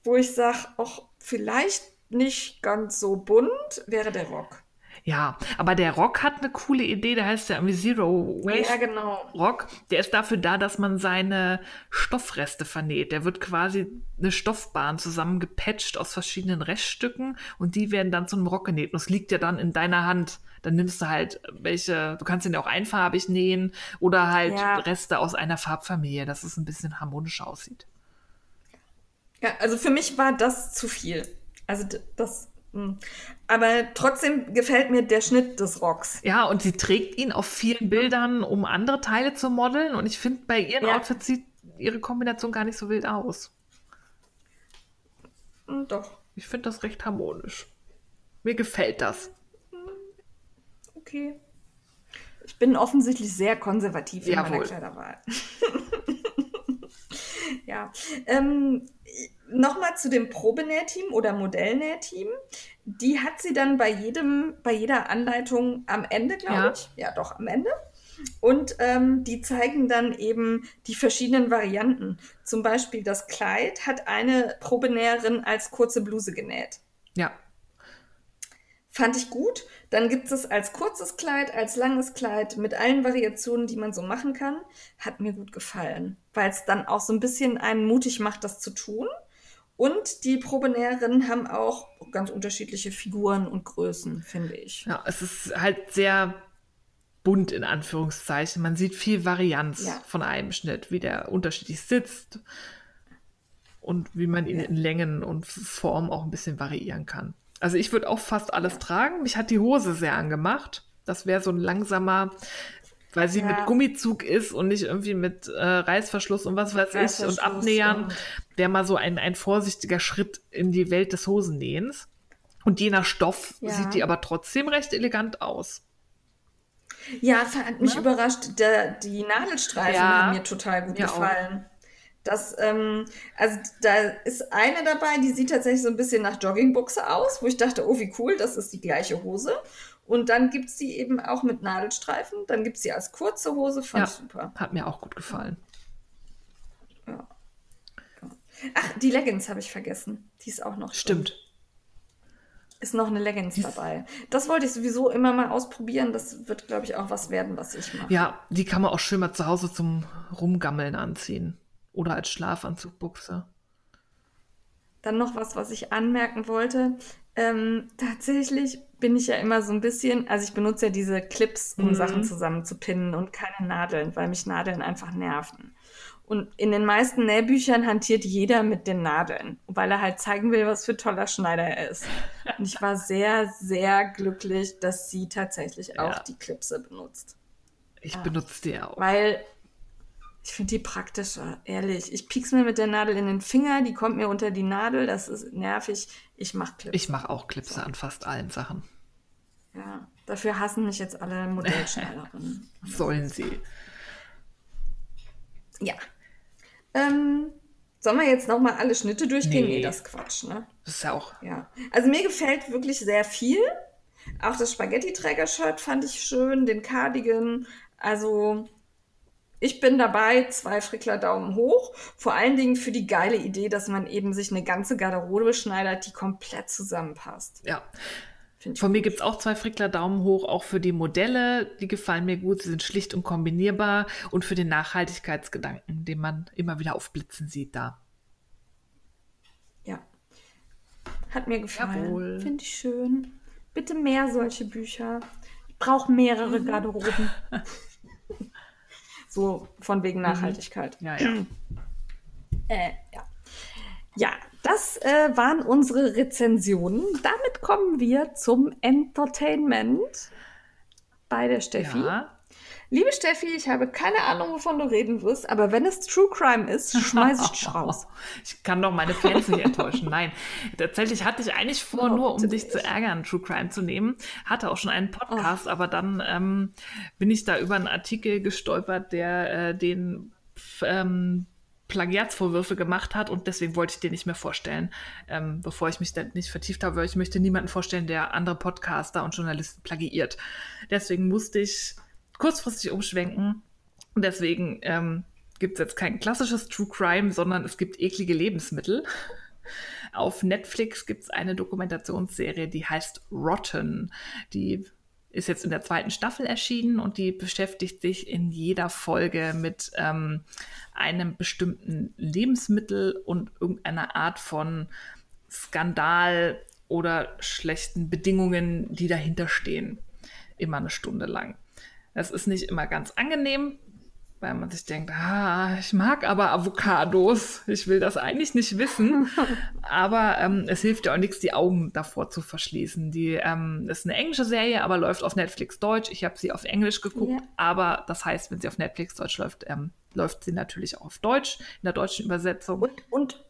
wo ich sage, auch vielleicht nicht ganz so bunt, wäre der Rock. Ja, aber der Rock hat eine coole Idee, der heißt ja irgendwie Zero Waste ja, genau. Rock. Der ist dafür da, dass man seine Stoffreste vernäht. Der wird quasi eine Stoffbahn zusammengepatcht aus verschiedenen Reststücken und die werden dann zu einem Rock genäht. Und es liegt ja dann in deiner Hand. Dann nimmst du halt welche, du kannst den ja auch einfarbig nähen oder halt ja. Reste aus einer Farbfamilie, dass es ein bisschen harmonischer aussieht. Ja, also für mich war das zu viel. Also das hm. Aber trotzdem gefällt mir der Schnitt des Rocks. Ja, und sie trägt ihn auf vielen Bildern, um andere Teile zu modeln. Und ich finde, bei ihren ja. Outfits sieht ihre Kombination gar nicht so wild aus. Hm, doch. Ich finde das recht harmonisch. Mir gefällt das. Okay. Ich bin offensichtlich sehr konservativ in Jawohl. meiner Kleiderwahl. [LAUGHS] ja. Ähm, Nochmal zu dem Probenähteam oder Modellnähteam. Die hat sie dann bei jedem, bei jeder Anleitung am Ende, glaube ja. ich. Ja, doch, am Ende. Und ähm, die zeigen dann eben die verschiedenen Varianten. Zum Beispiel das Kleid hat eine Probenäherin als kurze Bluse genäht. Ja. Fand ich gut. Dann gibt es als kurzes Kleid, als langes Kleid mit allen Variationen, die man so machen kann. Hat mir gut gefallen, weil es dann auch so ein bisschen einen mutig macht, das zu tun. Und die Probenäherinnen haben auch ganz unterschiedliche Figuren und Größen, finde ich. Ja, es ist halt sehr bunt in Anführungszeichen. Man sieht viel Varianz Ja. von einem Schnitt, wie der unterschiedlich sitzt und wie man ihn Ja. in Längen und Form auch ein bisschen variieren kann. Also ich würde auch fast alles tragen. Mich hat die Hose sehr angemacht. Das wäre so ein langsamer, weil sie Ja. mit Gummizug ist und nicht irgendwie mit äh, Reißverschluss und was weiß ich und abnähern, und- wäre mal so ein, ein vorsichtiger Schritt in die Welt des Hosennähens. Und je nach Stoff Ja. sieht die aber trotzdem recht elegant aus. Ja, hat mich Ne? überrascht. Der, die Nadelstreifen Ja. haben mir total gut Mir auch. gefallen. Das, ähm, also da ist eine dabei, die sieht tatsächlich so ein bisschen nach Joggingbuchse aus, wo ich dachte, oh, wie cool, das ist die gleiche Hose. Und dann gibt es die eben auch mit Nadelstreifen. Dann gibt es sie als kurze Hose, fand Ja. ich super. Hat mir auch gut gefallen. Ach, die Leggings habe ich vergessen. Die ist auch noch. drin. Stimmt. Ist noch eine Leggings Die- dabei. Das wollte ich sowieso immer mal ausprobieren. Das wird, glaube ich, auch was werden, was ich mache. Ja, die kann man auch schön mal zu Hause zum Rumgammeln anziehen. Oder als Schlafanzugbuchse. Dann noch was, was ich anmerken wollte. Ähm, tatsächlich bin ich ja immer so ein bisschen, also ich benutze ja diese Clips, um Mhm. Sachen zusammenzupinnen und keine Nadeln, weil mich Nadeln einfach nerven. Und in den meisten Nähbüchern hantiert jeder mit den Nadeln, weil er halt zeigen will, was für toller Schneider er ist. Und ich war sehr, sehr glücklich, dass sie tatsächlich auch Ja. die Clipse benutzt. Ich benutze die auch. Weil ich finde die praktischer, ehrlich. Ich piek's mir mit der Nadel in den Finger, die kommt mir unter die Nadel, das ist nervig. Ich mach Clips. Ich mache auch Clipse an fast allen Sachen. Ja, dafür hassen mich jetzt alle Modellschneiderinnen. [LAUGHS] Sollen sie. ja. Ähm, sollen wir jetzt nochmal alle Schnitte durchgehen? Nee. Nee, das Quatsch, ne? Das ist ja auch. Ja. Also mir gefällt wirklich sehr viel. Auch das Spaghetti-Träger-Shirt fand ich schön, den Cardigan. Also ich bin dabei, zwei Frickler Daumen hoch. Vor allen Dingen für die geile Idee, dass man eben sich eine ganze Garderobe schneidert, die komplett zusammenpasst. Ja. Von mir gibt es auch zwei Frickler Daumen hoch, auch für die Modelle. Die gefallen mir gut. Sie sind schlicht und kombinierbar. Und für den Nachhaltigkeitsgedanken, den man immer wieder aufblitzen sieht da. Ja. Hat mir gefallen. Finde ich schön. Bitte mehr solche Bücher. Ich brauche mehrere Mhm. Garderoben. [LAUGHS] so von wegen Nachhaltigkeit. Ja, ja. Äh, ja. Ja, das äh, waren unsere Rezensionen. Damit kommen wir zum Entertainment bei der Steffi. ja. Liebe Steffi, ich habe keine Ahnung, wovon du reden wirst, aber wenn es True Crime ist, schmeiß ich dich [LAUGHS] raus. Ich kann doch meine Fans nicht enttäuschen. Nein, tatsächlich hatte ich eigentlich vor, Oh, nur um dich zu ärgern, True Crime zu nehmen. Hatte auch schon einen Oh. Podcast, aber dann ähm, bin ich da über einen Artikel gestolpert, der äh, den ähm, Plagiatsvorwürfe gemacht hat und deswegen wollte ich den nicht mehr vorstellen, ähm, bevor ich mich dann nicht vertieft habe, weil ich möchte niemanden vorstellen, der andere Podcaster und Journalisten plagiiert. Deswegen musste ich kurzfristig umschwenken und deswegen ähm, gibt es jetzt kein klassisches True Crime, sondern es gibt eklige Lebensmittel. Auf Netflix gibt es eine Dokumentationsserie, die heißt Rotten. Die ist jetzt in der zweiten Staffel erschienen und die beschäftigt sich in jeder Folge mit ähm, einem bestimmten Lebensmittel und irgendeiner Art von Skandal oder schlechten Bedingungen, die dahinter stehen. Immer eine Stunde lang. Das ist nicht immer ganz angenehm, weil man sich denkt, ah, ich mag aber Avocados. Ich will das eigentlich nicht wissen. [LAUGHS] aber ähm, es hilft ja auch nichts, die Augen davor zu verschließen. Die ähm, ist eine englische Serie, aber läuft auf Netflix Deutsch. Ich habe sie auf Englisch geguckt, Ja. aber das heißt, wenn sie auf Netflix Deutsch läuft, ähm, läuft sie natürlich auch auf Deutsch, in der deutschen Übersetzung. Und, und,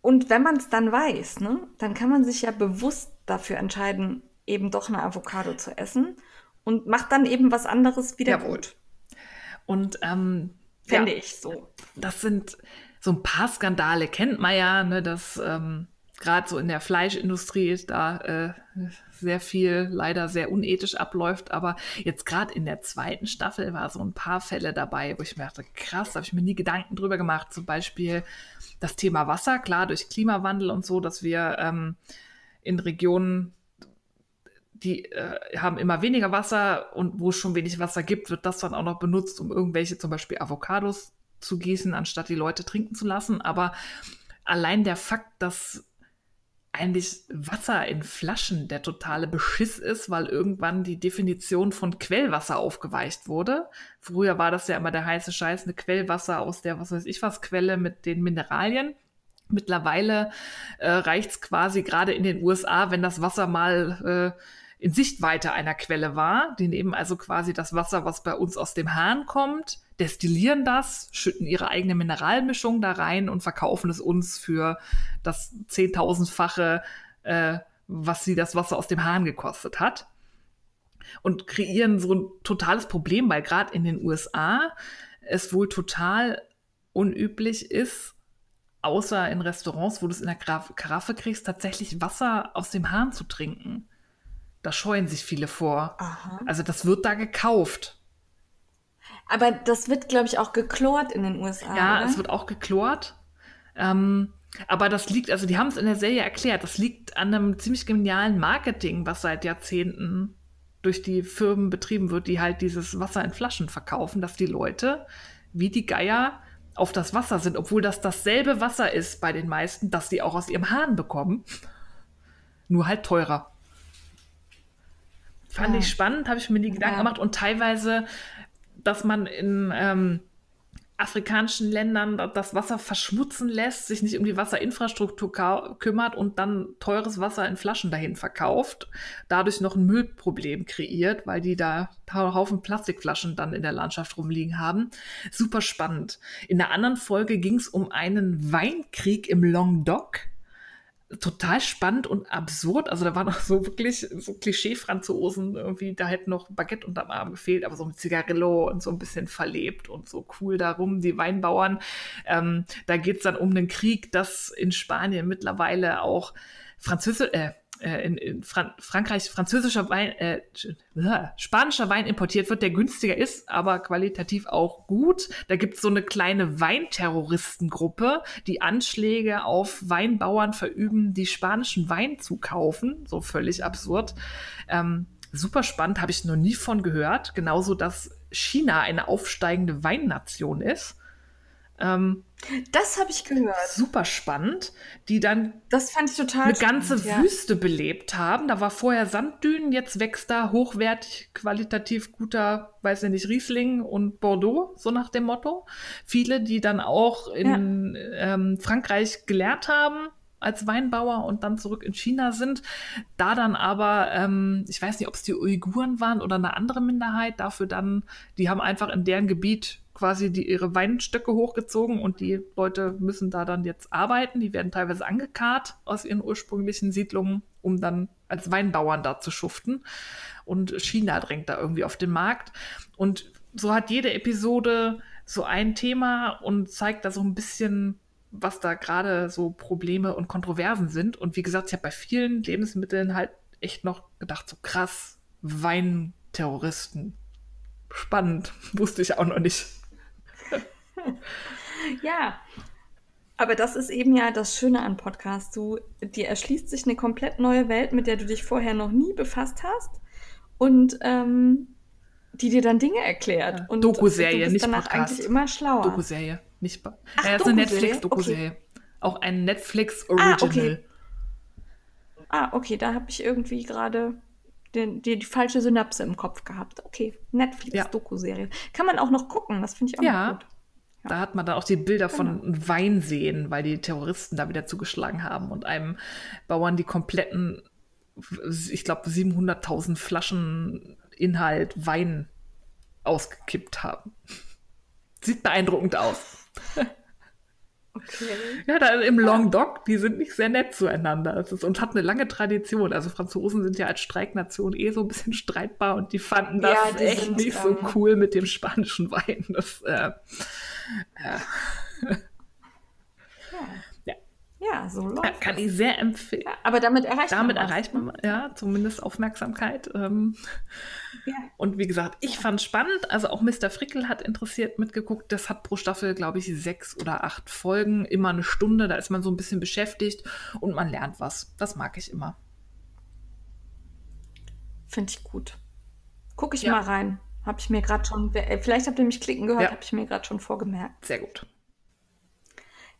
und wenn man es dann weiß, ne, dann kann man sich ja bewusst dafür entscheiden, eben doch eine Avocado zu essen und macht dann eben was anderes wieder Jawohl. gut. Und ähm, Fände ja, ich so. das sind so ein paar Skandale, kennt man ja, ne, dass ähm, gerade so in der Fleischindustrie da äh, sehr viel leider sehr unethisch abläuft. Aber jetzt gerade in der zweiten Staffel war so ein paar Fälle dabei, wo ich mir dachte, krass, da habe ich mir nie Gedanken drüber gemacht. Zum Beispiel das Thema Wasser, klar, durch Klimawandel und so, dass wir ähm, in Regionen die äh, haben immer weniger Wasser und wo es schon wenig Wasser gibt, wird das dann auch noch benutzt, um irgendwelche zum Beispiel Avocados zu gießen, anstatt die Leute trinken zu lassen. Aber allein der Fakt, dass eigentlich Wasser in Flaschen der totale Beschiss ist, weil irgendwann die Definition von Quellwasser aufgeweicht wurde. Früher war das ja immer der heiße Scheiß, eine Quellwasser aus der, was weiß ich was, Quelle mit den Mineralien. Mittlerweile äh, reicht es quasi gerade in den USA, wenn das Wasser mal äh, in Sichtweite einer Quelle war. Die nehmen also quasi das Wasser, was bei uns aus dem Hahn kommt, destillieren das, schütten ihre eigene Mineralmischung da rein und verkaufen es uns für das zehntausendfache, äh, was sie das Wasser aus dem Hahn gekostet hat. Und kreieren so ein totales Problem, weil gerade in den USA es wohl total unüblich ist, außer in Restaurants, wo du es in der Karaffe kriegst, tatsächlich Wasser aus dem Hahn zu trinken. Da scheuen sich viele vor. Aha. Also das wird da gekauft. Aber das wird, glaube ich, auch geklort in den USA. Ja, oder? es wird auch geklort. Ähm, aber das liegt, also die haben es in der Serie erklärt, das liegt an einem ziemlich genialen Marketing, was seit Jahrzehnten durch die Firmen betrieben wird, die halt dieses Wasser in Flaschen verkaufen, dass die Leute wie die Geier auf das Wasser sind, obwohl das dasselbe Wasser ist bei den meisten, das sie auch aus ihrem Hahn bekommen. Nur halt teurer. Fand ja. ich spannend, habe ich mir die Gedanken ja. gemacht und teilweise, dass man in ähm, afrikanischen Ländern das Wasser verschmutzen lässt, sich nicht um die Wasserinfrastruktur kümmert und dann teures Wasser in Flaschen dahin verkauft, dadurch noch ein Müllproblem kreiert, weil die da Haufen Plastikflaschen dann in der Landschaft rumliegen haben. Super spannend. In der anderen Folge ging es um einen Weinkrieg im Languedoc total spannend und absurd. Also da waren auch so wirklich so Klischee-Franzosen irgendwie, da hätte noch Baguette unterm Arm gefehlt, aber so mit Zigarillo und so ein bisschen verlebt und so cool darum, die Weinbauern. Ähm, da geht's dann um einen Krieg, dass in Spanien mittlerweile auch Französisch, äh, äh, in, in Fran Frankreich französischer Wein, äh, äh, spanischer Wein importiert wird, der günstiger ist, aber qualitativ auch gut. Da gibt es so eine kleine Weinterroristengruppe, die Anschläge auf Weinbauern verüben, die spanischen Wein zu kaufen. So völlig absurd. Ähm, super spannend, habe ich noch nie von gehört. Genauso, dass China eine aufsteigende Weinnation ist. Ähm, das habe ich gehört. Super spannend, die dann das fand ich total eine ganze ja. Wüste belebt haben. Da war vorher Sanddünen, jetzt wächst da hochwertig, qualitativ guter, weiß ich nicht, Riesling und Bordeaux, so nach dem Motto. Viele, die dann auch in ja. ähm, Frankreich gelehrt haben als Weinbauer und dann zurück in China sind. Da dann aber, ähm, ich weiß nicht, ob es die Uiguren waren oder eine andere Minderheit, dafür dann, die haben einfach in deren Gebiet quasi die, ihre Weinstöcke hochgezogen und die Leute müssen da dann jetzt arbeiten. Die werden teilweise angekarrt aus ihren ursprünglichen Siedlungen, um dann als Weinbauern da zu schuften. Und China drängt da irgendwie auf den Markt. Und so hat jede Episode so ein Thema und zeigt da so ein bisschen, was da gerade so Probleme und Kontroversen sind. Und wie gesagt, ich habe bei vielen Lebensmitteln halt echt noch gedacht, so krass, Weinterroristen. Spannend, [LAUGHS] wusste ich auch noch nicht. Ja, aber das ist eben ja das Schöne an Podcasts. Du, dir erschließt sich eine komplett neue Welt, mit der du dich vorher noch nie befasst hast und ähm, die dir dann Dinge erklärt. Und Doku-Serie, nicht danach Podcast. eigentlich immer schlauer. Doku-Serie, nicht Ach, ja, ist eine Netflix-Doku-Serie. Okay. Auch ein Netflix-Original. Ah, okay. Ah, okay, da habe ich irgendwie gerade die, die, die, falsche Synapse im Kopf gehabt. Okay, Netflix-Doku-Serie. Ja. Kann man auch noch gucken, das finde ich auch ja. gut. Da hat man dann auch die Bilder genau. von Wein sehen, weil die Terroristen da wieder zugeschlagen haben und einem Bauern die kompletten, ich glaube, 700.000 Flaschen Inhalt Wein ausgekippt haben. Sieht beeindruckend aus. Okay. Ja, da im Languedoc, die sind nicht sehr nett zueinander. Das ist, und hat eine lange Tradition. Also Franzosen sind ja als Streiknation eh so ein bisschen streitbar und die fanden das ja, die echt sind, nicht so cool mit dem spanischen Wein. Das, äh, äh. Ja. Ja, so läuft Kann ich sehr empfehlen. Ja, aber damit erreicht damit man erreicht man ja zumindest Aufmerksamkeit. Ähm, ja. Und wie gesagt, ich fand es spannend. Also auch Mr. Frickel hat interessiert mitgeguckt. Das hat pro Staffel, glaube ich, sechs oder acht Folgen, immer eine Stunde. Da ist man so ein bisschen beschäftigt und man lernt was. Das mag ich immer. Finde ich gut. Gucke ich ja. mal rein. Habe ich mir gerade schon, äh, vielleicht habt ihr mich klicken gehört, ja. habe ich mir gerade schon vorgemerkt. Sehr gut.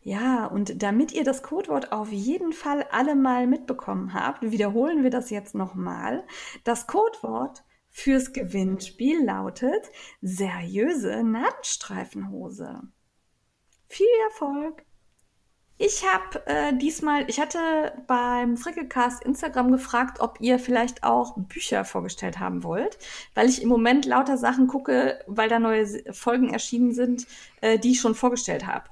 Ja, und damit ihr das Codewort auf jeden Fall alle mal mitbekommen habt, wiederholen wir das jetzt nochmal. Das Codewort fürs Gewinnspiel lautet seriöse Nadelstreifenhose. Viel Erfolg! Ich habe äh, diesmal, ich hatte beim Frickelcast Instagram gefragt, ob ihr vielleicht auch Bücher vorgestellt haben wollt, weil ich im Moment lauter Sachen gucke, weil da neue Folgen erschienen sind, äh, die ich schon vorgestellt habe.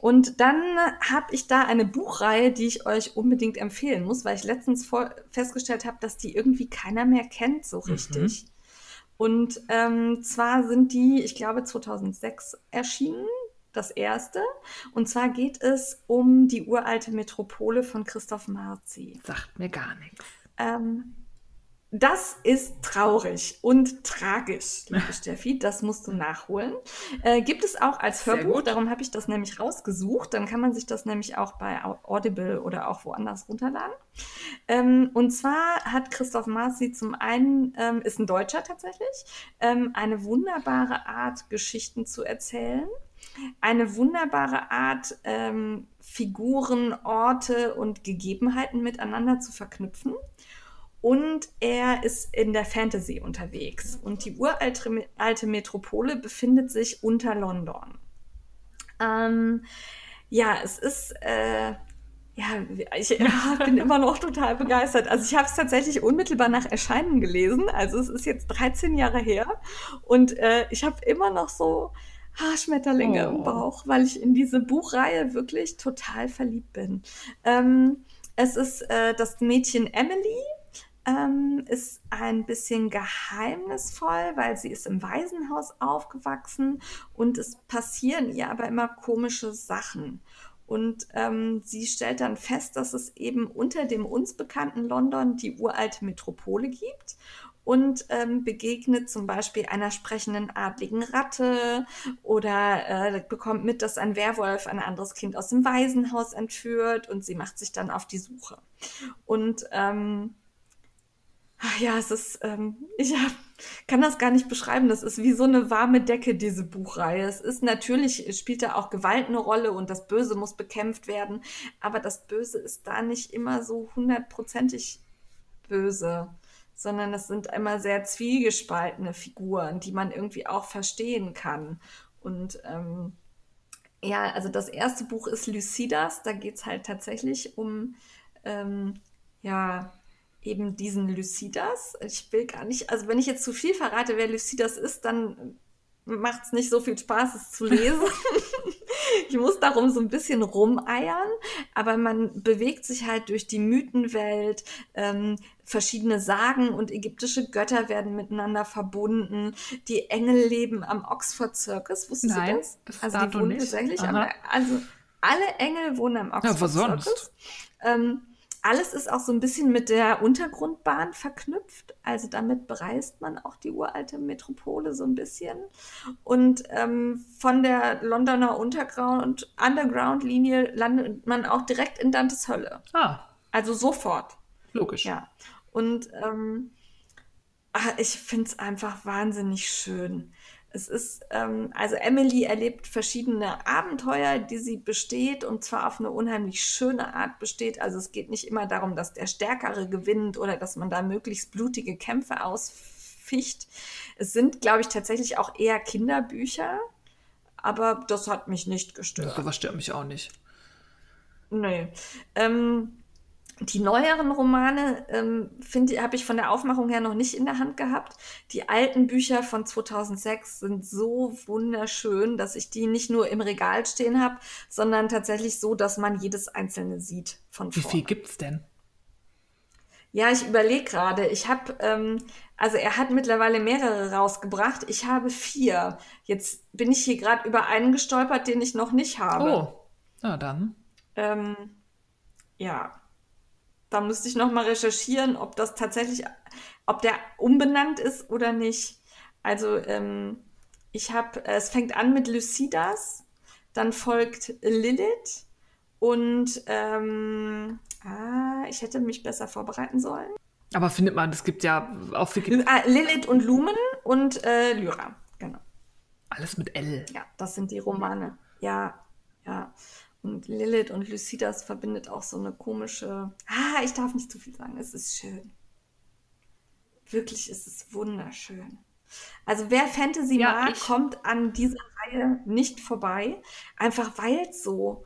Und dann habe ich da eine Buchreihe, die ich euch unbedingt empfehlen muss, weil ich letztens festgestellt habe, dass die irgendwie keiner mehr kennt so mhm. richtig. Mhm. Und ähm, zwar sind die, ich glaube, 2006 erschienen, das erste. Und zwar geht es um die uralte Metropole von Christoph Marzi. Sagt mir gar nichts. Ähm, das ist traurig und tragisch, liebe [LAUGHS] Steffi. Das musst du nachholen. Äh, gibt es auch als Hörbuch, darum habe ich das nämlich rausgesucht. Dann kann man sich das nämlich auch bei Audible oder auch woanders runterladen. Ähm, und zwar hat Christoph Marzi zum einen, ähm, ist ein Deutscher tatsächlich, ähm, eine wunderbare Art, Geschichten zu erzählen. Eine wunderbare Art, ähm, Figuren, Orte und Gegebenheiten miteinander zu verknüpfen und er ist in der Fantasy unterwegs. Und die uralte alte Metropole befindet sich unter London. Ähm, ja, es ist, äh, ja, [LAUGHS] ich bin immer noch total begeistert. Also ich habe es tatsächlich unmittelbar nach Erscheinen gelesen. Also es ist jetzt 13 Jahre her und äh, ich habe immer noch so Haarschmetterlinge oh. im Bauch, weil ich in diese Buchreihe wirklich total verliebt bin. Ähm, es ist äh, das Mädchen Emily, ähm, ist ein bisschen geheimnisvoll, weil sie ist im Waisenhaus aufgewachsen und es passieren ihr aber immer komische Sachen. Und ähm, sie stellt dann fest, dass es eben unter dem uns bekannten London die uralte Metropole gibt und ähm, begegnet zum Beispiel einer sprechenden adligen Ratte oder äh, bekommt mit, dass ein Werwolf ein anderes Kind aus dem Waisenhaus entführt und sie macht sich dann auf die Suche. Und ähm, Ach ja, es ist, ähm, ich hab, kann das gar nicht beschreiben. Das ist wie so eine warme Decke, diese Buchreihe. Es ist natürlich, spielt da auch Gewalt eine Rolle und das Böse muss bekämpft werden. Aber das Böse ist da nicht immer so hundertprozentig böse, sondern es sind immer sehr zwiegespaltene Figuren, die man irgendwie auch verstehen kann. Und ähm, ja, also das erste Buch ist Lucidas. Da geht es halt tatsächlich um, ähm, ja, eben diesen Lucidas. Ich will gar nicht, also wenn ich jetzt zu viel verrate, wer Lucidas ist, dann macht es nicht so viel Spaß, es zu lesen. [LAUGHS] ich muss darum so ein bisschen rumeiern, aber man bewegt sich halt durch die Mythenwelt. Ähm, verschiedene Sagen und ägyptische Götter werden miteinander verbunden. Die Engel leben am Oxford Circus. Wusstest Nein, du das? also die wohnen tatsächlich am, also alle Engel wohnen am Oxford ja, was Circus. Sonst? Ähm, alles ist auch so ein bisschen mit der Untergrundbahn verknüpft. Also damit bereist man auch die uralte Metropole so ein bisschen. Und ähm, von der Londoner Unterground, Underground-Linie landet man auch direkt in Dantes Hölle. Ah. Also sofort. Logisch. Ja. Und ähm, ach, ich finde es einfach wahnsinnig schön. Es ist, ähm, also Emily erlebt verschiedene Abenteuer, die sie besteht und zwar auf eine unheimlich schöne Art besteht. Also es geht nicht immer darum, dass der Stärkere gewinnt oder dass man da möglichst blutige Kämpfe ausficht. Es sind, glaube ich, tatsächlich auch eher Kinderbücher, aber das hat mich nicht gestört. Das stört mich auch nicht. Nee. Ähm, die neueren Romane ähm, habe ich von der Aufmachung her noch nicht in der Hand gehabt. Die alten Bücher von 2006 sind so wunderschön, dass ich die nicht nur im Regal stehen habe, sondern tatsächlich so, dass man jedes einzelne sieht von Wie vorne. viel gibt's denn? Ja, ich überlege gerade. Ich habe, ähm, also er hat mittlerweile mehrere rausgebracht. Ich habe vier. Jetzt bin ich hier gerade über einen gestolpert, den ich noch nicht habe. Oh, na dann. Ähm, ja. Da müsste ich noch mal recherchieren, ob das tatsächlich, ob der umbenannt ist oder nicht. Also ähm, ich habe, es fängt an mit Lucidas, dann folgt Lilith und ähm, ah, ich hätte mich besser vorbereiten sollen. Aber findet man, es gibt ja auch ah, Lilith und Lumen und äh, Lyra, genau. Alles mit L. Ja, das sind die Romane. Ja, ja. Und Lilith und Lucidas verbindet auch so eine komische. Ah, ich darf nicht zu viel sagen. Es ist schön. Wirklich ist es wunderschön. Also wer Fantasy Ja, mag, ich- kommt an dieser Reihe nicht vorbei. Einfach weil es so,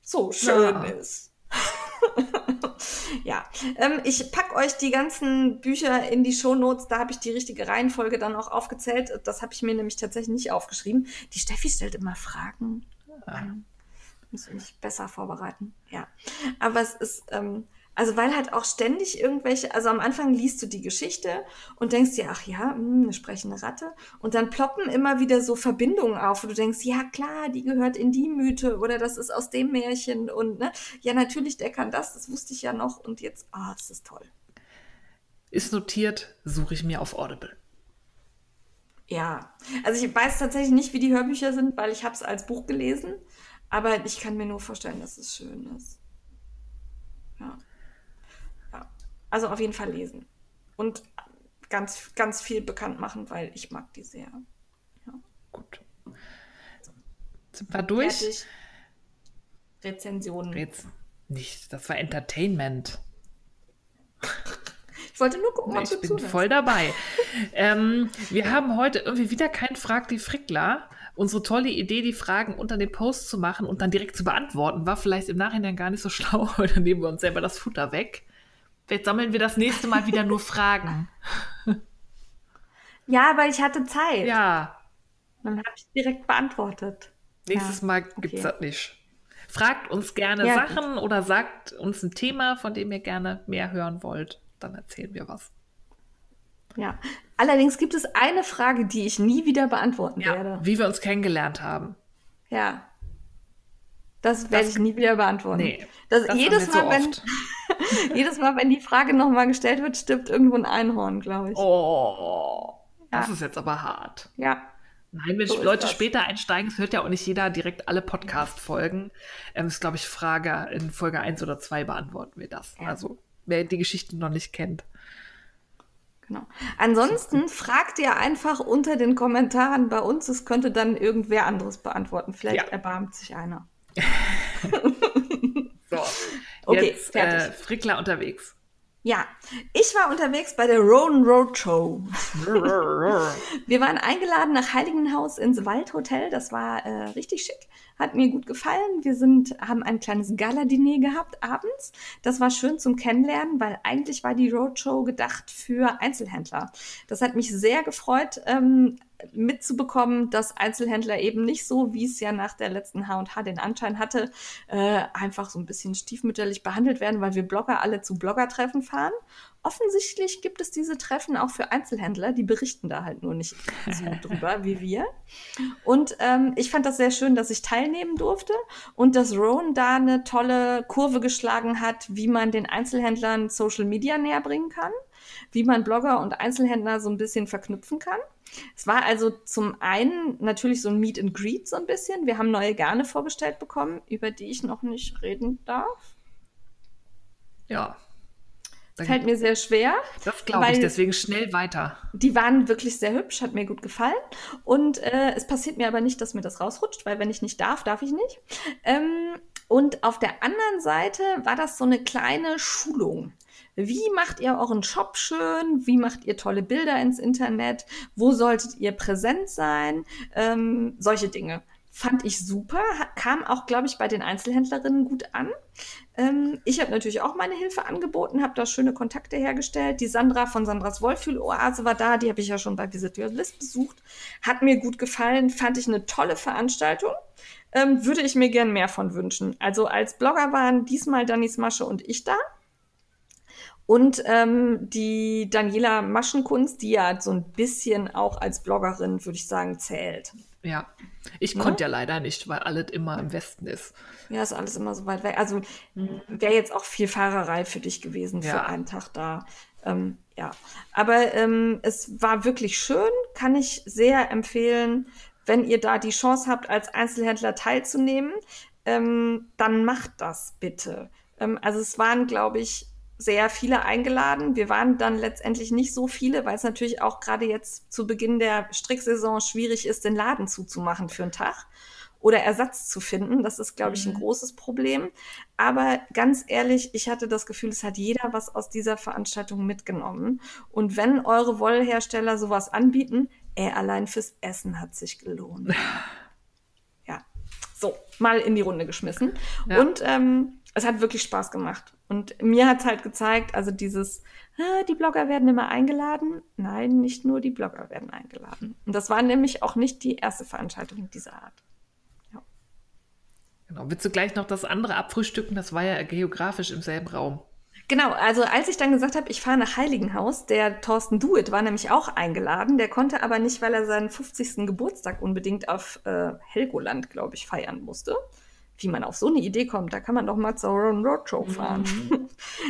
so schön Ja. ist. [LAUGHS] ja, ähm, ich pack euch die ganzen Bücher in die Shownotes. Da habe ich die richtige Reihenfolge dann auch aufgezählt. Das habe ich mir nämlich tatsächlich nicht aufgeschrieben. Die Steffi stellt immer Fragen. an. Muss ich mich besser vorbereiten. Ja, aber es ist, ähm, also weil halt auch ständig irgendwelche, also am Anfang liest du die Geschichte und denkst dir, ach ja, hm, eine sprechende Ratte. Und dann ploppen immer wieder so Verbindungen auf, wo du denkst, ja klar, die gehört in die Mythe oder das ist aus dem Märchen und ne, ja natürlich, der kann das, das wusste ich ja noch und jetzt, ah, das ist toll. Ist notiert, suche ich mir auf Audible. Ja, also ich weiß tatsächlich nicht, wie die Hörbücher sind, weil ich habe es als Buch gelesen, aber ich kann mir nur vorstellen, dass es schön ist. Ja. ja. Also auf jeden Fall lesen und ganz, ganz viel bekannt machen, weil ich mag die sehr. Gut. Sind wir durch? Fertig. Rezensionen. Jetzt nicht. Das war Entertainment. [LAUGHS] Ich wollte nur gucken, ob Ich du bin zuhörst. voll dabei. [LAUGHS] ähm, wir haben heute irgendwie wieder kein Frag die Frickler. Unsere tolle Idee, die Fragen unter dem Post zu machen und dann direkt zu beantworten, war vielleicht im Nachhinein gar nicht so [LAUGHS] schlau, weil dann nehmen wir uns selber das Futter weg. Jetzt sammeln wir das nächste Mal wieder nur Fragen. [LAUGHS] Ja, weil ich hatte Zeit. Ja, Dann habe ich direkt beantwortet. nächstes Ja, Mal gibt's okay. das nicht. Fragt uns gerne Ja, Sachen oder sagt uns ein Thema, von dem ihr gerne mehr hören wollt. Dann erzählen wir was. Ja. Allerdings gibt es eine Frage, die ich nie wieder beantworten werde. Wie wir uns kennengelernt haben. Ja. Das werde ich nie wieder beantworten. Nee, das, das jedes, wir so Mal, wenn, [LAUGHS] jedes Mal, wenn die Frage nochmal gestellt wird, stirbt irgendwo ein Einhorn, glaube ich. Oh, das Ja. ist jetzt aber hart. Ja. Nein, wenn So Leute das. später einsteigen, es hört ja auch nicht jeder direkt alle Podcast-Folgen. Ähm, ist, glaube ich, Frage in Folge 1 oder 2 beantworten wir das. Ja. Also, wer die Geschichten noch nicht kennt. Genau. Ansonsten fragt ihr einfach unter den Kommentaren bei uns. Es könnte dann irgendwer anderes beantworten. Vielleicht Ja. erbarmt sich einer. [LAUGHS] So, Okay, jetzt fertig. äh, Frickler unterwegs. Ja, ich war unterwegs bei der Roan Road Show. [LAUGHS] Wir waren eingeladen nach Heiligenhaus ins Waldhotel. Das war äh, richtig schick. Hat mir gut gefallen. Wir sind, haben ein kleines Gala-Diner gehabt abends. Das war schön zum Kennenlernen, weil eigentlich war die Roadshow gedacht für Einzelhändler. Das hat mich sehr gefreut, ähm, mitzubekommen, dass Einzelhändler eben nicht so, wie es ja nach der letzten H&H den Anschein hatte, äh, einfach so ein bisschen stiefmütterlich behandelt werden, weil wir Blogger alle zu Bloggertreffen fahren. Offensichtlich gibt es diese Treffen auch für Einzelhändler, die berichten da halt nur nicht so [LAUGHS] drüber wie wir. Und ähm, ich fand das sehr schön, dass ich teilnehmen durfte und dass Rowan da eine tolle Kurve geschlagen hat, wie man den Einzelhändlern Social Media näher bringen kann, wie man Blogger und Einzelhändler so ein bisschen verknüpfen kann. Es war also zum einen natürlich so ein Meet and Greet so ein bisschen. Wir haben neue Garne vorgestellt bekommen, über die ich noch nicht reden darf. Ja. Dann- Fällt mir sehr schwer. das glaube ich, deswegen schnell weiter. Die waren wirklich sehr hübsch, hat mir gut gefallen. Und äh, es passiert mir aber nicht, dass mir das rausrutscht, weil wenn ich nicht darf, darf ich nicht. Ähm, und auf der anderen Seite war das so eine kleine Schulung. Wie macht ihr euren Shop schön? Wie macht ihr tolle Bilder ins Internet? Wo solltet ihr präsent sein? Ähm, solche Dinge. Fand ich super, kam auch, glaube ich, bei den Einzelhändlerinnen gut an. Ähm, ich habe natürlich auch meine Hilfe angeboten, habe da schöne Kontakte hergestellt. Die Sandra von Sandras Wohlfühl-Oase war da, die habe ich ja schon bei Visit Your List besucht. Hat mir gut gefallen, fand ich eine tolle Veranstaltung. Ähm, würde ich mir gern mehr von wünschen. Also als Blogger waren diesmal Danis Masche und ich da. Und ähm, die Daniela Maschenkunst, die ja so ein bisschen auch als Bloggerin, würde ich sagen, zählt. Ja. Ich Ne? konnte ja leider nicht, weil alles immer im Westen ist. Ja, ist alles immer so weit weg. Also wäre jetzt auch viel Fahrerei für dich gewesen für Ja. einen Tag da. Ähm, ja, aber ähm, es war wirklich schön, kann ich sehr empfehlen, wenn ihr da die Chance habt, als Einzelhändler teilzunehmen, ähm, dann macht das bitte. Ähm, also es waren, glaube ich, sehr viele eingeladen. Wir waren dann letztendlich nicht so viele, weil es natürlich auch gerade jetzt zu Beginn der Stricksaison schwierig ist, den Laden zuzumachen für einen Tag. oder Ersatz zu finden. Das ist, glaube ich, ein Mhm. großes Problem. Aber ganz ehrlich, ich hatte das Gefühl, es hat jeder was aus dieser Veranstaltung mitgenommen. Und wenn eure Wollhersteller sowas anbieten, ey, allein fürs Essen hat sich gelohnt. [LAUGHS] ja, so, mal in die Runde geschmissen. Ja. Und ähm, es hat wirklich Spaß gemacht. Und mir hat es halt gezeigt, also dieses, ah, die Blogger werden immer eingeladen. Nein, nicht nur die Blogger werden eingeladen. Und das war nämlich auch nicht die erste Veranstaltung dieser Art. Genau. Willst du gleich noch das andere abfrühstücken? Das war ja geografisch im selben Raum. Genau, also als ich dann gesagt habe, ich fahre nach Heiligenhaus, der Thorsten Duet war nämlich auch eingeladen, der konnte aber nicht, weil er seinen 50. Geburtstag unbedingt auf äh, Helgoland, glaube ich, feiern musste. Wie man auf so eine Idee kommt, da kann man doch mal zur Road Roadshow fahren. [LAUGHS]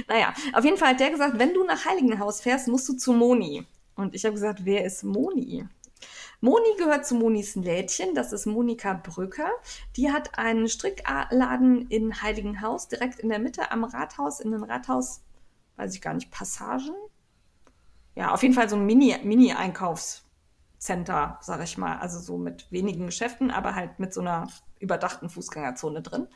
naja, auf jeden Fall hat der gesagt, wenn du nach Heiligenhaus fährst, musst du zu Moni. Und ich habe gesagt, wer ist Moni? Moni gehört zu Monis Lädchen, das ist Monika Brücker. Die hat einen Strickladen in Heiligenhaus, direkt in der Mitte am Rathaus, in den Rathaus, weiß ich gar nicht, Passagen? Ja, auf jeden Fall so ein Mini- Mini-Einkaufscenter, sag ich mal. Also so mit wenigen Geschäften, aber halt mit so einer überdachten Fußgängerzone drin.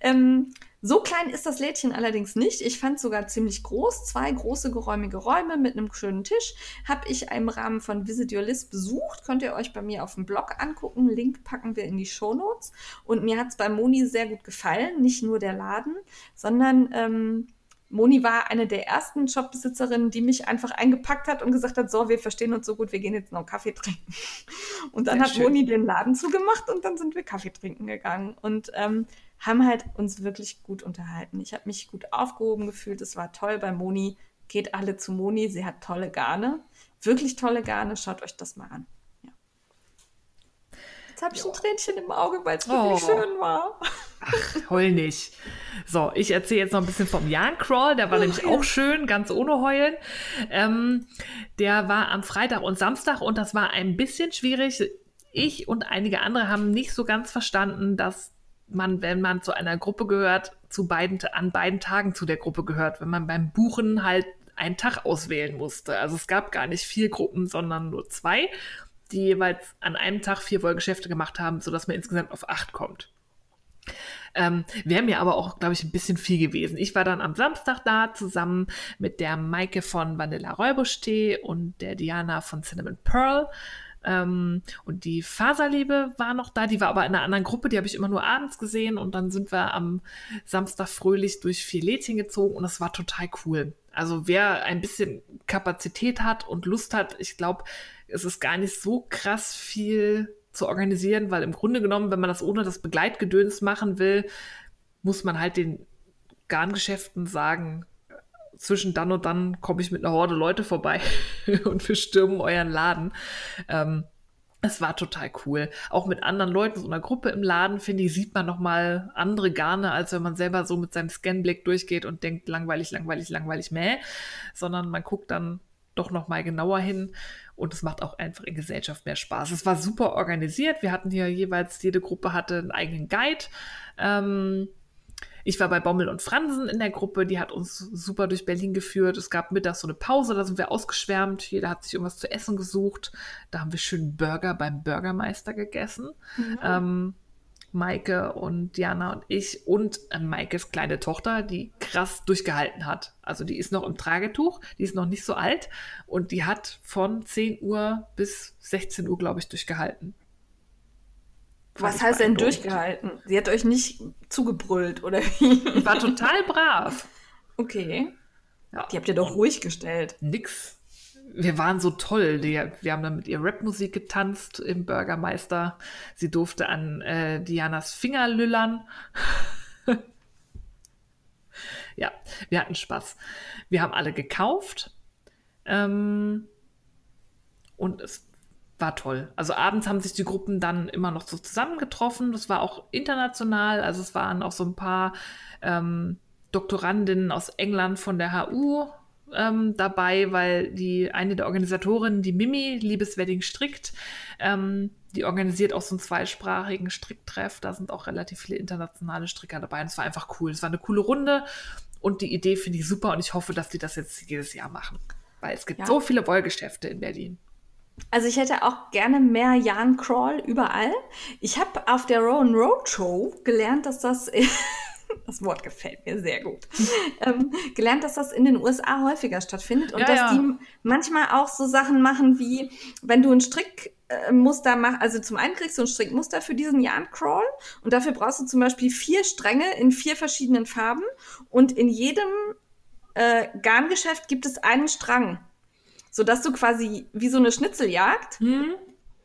Ähm, so klein ist das Lädchen allerdings nicht. Ich fand es sogar ziemlich groß. Zwei große geräumige Räume mit einem schönen Tisch. Habe ich im Rahmen von Visit Your List besucht. Könnt ihr euch bei mir auf dem Blog angucken. Link packen wir in die Show Notes. Und mir hat es bei Moni sehr gut gefallen. Nicht nur der Laden, sondern ähm, Moni war eine der ersten Shopbesitzerinnen, die mich einfach eingepackt hat und gesagt hat, so, wir verstehen uns so gut, wir gehen jetzt noch einen Kaffee trinken. Und dann Sehr hat schön. Moni den Laden zugemacht und dann sind wir Kaffee trinken gegangen und ähm, haben halt uns wirklich gut unterhalten. Ich habe mich gut aufgehoben gefühlt, es war toll bei Moni. Geht alle zu Moni, sie hat tolle Garne, wirklich tolle Garne, schaut euch das mal an. Ja. Jetzt habe ich ein Tränchen im Auge, weil es wirklich Oh. schön war. Heul nicht. So, ich erzähle jetzt noch ein bisschen vom Jahncrawl. Der war nämlich auch schön, ganz ohne Heulen. Ähm, der war am Freitag und Samstag und das war ein bisschen schwierig. Ich und einige andere haben nicht so ganz verstanden, dass man, wenn man zu einer Gruppe gehört, zu beiden, an beiden Tagen zu der Gruppe gehört, wenn man beim Buchen halt einen Tag auswählen musste. Also es gab gar nicht vier Gruppen, sondern nur zwei, die jeweils an einem Tag vier Wollgeschäfte gemacht haben, sodass man insgesamt auf acht kommt. Ähm, Wäre mir aber auch, glaube ich, ein bisschen viel gewesen. Ich war dann am Samstag da zusammen mit der Maike von Vanilla Räubusch-Tee und der Diana von Cinnamon Pearl. Ähm, und die Faserliebe war noch da, die war aber in einer anderen Gruppe, die habe ich immer nur abends gesehen und dann sind wir am Samstag fröhlich durch vier gezogen und das war total cool. Also wer ein bisschen Kapazität hat und Lust hat, ich glaube, es ist gar nicht so krass viel zu organisieren, weil im Grunde genommen, wenn man das ohne das Begleitgedöns machen will, muss man halt den Garngeschäften sagen, zwischen dann und dann komme ich mit einer Horde Leute vorbei [LAUGHS] und wir stürmen euren Laden. Ähm, es war total cool. Auch mit anderen Leuten, so einer Gruppe im Laden, finde ich, sieht man noch mal andere Garne, als wenn man selber so mit seinem Scanblick durchgeht und denkt, langweilig, langweilig, langweilig, mäh. Sondern man guckt dann doch noch mal genauer hin und es macht auch einfach in Gesellschaft mehr Spaß. Es war super organisiert. Wir hatten hier jeweils, jede Gruppe hatte einen eigenen Guide. Ähm, ich war bei Bommel und Fransen in der Gruppe, die hat uns super durch Berlin geführt. Es gab mittags so eine Pause, da sind wir ausgeschwärmt. Jeder hat sich irgendwas zu essen gesucht. Da haben wir schön Burger beim Bürgermeister gegessen. Ähm, Maike und Diana und ich und äh, Maikes kleine Tochter, die krass durchgehalten hat. Also die ist noch im Tragetuch, die ist noch nicht so alt und die hat von 10 Uhr bis 16 Uhr, glaube ich, durchgehalten. Was heißt denn durchgehalten? Sie hat euch nicht zugebrüllt, oder wie? Die war total brav. Okay. Ja. Die habt ihr doch ruhig gestellt. Nix. Wir waren so toll. Die, wir haben dann mit ihr Rapmusik getanzt im Bürgermeister. Sie durfte an äh, Dianas Finger lüllern. [LAUGHS] ja, wir hatten Spaß. Wir haben alle gekauft. Ähm, und es war toll. Also abends haben sich die Gruppen dann immer noch so zusammengetroffen. Das war auch international. Also es waren auch so ein paar ähm, Doktorandinnen aus England von der HU ähm, dabei, weil die eine der Organisatorinnen, die Mimi, Liebes Wedding strickt, ähm, die organisiert auch so einen zweisprachigen Stricktreff. Da sind auch relativ viele internationale Stricker dabei. Und es war einfach cool. Es war eine coole Runde und die Idee finde ich super und ich hoffe, dass die das jetzt jedes Jahr machen. Weil es gibt Ja. so viele Wollgeschäfte in Berlin. Also ich hätte auch gerne mehr Yarn Crawl überall. Ich habe auf der Rowan Road Show gelernt, dass das [LAUGHS] das Wort gefällt mir sehr gut, [LAUGHS] ähm, gelernt, dass das in den USA häufiger stattfindet und Ja, dass ja. die manchmal auch so Sachen machen wie, wenn du ein Strickmuster machst, also zum einen kriegst du ein Strickmuster für diesen Yarn Crawl und dafür brauchst du zum Beispiel vier Stränge in vier verschiedenen Farben und in jedem äh, Garngeschäft gibt es einen Strang, sodass du quasi wie so eine Schnitzeljagd Hm,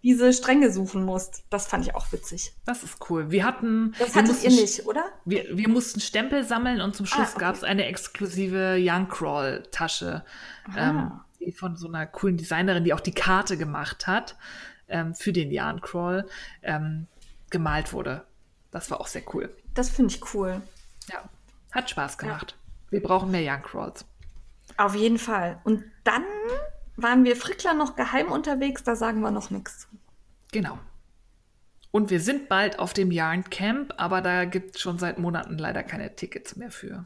diese Stränge suchen musst. Das fand ich auch witzig. das ist cool. Wir hatten. Das hattet mussten ihr nicht, oder? Wir, wir mussten Stempel sammeln und zum Schluss Ah, okay. gab es eine exklusive Young Crawl Tasche, ähm, Ah. die von so einer coolen Designerin, die auch die Karte gemacht hat, ähm, für den Yarn Crawl, ähm, gemalt wurde. Das war auch sehr cool. Das finde ich cool. Ja, hat Spaß gemacht. Wir brauchen mehr Young Crawls. Auf jeden Fall. Und dann waren wir Frickler noch geheim unterwegs, da sagen wir noch nichts zu. Genau. Und wir sind bald auf dem Yarn Camp, aber da gibt es schon seit Monaten leider keine Tickets mehr für.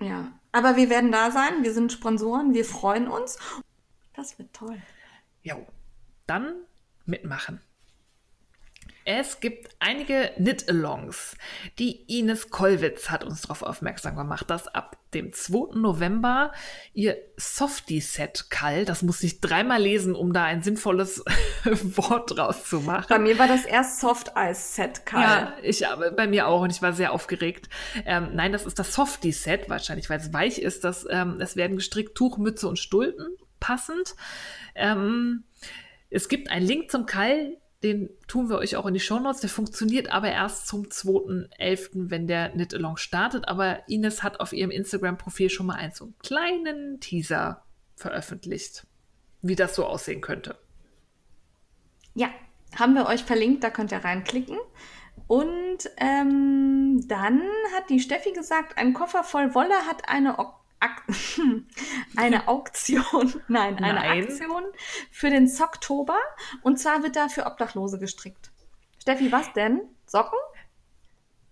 Ja. Aber wir werden da sein, wir sind Sponsoren, wir freuen uns. Das wird toll. Jo, dann mitmachen. Es gibt einige Knit-Alongs. Die Ines Kollwitz hat uns darauf aufmerksam gemacht, dass ab dem 2. November ihr Softie-Set Kall, das muss ich dreimal lesen, um da ein sinnvolles [LAUGHS] Wort draus zu machen. Bei mir war das erst Soft Ice Set, Karl. Ja, ich bei mir auch und ich war sehr aufgeregt. Ähm, nein, das ist das Softie-Set, wahrscheinlich, weil es weich ist. Das, ähm, es werden gestrickt Tuch, Mütze und Stulpen, passend. Ähm, es gibt einen Link zum Kall, den tun wir euch auch in die Shownotes. Der funktioniert aber erst zum 2.11., wenn der Knit-Along startet. Aber Ines hat auf ihrem Instagram-Profil schon mal einen so einen kleinen Teaser veröffentlicht, wie das so aussehen könnte. Ja, haben wir euch verlinkt, da könnt ihr reinklicken. Und ähm, dann hat die Steffi gesagt, ein Koffer voll Wolle hat eine, Au- Ak [LAUGHS] eine Auktion, [LAUGHS] nein, eine Nein. Aktion für den Socktober. Und zwar wird da für Obdachlose gestrickt. Steffi, was denn? Socken?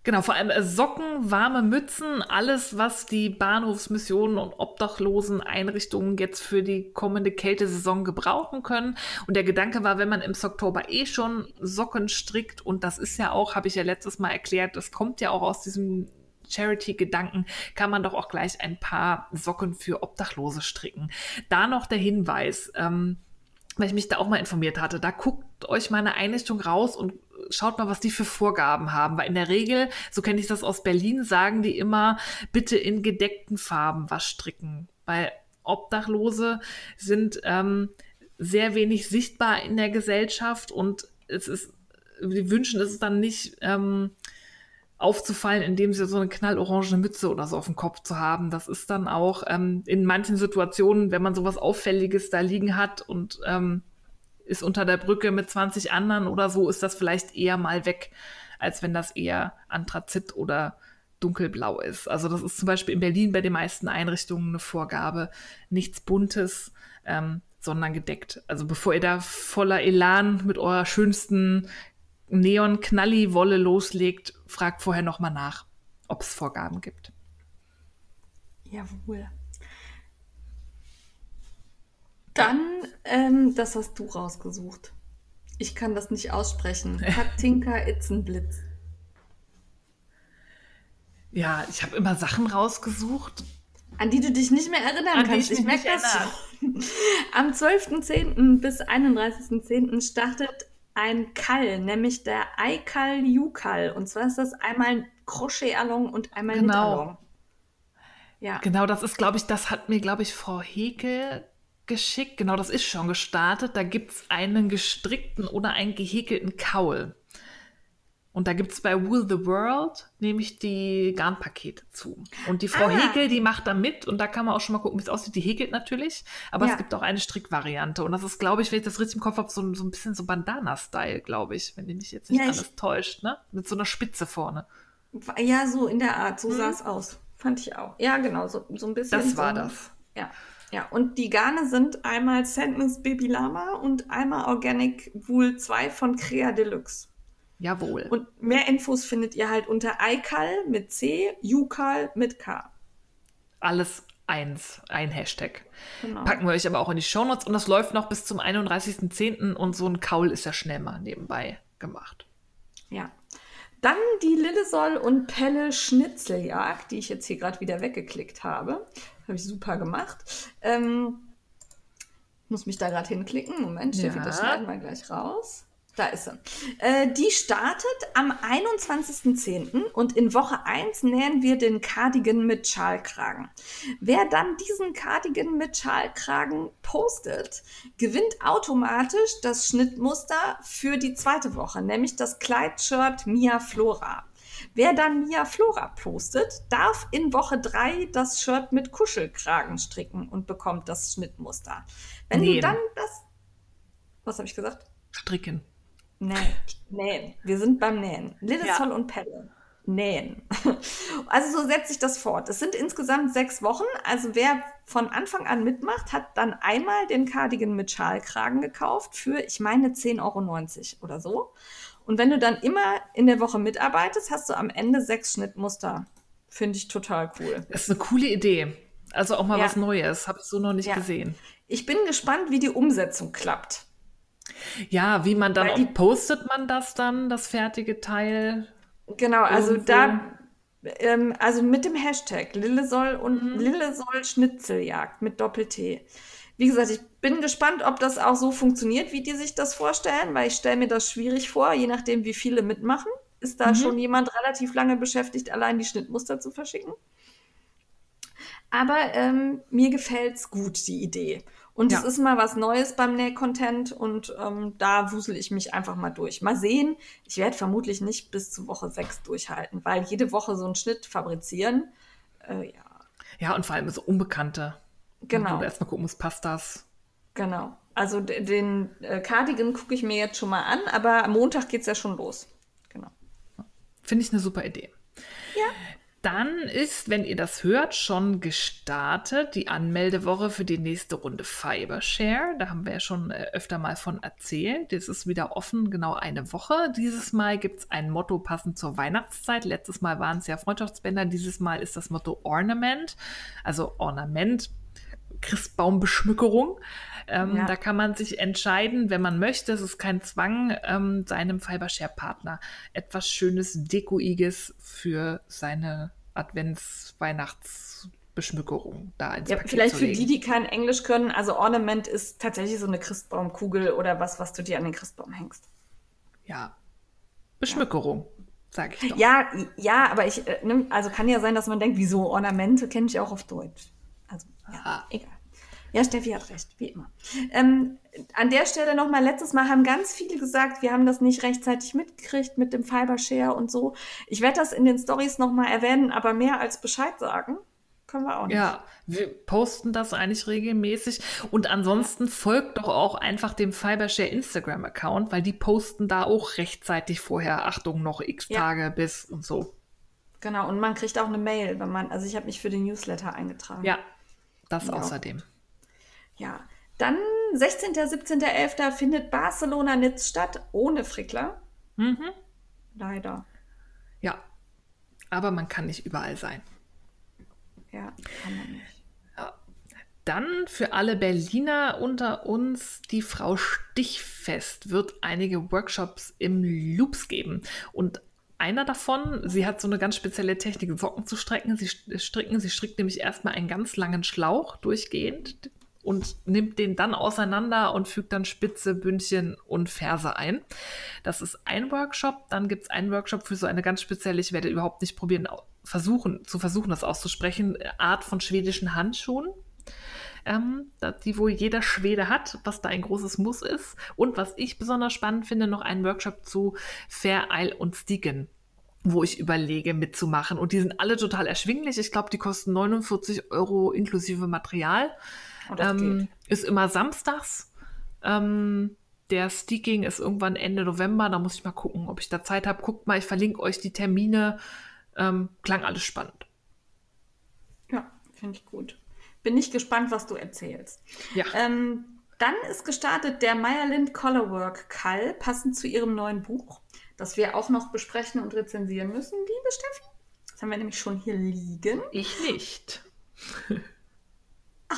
Genau, vor allem äh, Socken, warme Mützen, alles, was die Bahnhofsmissionen und Obdachloseneinrichtungen jetzt für die kommende Kältesaison gebrauchen können. Und der Gedanke war, wenn man im Oktober eh schon Socken strickt, und das ist ja auch, habe ich ja letztes Mal erklärt, das kommt ja auch aus diesem Charity-Gedanken, kann man doch auch gleich ein paar Socken für Obdachlose stricken. Da noch der Hinweis, ähm, weil ich mich da auch mal informiert hatte, da guckt euch mal eine Einrichtung raus und schaut mal, was die für Vorgaben haben. Weil in der Regel, so kenne ich das aus Berlin, sagen die immer, bitte in gedeckten Farben was stricken. Weil Obdachlose sind ähm, sehr wenig sichtbar in der Gesellschaft und es ist, die wünschen es dann nicht, ähm, aufzufallen, indem sie so eine knallorange Mütze oder so auf dem Kopf zu haben. Das ist dann auch ähm, in manchen Situationen, wenn man sowas Auffälliges da liegen hat und ähm, ist unter der Brücke mit 20 anderen oder so, ist das vielleicht eher mal weg, als wenn das eher Anthrazit oder dunkelblau ist. Also das ist zum Beispiel in Berlin bei den meisten Einrichtungen eine Vorgabe. Nichts Buntes, ähm, sondern gedeckt. Also bevor ihr da voller Elan mit eurer schönsten Neon-Knalli-Wolle loslegt, fragt vorher nochmal nach, ob es Vorgaben gibt. Jawohl. Dann, ähm, das hast du rausgesucht. Ich kann das nicht aussprechen. [LAUGHS] Katinka Itzenblitz. Ja, ich habe immer Sachen rausgesucht. An die du dich nicht mehr erinnern An kannst. ich Ich, merke das schon. Am 12.10. bis 31.10. startet ein Kall, nämlich der Eikal Jukal. Und zwar ist das einmal Crochet-Along und einmal Genau. Knit-Along. Ja. Genau, das ist, glaube ich, das hat mir, glaube ich, Frau Hekel geschickt. Genau, das ist schon gestartet. Da gibt es einen gestrickten oder einen gehäkelten Kaul. Und da gibt es bei Wool the World nämlich die Garnpakete zu. Und die Frau Ah. Hekel, die macht da mit und da kann man auch schon mal gucken, wie es aussieht. Die häkelt natürlich, aber Ja. es gibt auch eine Strickvariante. Und das ist, glaube ich, wenn ich das richtig im Kopf habe, so, so ein bisschen so Bandana-Style, glaube ich, wenn mich jetzt nicht Ja, alles täuscht, ne? Mit so einer Spitze vorne. Ja, so in der Art. So Mhm. sah es aus. Fand ich auch. Ja, genau. So, so ein bisschen. Das war so, das. Ja. Ja, und die Garne sind einmal Sandnes Baby Lama und einmal Organic Wool 2 von Crea Deluxe. Jawohl. Und mehr Infos findet ihr halt unter iCal mit C, Jukal mit K. alles eins, ein Hashtag. Genau. Packen wir euch aber auch in die Shownotes und das läuft noch bis zum 31.10. und so ein Kaul ist ja schnell mal nebenbei gemacht. Ja. Dann die Lillesoll und Pelle Schnitzeljagd, die ich jetzt hier gerade wieder weggeklickt habe. Habe ich super gemacht. Ähm, muss mich da gerade hinklicken. Moment, Steffi, Ja. das schneiden wir gleich raus. Da ist sie. Äh, die startet am 21.10. und in Woche 1 nähen wir den Cardigan mit Schalkragen. Wer dann diesen Cardigan mit Schalkragen postet, gewinnt automatisch das Schnittmuster für die zweite Woche, nämlich das Kleid-Shirt Mia Flora. Wer dann Mia Flora postet, darf in Woche 3 das Shirt mit Kuschelkragen stricken und bekommt das Schnittmuster. Wenn Nähen. du dann das. Was habe ich gesagt? Stricken. Nähen. Nähen. Wir sind beim Nähen. Lillesol und Pelle. Nähen. [LAUGHS] Also so setzt sich das fort. Es sind insgesamt sechs Wochen. Also wer von Anfang an mitmacht, hat dann einmal den Cardigan mit Schalkragen gekauft für, ich meine, 10,90 Euro oder so. Und wenn du dann immer in der Woche mitarbeitest, hast du am Ende sechs Schnittmuster. Finde ich total cool. Das ist eine coole Idee. Also auch mal Ja. was Neues. Habe ich so noch nicht Ja. gesehen. Ich bin gespannt, wie die Umsetzung klappt. Ja, wie man dann die- postet man das dann, das fertige Teil. Genau, also Irgendwo. da, ähm, also mit dem Hashtag Lillesoll und Mhm. Lillesoll Schnitzeljagd mit Doppel-T. Wie gesagt, ich bin gespannt, ob das auch so funktioniert, wie die sich das vorstellen, weil ich stelle mir das schwierig vor, je nachdem, wie viele mitmachen. Ist da Mhm. schon jemand relativ lange beschäftigt, allein die Schnittmuster zu verschicken? Aber ähm, mir gefällt's gut, die Idee. Und Ja. es ist mal was Neues beim Näh-Content und ähm, da wusel ich mich einfach mal durch. Mal sehen, ich werde vermutlich nicht bis zu Woche 6 durchhalten, weil jede Woche so einen Schnitt fabrizieren, äh, ja, Ja, und vor allem so Unbekannte. genau, Wo du erstmal gucken musst, passt das? genau. Also den äh, Cardigan gucke ich mir jetzt schon mal an, aber am Montag geht's ja schon los. Genau. Finde ich eine super Idee. Ja. Dann ist, wenn ihr das hört, schon gestartet die Anmeldewoche für die nächste Runde Fibershare. Da haben wir ja schon äh, öfter mal von erzählt. Das ist wieder offen, genau eine Woche. Dieses Mal gibt es ein Motto passend zur Weihnachtszeit. Letztes Mal waren es ja Freundschaftsbänder. Dieses Mal ist das Motto Ornament, also Ornament, Christbaumbeschmückerung. Ähm, Ja. Da kann man sich entscheiden, wenn man möchte, es ist kein Zwang, ähm, seinem Fibershare-Partner etwas Schönes, Dekoiges für seine Advents-Weihnachtsbeschmückerung da ins Ja, Paket vielleicht für die, die kein Englisch können, also Ornament ist tatsächlich so eine Christbaumkugel oder was, was du dir an den Christbaum hängst. Ja. Beschmückerung, sage ich doch. Ja, ja, aber ich, äh, also kann ja sein, dass man denkt, wieso Ornamente kenne ich auch auf Deutsch. Also, ja, Aha. egal. Ja, Steffi hat recht, wie immer. Ähm, an der Stelle nochmal, letztes Mal haben ganz viele gesagt, wir haben das nicht rechtzeitig mitgekriegt mit dem Fibershare und so. Ich werde das in den Stories nochmal erwähnen, aber mehr als Bescheid sagen, können wir auch nicht. Ja, wir posten das eigentlich regelmäßig. Und ansonsten folgt doch auch einfach dem Fibershare Instagram-Account, weil die posten da auch rechtzeitig vorher, Achtung, noch x Ja. Tage bis und so. Genau, und man kriegt auch eine Mail, wenn man, also ich habe mich für den Newsletter eingetragen. Ja, das Ja. außerdem. Ja, dann 16., 17., findet Barcelona-Nitz statt, ohne Frickler. Mhm. Leider. Ja, aber man kann nicht überall sein. Ja, kann man nicht. Dann für alle Berliner unter uns, die Frau Stichfest wird einige Workshops im Loops geben. Und einer davon, sie hat so eine ganz spezielle Technik, Socken zu strecken. Sie st- stricken, sie strickt nämlich erstmal einen ganz langen Schlauch durchgehend und nimmt den dann auseinander und fügt dann Spitze, Bündchen und Ferse ein. Das ist ein Workshop. Dann gibt es einen Workshop für so eine ganz spezielle, ich werde überhaupt nicht probieren, versuchen, zu versuchen, das auszusprechen, Art von schwedischen Handschuhen ähm, die wohl jeder Schwede hat, was da ein großes Muss ist. Und was ich besonders spannend finde, noch einen Workshop zu Fair Isle und Stiegen wo ich überlege mitzumachen. Und die sind alle total erschwinglich. Ich glaube, die kosten 49 Euro inklusive Material. Das Ähm, ist immer samstags. Ähm, der Steaking ist irgendwann Ende November. Da muss ich mal gucken, ob ich da Zeit habe. Guckt mal, ich verlinke euch die Termine. Ähm, klang alles spannend. Ja, finde ich gut. Bin ich gespannt, was du erzählst. Ja. Ähm, dann ist gestartet der Meyerlind Colorwork Call, passend zu ihrem neuen Buch, das wir auch noch besprechen und rezensieren müssen, liebe Steffi. Das haben wir nämlich schon hier liegen. Ich nicht.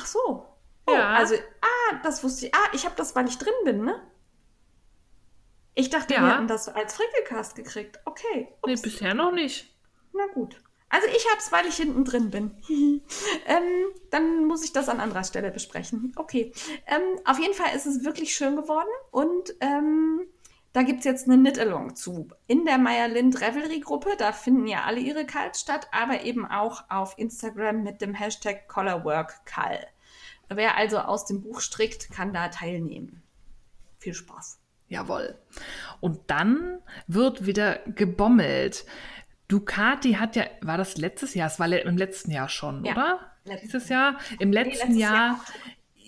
so. Oh, Ja. Also, ah, das wusste ich. Ah, ich habe das, weil ich drin bin, ne? Ich dachte, Ja. wir hätten das als Frickelcast gekriegt. Okay. Nee, Ups. bisher noch nicht. Na gut. Also ich hab's, weil ich hinten drin bin. [LAUGHS] ähm, dann muss ich das an anderer Stelle besprechen. Okay. Ähm, auf jeden Fall ist es wirklich schön geworden und ähm, da gibt's jetzt eine Knit-Along zu. In der Meier-Lind Revelry-Gruppe, da finden ja alle ihre Calls statt, aber eben auch auf Instagram mit dem Hashtag ColorworkCal. Wer also aus dem Buch strickt, kann da teilnehmen. Viel Spaß. Jawohl. Und dann wird wieder gebommelt. Ducati hat ja, war das letztes Jahr? Es war le im letzten Jahr schon, Ja, oder? letztes Dieses Jahr? Im letzten letztes Jahr, Jahr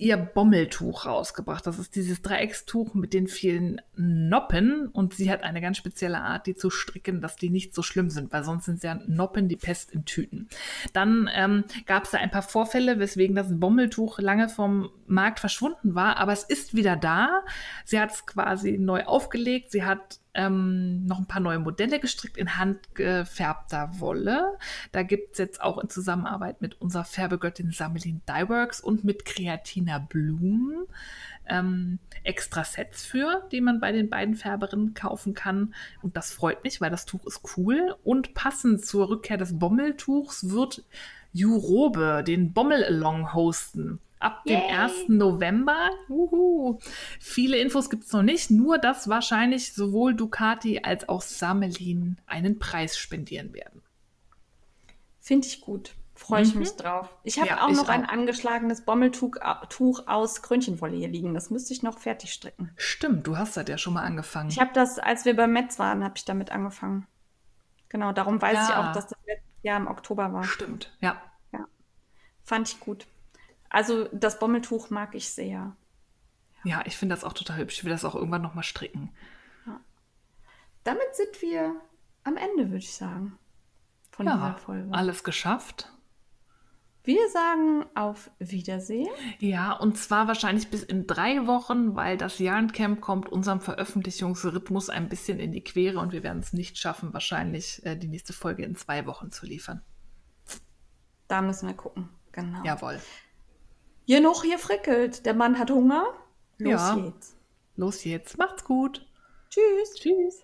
ihr Bommeltuch rausgebracht. Das ist dieses Dreieckstuch mit den vielen Noppen. Und sie hat eine ganz spezielle Art, die zu stricken, dass die nicht so schlimm sind, weil sonst sind ja Noppen die Pest in Tüten. Dann ähm, gab es da ein paar Vorfälle, weswegen das Bommeltuch lange vom Markt verschwunden war, aber es ist wieder da. Sie hat es quasi neu aufgelegt. Sie hat ähm, noch ein paar neue Modelle gestrickt in handgefärbter Wolle. Da gibt es jetzt auch in Zusammenarbeit mit unserer Färbegöttin Samelin Dyeworks und mit Creatina Bloom ähm, extra Sets für, die man bei den beiden Färberinnen kaufen kann. Und das freut mich, weil das Tuch ist cool. Und passend zur Rückkehr des Bommeltuchs wird Jurobe den Bommel-Along hosten. Ab dem Yay. 1. November. Juhu. Viele Infos gibt es noch nicht, nur dass wahrscheinlich sowohl Ducati als auch Samelin einen Preis spendieren werden. Finde ich gut. Freue ich Mhm. mich drauf. Ich habe Ja, auch ich noch ein auch. angeschlagenes Bommeltuch Tuch aus Krönchenwolle hier liegen. Das müsste ich noch fertig stricken. Stimmt, du hast das ja schon mal angefangen. Ich habe das, als wir bei Metz waren, habe ich damit angefangen. Genau, darum weiß ich Ja. auch, dass das letztes Jahr im Oktober war. Stimmt, ja. Fand ich gut. Also das Bommeltuch mag ich sehr. Ja, ich finde das auch total hübsch. Ich will das auch irgendwann noch mal stricken. Damit sind wir am Ende, würde ich sagen, von Ja, dieser Folge. alles geschafft. Wir sagen auf Wiedersehen. Ja, und zwar wahrscheinlich bis in drei Wochen, weil das Yarncamp kommt unserem Veröffentlichungsrhythmus ein bisschen in die Quere und wir werden es nicht schaffen, wahrscheinlich äh, die nächste Folge in zwei Wochen zu liefern. Da müssen wir gucken. Genau. Jawohl. Hier noch, hier frickelt. Der Mann hat Hunger. Los Ja. geht's. Los jetzt. Macht's gut. Tschüss. Tschüss.